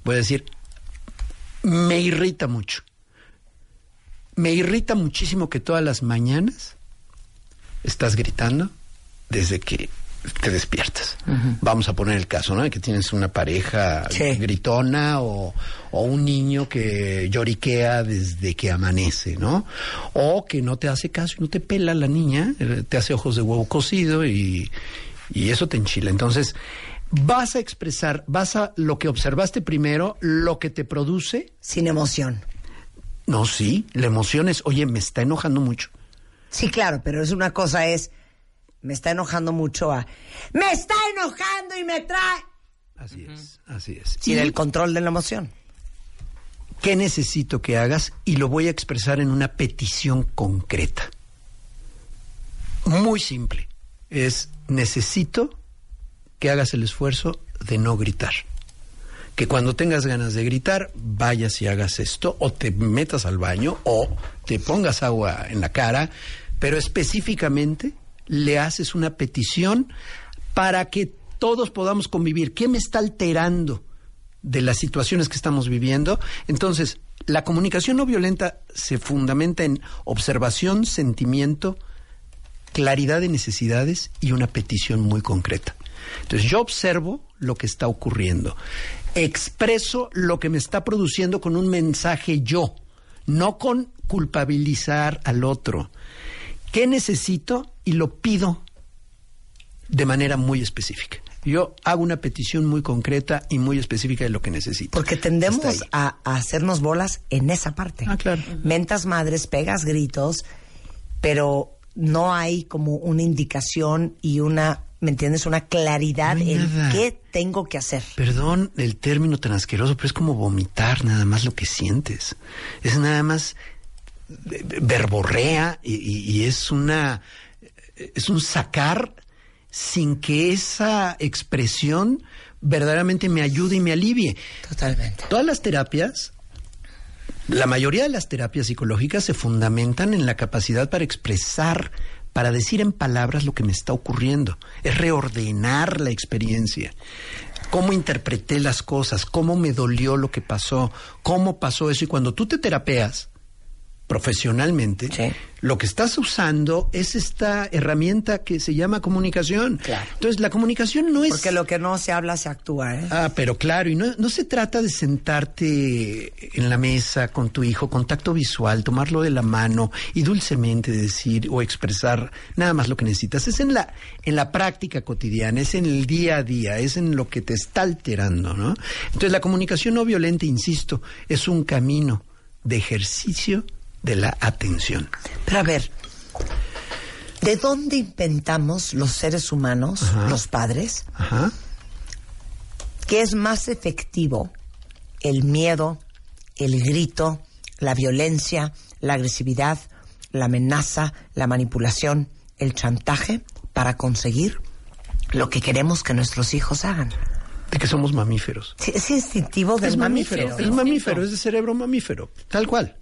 voy a decir, me irrita mucho. Me irrita muchísimo que todas las mañanas estás gritando desde que te despiertas. Vamos a poner el caso, ¿no? Que tienes una pareja gritona o, o un niño que lloriquea desde que amanece, ¿no? O que no te hace caso y no te pela la niña, eh, te hace ojos de huevo cocido y, y eso te enchila. Entonces, vas a expresar, vas a lo que observaste primero, lo que te produce. Sin emoción. No, sí, la emoción es, oye, me está enojando mucho. Sí, claro, pero es una cosa es, me está enojando mucho a, me está enojando y me trae. Así es, así es. Sin el control de la emoción. ¿Qué necesito que hagas? Y lo voy a expresar en una petición concreta. Muy simple. Es, necesito que hagas el esfuerzo de no gritar. Que cuando tengas ganas de gritar, vayas y hagas esto, o te metas al baño, o te pongas agua en la cara, pero específicamente le haces una petición para que todos podamos convivir. ¿Qué me está alterando de las situaciones que estamos viviendo? Entonces, la comunicación no violenta se fundamenta en observación, sentimiento, claridad de necesidades y una petición muy concreta. Entonces, yo observo lo que está ocurriendo, expreso lo que me está produciendo con un mensaje yo, no con culpabilizar al otro. ¿Qué necesito? Y lo pido de manera muy específica. Yo hago una petición muy concreta y muy específica de lo que necesito. Porque tendemos a, a hacernos bolas en esa parte. Ah, claro. Mentas madres, pegas gritos, pero no hay como una indicación y una, ¿me entiendes? Una claridad No en nada. qué tengo que hacer. Perdón el término tan asqueroso, pero es como vomitar nada más lo que sientes. Es nada más eh, verborrea y, y- y es una es un sacar sin que esa expresión verdaderamente me ayude y me alivie. Totalmente. Todas las terapias, la mayoría de las terapias psicológicas se fundamentan en la capacidad para expresar, para decir en palabras lo que me está ocurriendo. Es reordenar la experiencia. Cómo interpreté las cosas, cómo me dolió lo que pasó, cómo pasó eso. Y cuando tú te terapeas profesionalmente, lo que estás usando es esta herramienta que se llama comunicación. Entonces, la comunicación no es... Porque lo que no se habla se actúa, ¿eh? Ah, pero claro, y no, no se trata de sentarte en la mesa con tu hijo, contacto visual, tomarlo de la mano y dulcemente decir o expresar nada más lo que necesitas. Es en la, en la práctica cotidiana, es en el día a día, es en lo que te está alterando, ¿no? Entonces la comunicación no violenta, insisto, es un camino de ejercicio de la atención. Pero a ver, ¿de dónde inventamos los seres humanos, Ajá. los padres, Ajá. que es más efectivo el miedo, el grito, la violencia, la agresividad, la amenaza, la manipulación, el chantaje para conseguir lo que queremos que nuestros hijos hagan? de que somos mamíferos. Sí, es instintivo del es mamífero. mamífero, es mamífero, es de cerebro mamífero, tal cual.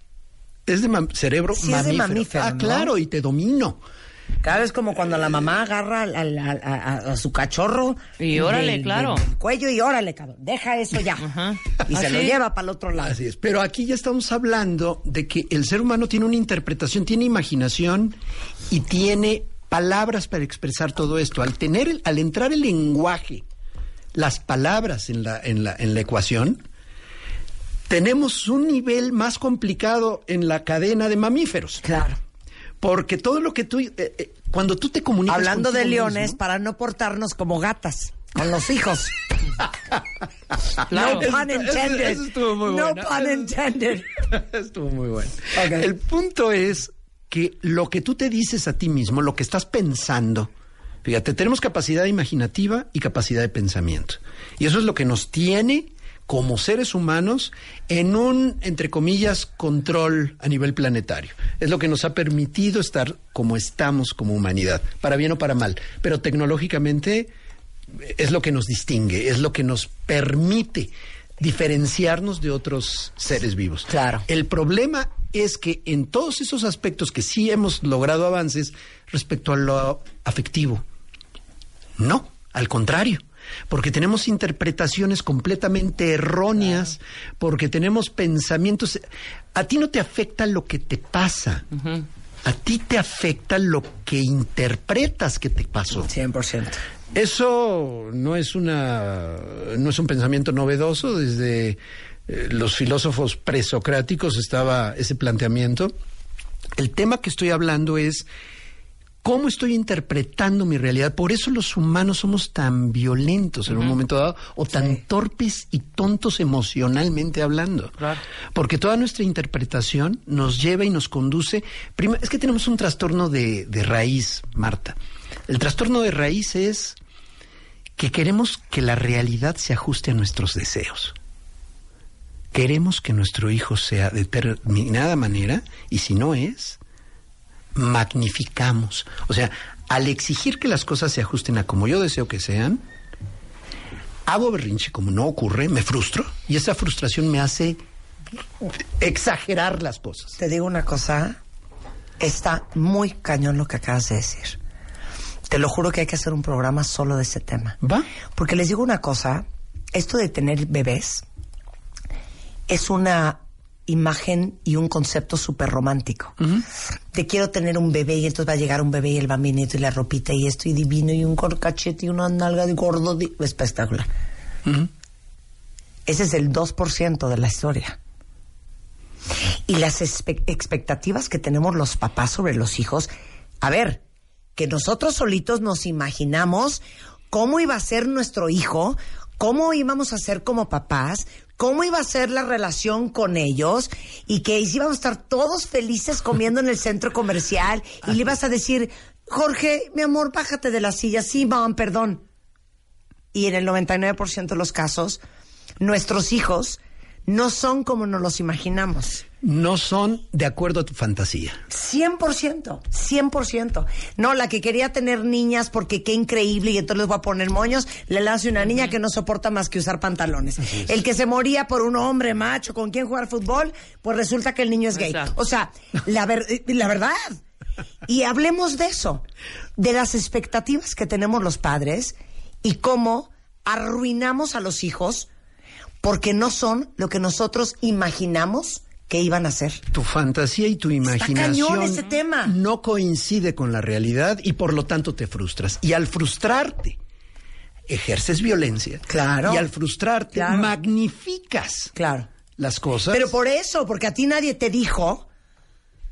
Es de mam- cerebro Sí, es de mamífero. mamífero, ah, ¿no? claro, y te domino. Claro, es como cuando la mamá agarra al- al- al- a, a- su cachorro. Y órale, del- claro. del cuello y órale, cabrón. Deja eso ya. Y se Así. lo lleva para el otro lado. Así es. Pero aquí ya estamos hablando de que el ser humano tiene una interpretación, tiene imaginación y tiene palabras para expresar todo esto. Al tener, el- al entrar el lenguaje, las palabras en la, en la, en la ecuación, tenemos un nivel más complicado en la cadena de mamíferos. Claro. Porque todo lo que tú, eh, eh, cuando tú te comunicas Hablando de leones, mismo- para no portarnos como gatas con los hijos. Claro. No pun Eso- intended. eso estuvo muy no bueno. pun intended. Estuvo muy bueno. El punto es que lo que tú te dices a ti mismo, lo que estás pensando, fíjate, tenemos capacidad imaginativa y capacidad de pensamiento. Y eso es lo que nos tiene como seres humanos en un, entre comillas, control a nivel planetario. Es lo que nos ha permitido estar como estamos como humanidad, para bien o para mal. Pero tecnológicamente es lo que nos distingue, es lo que nos permite diferenciarnos de otros seres vivos. Claro. El problema es que en todos esos aspectos que sí hemos logrado avances respecto a lo afectivo, no, al contrario. Porque tenemos interpretaciones completamente erróneas, porque tenemos pensamientos... A ti no te afecta lo que te pasa, a ti te afecta lo que interpretas que te pasó. 100%. Eso no es una no es un pensamiento novedoso desde eh, los filósofos presocráticos estaba ese planteamiento. El tema que estoy hablando es cómo estoy interpretando mi realidad. Por eso los humanos somos tan violentos en un momento dado o tan torpes y tontos emocionalmente hablando. Porque toda nuestra interpretación nos lleva y nos conduce. Prima- es que tenemos un trastorno de, de raíz, Marta. El trastorno de raíz es que queremos que la realidad se ajuste a nuestros deseos. Queremos que nuestro hijo sea de determinada manera y si no es, magnificamos. O sea, al exigir que las cosas se ajusten a como yo deseo que sean, hago berrinche como no ocurre, me frustro y esa frustración me hace exagerar las cosas. Te digo una cosa, está muy cañón lo que acabas de decir. Te lo juro que hay que hacer un programa solo de ese tema. ¿Va? Porque les digo una cosa, esto de tener bebés es una imagen y un concepto súper romántico. Te quiero tener un bebé y entonces va a llegar un bebé y el bambinito y la ropita y esto y divino y un corcachete y una nalga de gordo di- espectacular. Ese es el 2% de la historia. Y las expectativas que tenemos los papás sobre los hijos, a ver, que nosotros solitos nos imaginamos cómo iba a ser nuestro hijo, cómo íbamos a ser como papás, cómo iba a ser la relación con ellos y que íbamos a estar todos felices comiendo en el centro comercial y le ibas a decir, Jorge, mi amor, bájate de la silla, sí, mam, perdón. Y en el 99% de los casos, nuestros hijos no son como nos los imaginamos. No son de acuerdo a tu fantasía. 100%, 100%. No, la que quería tener niñas porque qué increíble y entonces les voy a poner moños, le lanzo una niña que no soporta más que usar pantalones. El que se moría por un hombre macho con quien jugar fútbol, pues resulta que el niño es gay. O sea, la, ver- la verdad. Y hablemos de eso, de las expectativas que tenemos los padres y cómo arruinamos a los hijos porque no son lo que nosotros imaginamos que iban a ser. Tu fantasía y tu imaginación ese tema. no coincide con la realidad y por lo tanto te frustras. Y al frustrarte, ejerces violencia. Claro. Y al frustrarte, Claro. magnificas Claro. las cosas. Pero por eso, porque a ti nadie te dijo,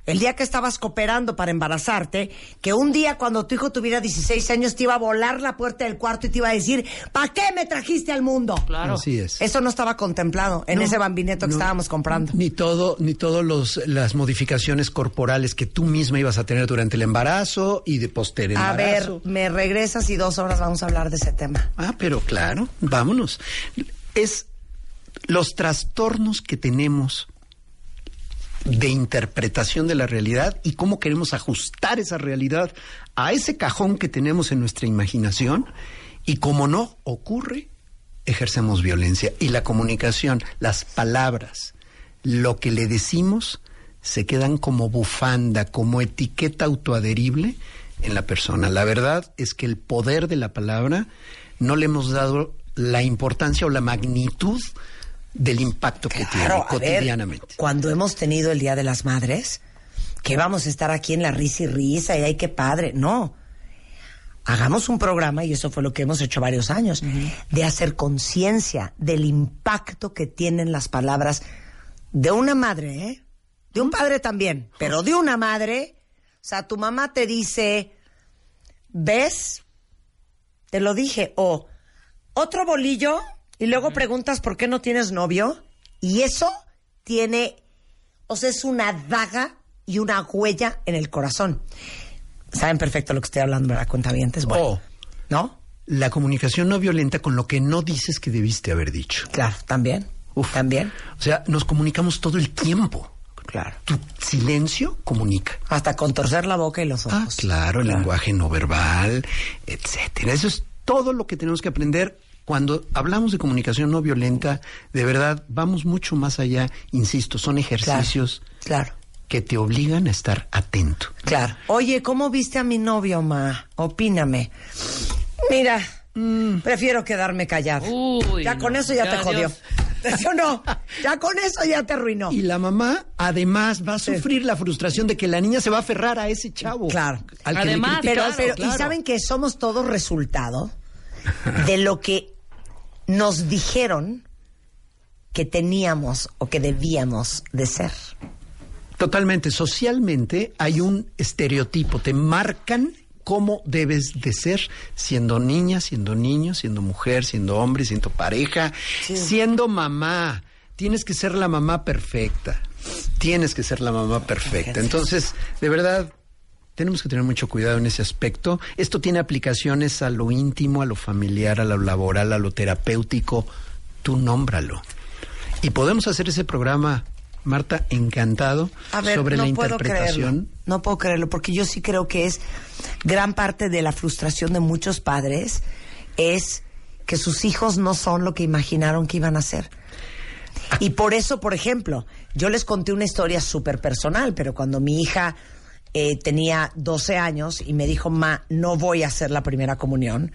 el día que estabas cooperando para embarazarte, que un día cuando tu hijo tuviera 16 años te iba a volar la puerta del cuarto y te iba a decir, ¿para qué me trajiste al mundo? Claro. Así es. Eso no estaba contemplado en No, ese bambineto que no. estábamos comprando. Ni todo, ni todos los las modificaciones corporales que tú misma ibas a tener durante el embarazo y de posterior A ver, me regresas y dos horas vamos a hablar de ese tema. Ah, pero claro, vámonos. Es los trastornos que tenemos de interpretación de la realidad y cómo queremos ajustar esa realidad a ese cajón que tenemos en nuestra imaginación y como no ocurre ejercemos violencia. Y la comunicación, las palabras, lo que le decimos, se quedan como bufanda, como etiqueta autoadherible en la persona. La verdad es que el poder de la palabra no le hemos dado la importancia o la magnitud del impacto que tiene ver, cotidianamente. cuando hemos tenido el Día de las Madres, que vamos a estar aquí en la risa y risa y ay, qué padre. No. Hagamos un programa, y eso fue lo que hemos hecho varios años, de hacer conciencia del impacto que tienen las palabras de una madre, ¿eh? De un padre también, pero de una madre. O sea, tu mamá te dice, ¿ves? Te lo dije. O otro bolillo y luego preguntas por qué no tienes novio. Y eso tiene, o sea, es una daga y una huella en el corazón. Saben perfecto lo que estoy hablando, ¿verdad? Cuentavientes. Bueno, O ¿no? la comunicación no violenta con lo que no dices que debiste haber dicho. Claro, también. Uf. También. O sea, nos comunicamos todo el tiempo. Claro. Tu silencio comunica. Hasta con torcer la boca y los ojos. Ah, claro, el lenguaje no verbal, etcétera. Eso es todo lo que tenemos que aprender. Cuando hablamos de comunicación no violenta, de verdad, vamos mucho más allá, insisto, son ejercicios Claro. que te obligan a estar atento. Claro. Oye, ¿cómo viste a mi novio, ma? Opíname. Mira, prefiero quedarme callado. Uy, ya con eso ya, Ya, te jodió. Dios. ¿Sí o no? Ya con eso ya te arruinó. Y la mamá, además, va a sufrir la frustración de que la niña se va a aferrar a ese chavo. Claro. Al que Además, le Pero, pero, claro. y saben que somos todos resultado de lo que nos dijeron que teníamos o que debíamos de ser. Totalmente. Socialmente hay un estereotipo. Te marcan cómo debes de ser siendo niña, siendo niño, siendo mujer, siendo hombre, siendo pareja, siendo mamá. Tienes que ser la mamá perfecta. Tienes que ser la mamá perfecta. Entonces, de verdad, tenemos que tener mucho cuidado en ese aspecto. Esto tiene aplicaciones a lo íntimo, a lo familiar, a lo laboral, a lo terapéutico. Tú nómbralo. Y podemos hacer ese programa, Marta, encantado, A ver, sobre no la puedo creerlo. interpretación. No puedo creerlo, porque yo sí creo que es gran parte de la frustración de muchos padres es que sus hijos no son lo que imaginaron que iban a ser. Y por eso, por ejemplo, yo les conté una historia súper personal, pero cuando mi hija eh, tenía 12 años y me dijo, ma, no voy a hacer la primera comunión,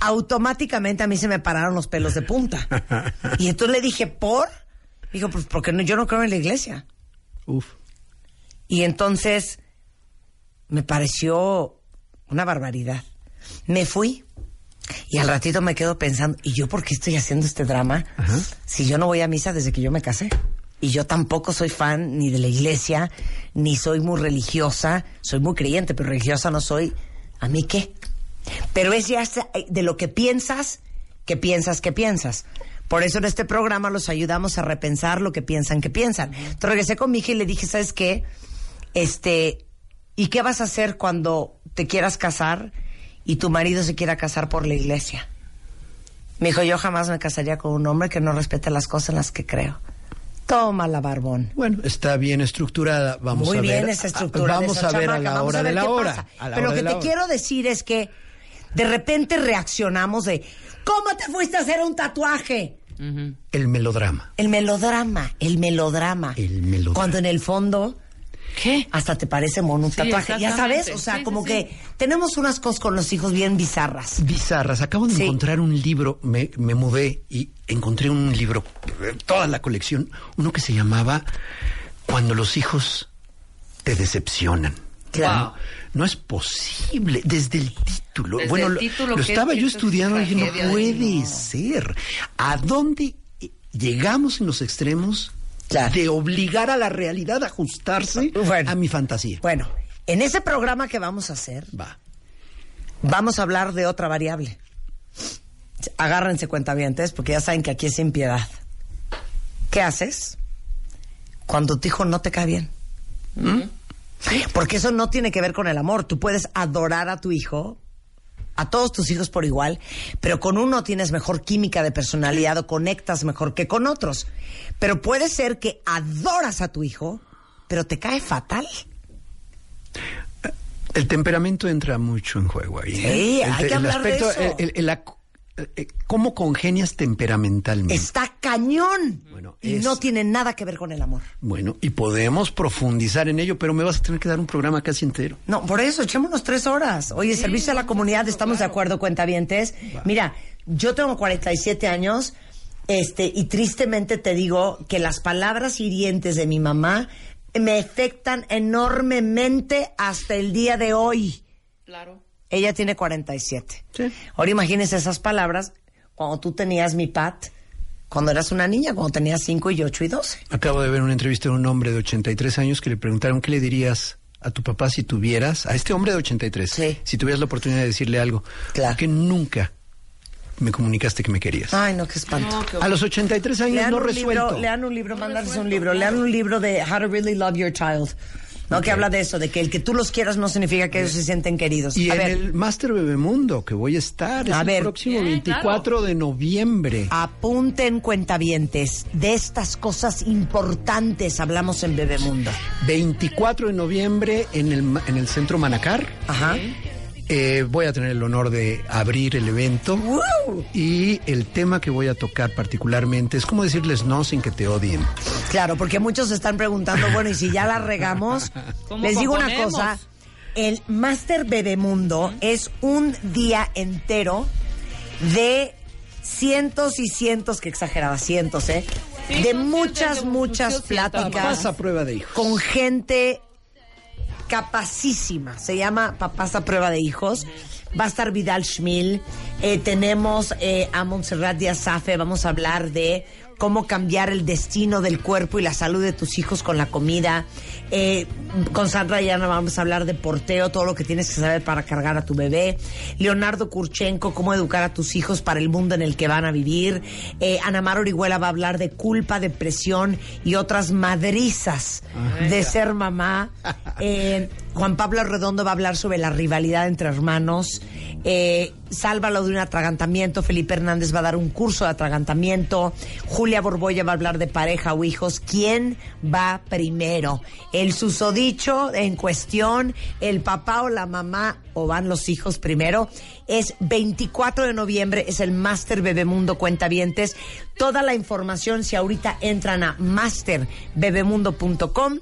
automáticamente a mí se me pararon los pelos de punta. Y entonces le dije, ¿por? Dijo, pues porque no, yo no creo en la iglesia. Uf. Y entonces me pareció una barbaridad. Me fui y al ratito me quedo pensando, ¿y yo por qué estoy haciendo este drama? Si yo no voy a misa desde que yo me casé. Y yo tampoco soy fan ni de la iglesia, ni soy muy religiosa. Soy muy creyente, pero religiosa no soy. ¿A mí qué? Pero es ya sa- de lo que piensas, que piensas, que piensas. Por eso en este programa los ayudamos a repensar lo que piensan, que piensan. Entonces regresé con mi hija y le dije, ¿sabes qué? Este, ¿y qué vas a hacer cuando te quieras casar y tu marido se quiera casar por la iglesia? Me dijo, yo jamás me casaría con un hombre que no respete las cosas en las que creo. Toma la barbón. Bueno, está bien estructurada. Vamos Muy a ver. bien esa estructura. Vamos de esa a ver a la Vamos hora ver de la qué hora. A la Pero lo que te hora. quiero decir es que de repente reaccionamos de, ¿cómo te fuiste a hacer un tatuaje? El melodrama. El melodrama, el melodrama. El melodrama. Cuando en el fondo ¿Qué? hasta te parece mono un Sí, tatuaje. Ya sabes, o sea, Sí, como sí. que tenemos unas cosas con los hijos bien bizarras. Bizarras. Acabo de Sí. encontrar un libro, me, me mudé y encontré un libro, eh, toda la colección, uno que se llamaba Cuando los hijos te decepcionan. Claro. No es posible, desde el título. Desde bueno, el lo- título lo, que estaba es- yo es estudiando y dije, no de- puede no. ser. ¿A dónde eh, llegamos en los extremos Claro. de obligar a la realidad a ajustarse Bueno. a mi fantasía? Bueno, en ese programa que vamos a hacer, Va. vamos a hablar de otra variable. Agárrense cuentavientes, porque ya saben que aquí es sin piedad. ¿Qué haces cuando tu hijo no te cae bien? ¿Mm? Porque eso no tiene que ver con el amor. Tú puedes adorar a tu hijo, a todos tus hijos por igual, pero con uno tienes mejor química de personalidad o conectas mejor que con otros. Pero puede ser que adoras a tu hijo, pero te cae fatal. El temperamento entra mucho en juego ahí. Sí, ¿eh? El hay que el hablar de eso. el- el- cómo congenias temperamentalmente. Está cañón. Bueno, y es- no tiene nada que ver con el amor. Bueno, y podemos profundizar en ello, pero me vas a tener que dar un programa casi entero. No, por eso, echémonos tres horas. Oye, servicio a la comunidad, ¿estamos de acuerdo, cuentavientes? Mira, yo tengo 47 años, este, y tristemente te digo que las palabras hirientes de mi mamá me afectan enormemente hasta el día de hoy. Claro. Ella tiene 47. Ahora imagínense esas palabras cuando tú tenías mi pat, cuando eras una niña, cuando tenías 5 y 8 y 12. Acabo de ver una entrevista de un hombre de 83 años que le preguntaron qué le dirías a tu papá si tuvieras, a este hombre de 83, si tuvieras la oportunidad de decirle algo. Claro. Que nunca me comunicaste que me querías. Ay, no, qué espanto. A los 83 años lean no resuelto. libro, lean un libro, mandarles un libro, lean un libro de How to Really Love Your Child. ¿No? Que habla de eso, de que el que tú los quieras no significa que ellos se sienten queridos. Y a en ver, el Master Bebemundo, que voy a estar, es A el ver. próximo Bien, 24 de noviembre. apunten cuentavientes, de estas cosas importantes hablamos en Bebemundo. 24 de noviembre en el, ma- en el Centro Manacar. Ajá. Eh, voy a tener el honor de abrir el evento. Y el tema que voy a tocar particularmente es cómo decirles no sin que te odien. Claro, porque muchos se están preguntando, bueno, y si ya la regamos, ¿Cómo les digo una cosa, el Master Bebemundo es un día entero de cientos y cientos, que exagerada, cientos, ¿eh? de muchas, muchas pláticas Papás a prueba de hijos. con gente capacísima. Se llama Papás a prueba de hijos. Va a estar Vidal Schmil. Eh, tenemos eh, a Montserrat Díaz. Vamos a hablar de cómo cambiar el destino del cuerpo y la salud de tus hijos con la comida. Eh, con Sandra Llana vamos a hablar de porteo, todo lo que tienes que saber para cargar a tu bebé. Leonardo Kurchenko, cómo educar a tus hijos para el mundo en el que van a vivir. Eh, Ana Mar Orihuela va a hablar de culpa, depresión y otras madrizas de ser mamá. Eh, Juan Pablo Redondo va a hablar sobre la rivalidad entre hermanos. Eh, Sálvalo de un atragantamiento. Felipe Hernández va a dar un curso de atragantamiento. Julia Borboya va a hablar de pareja o hijos. ¿Quién va primero? El susodicho en cuestión, el papá o la mamá o van los hijos primero. Es 24 de noviembre, es el Master Bebemundo Cuentavientes. Toda la información, si ahorita entran a masterbebemundo.com,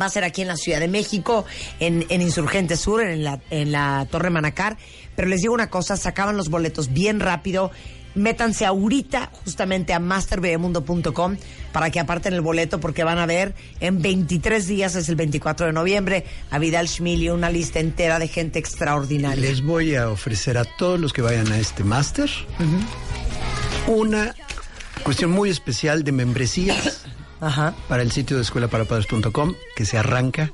Va a ser aquí en la Ciudad de México, en, en Insurgente Sur, en la, en la Torre Manacar. Pero les digo una cosa, sacaban los boletos bien rápido. Métanse ahorita justamente a masterbebemundo.com para que aparten el boleto porque van a ver en 23 días, es el 24 de noviembre, a Vidal Schmil y una lista entera de gente extraordinaria. Les voy a ofrecer a todos los que vayan a este máster una cuestión muy especial de membresías para el sitio de escuelaparapadres.com que se arranca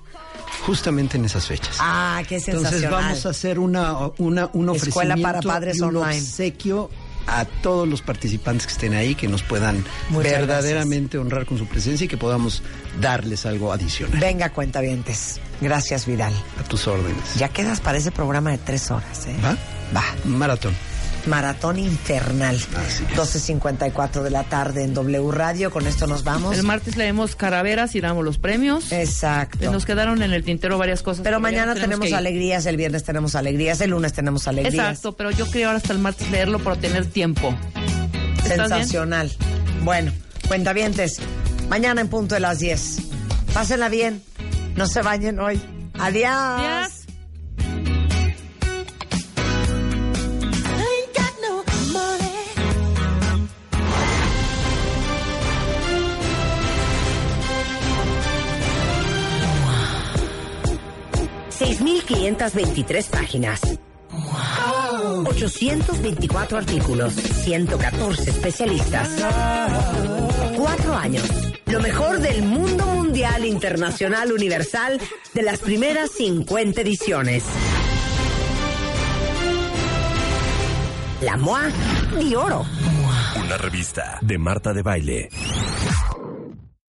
justamente en esas fechas. Ah, qué sensacional. Entonces vamos a hacer una, una, un Escuela para padres y un online. obsequio a todos los participantes que estén ahí, que nos puedan Muchas verdaderamente honrar con su presencia y que podamos darles algo adicional. Venga, cuentavientes. Gracias, Vidal. A tus órdenes. Ya quedas para ese programa de tres horas, ¿eh? ¿Va? Va. Maratón. Maratón infernal. 12.54 de la tarde en W Radio. Con esto nos vamos. El martes leemos caraveras y damos los premios. Exacto. Nos quedaron en el tintero varias cosas. Pero mañana tenemos alegrías, el viernes tenemos alegrías, el lunes tenemos alegrías. Exacto, pero yo quería ahora hasta el martes leerlo para tener tiempo. Sensacional. Bueno, cuentavientes, mañana en punto de las 10. Pásenla bien. No se bañen hoy. Adiós. Adiós. 6.523 páginas. 824 artículos. 114 especialistas. Cuatro años. Lo mejor del mundo mundial, internacional, universal, de las primeras 50 ediciones. La MOA de oro. Una revista de Marta de Baile.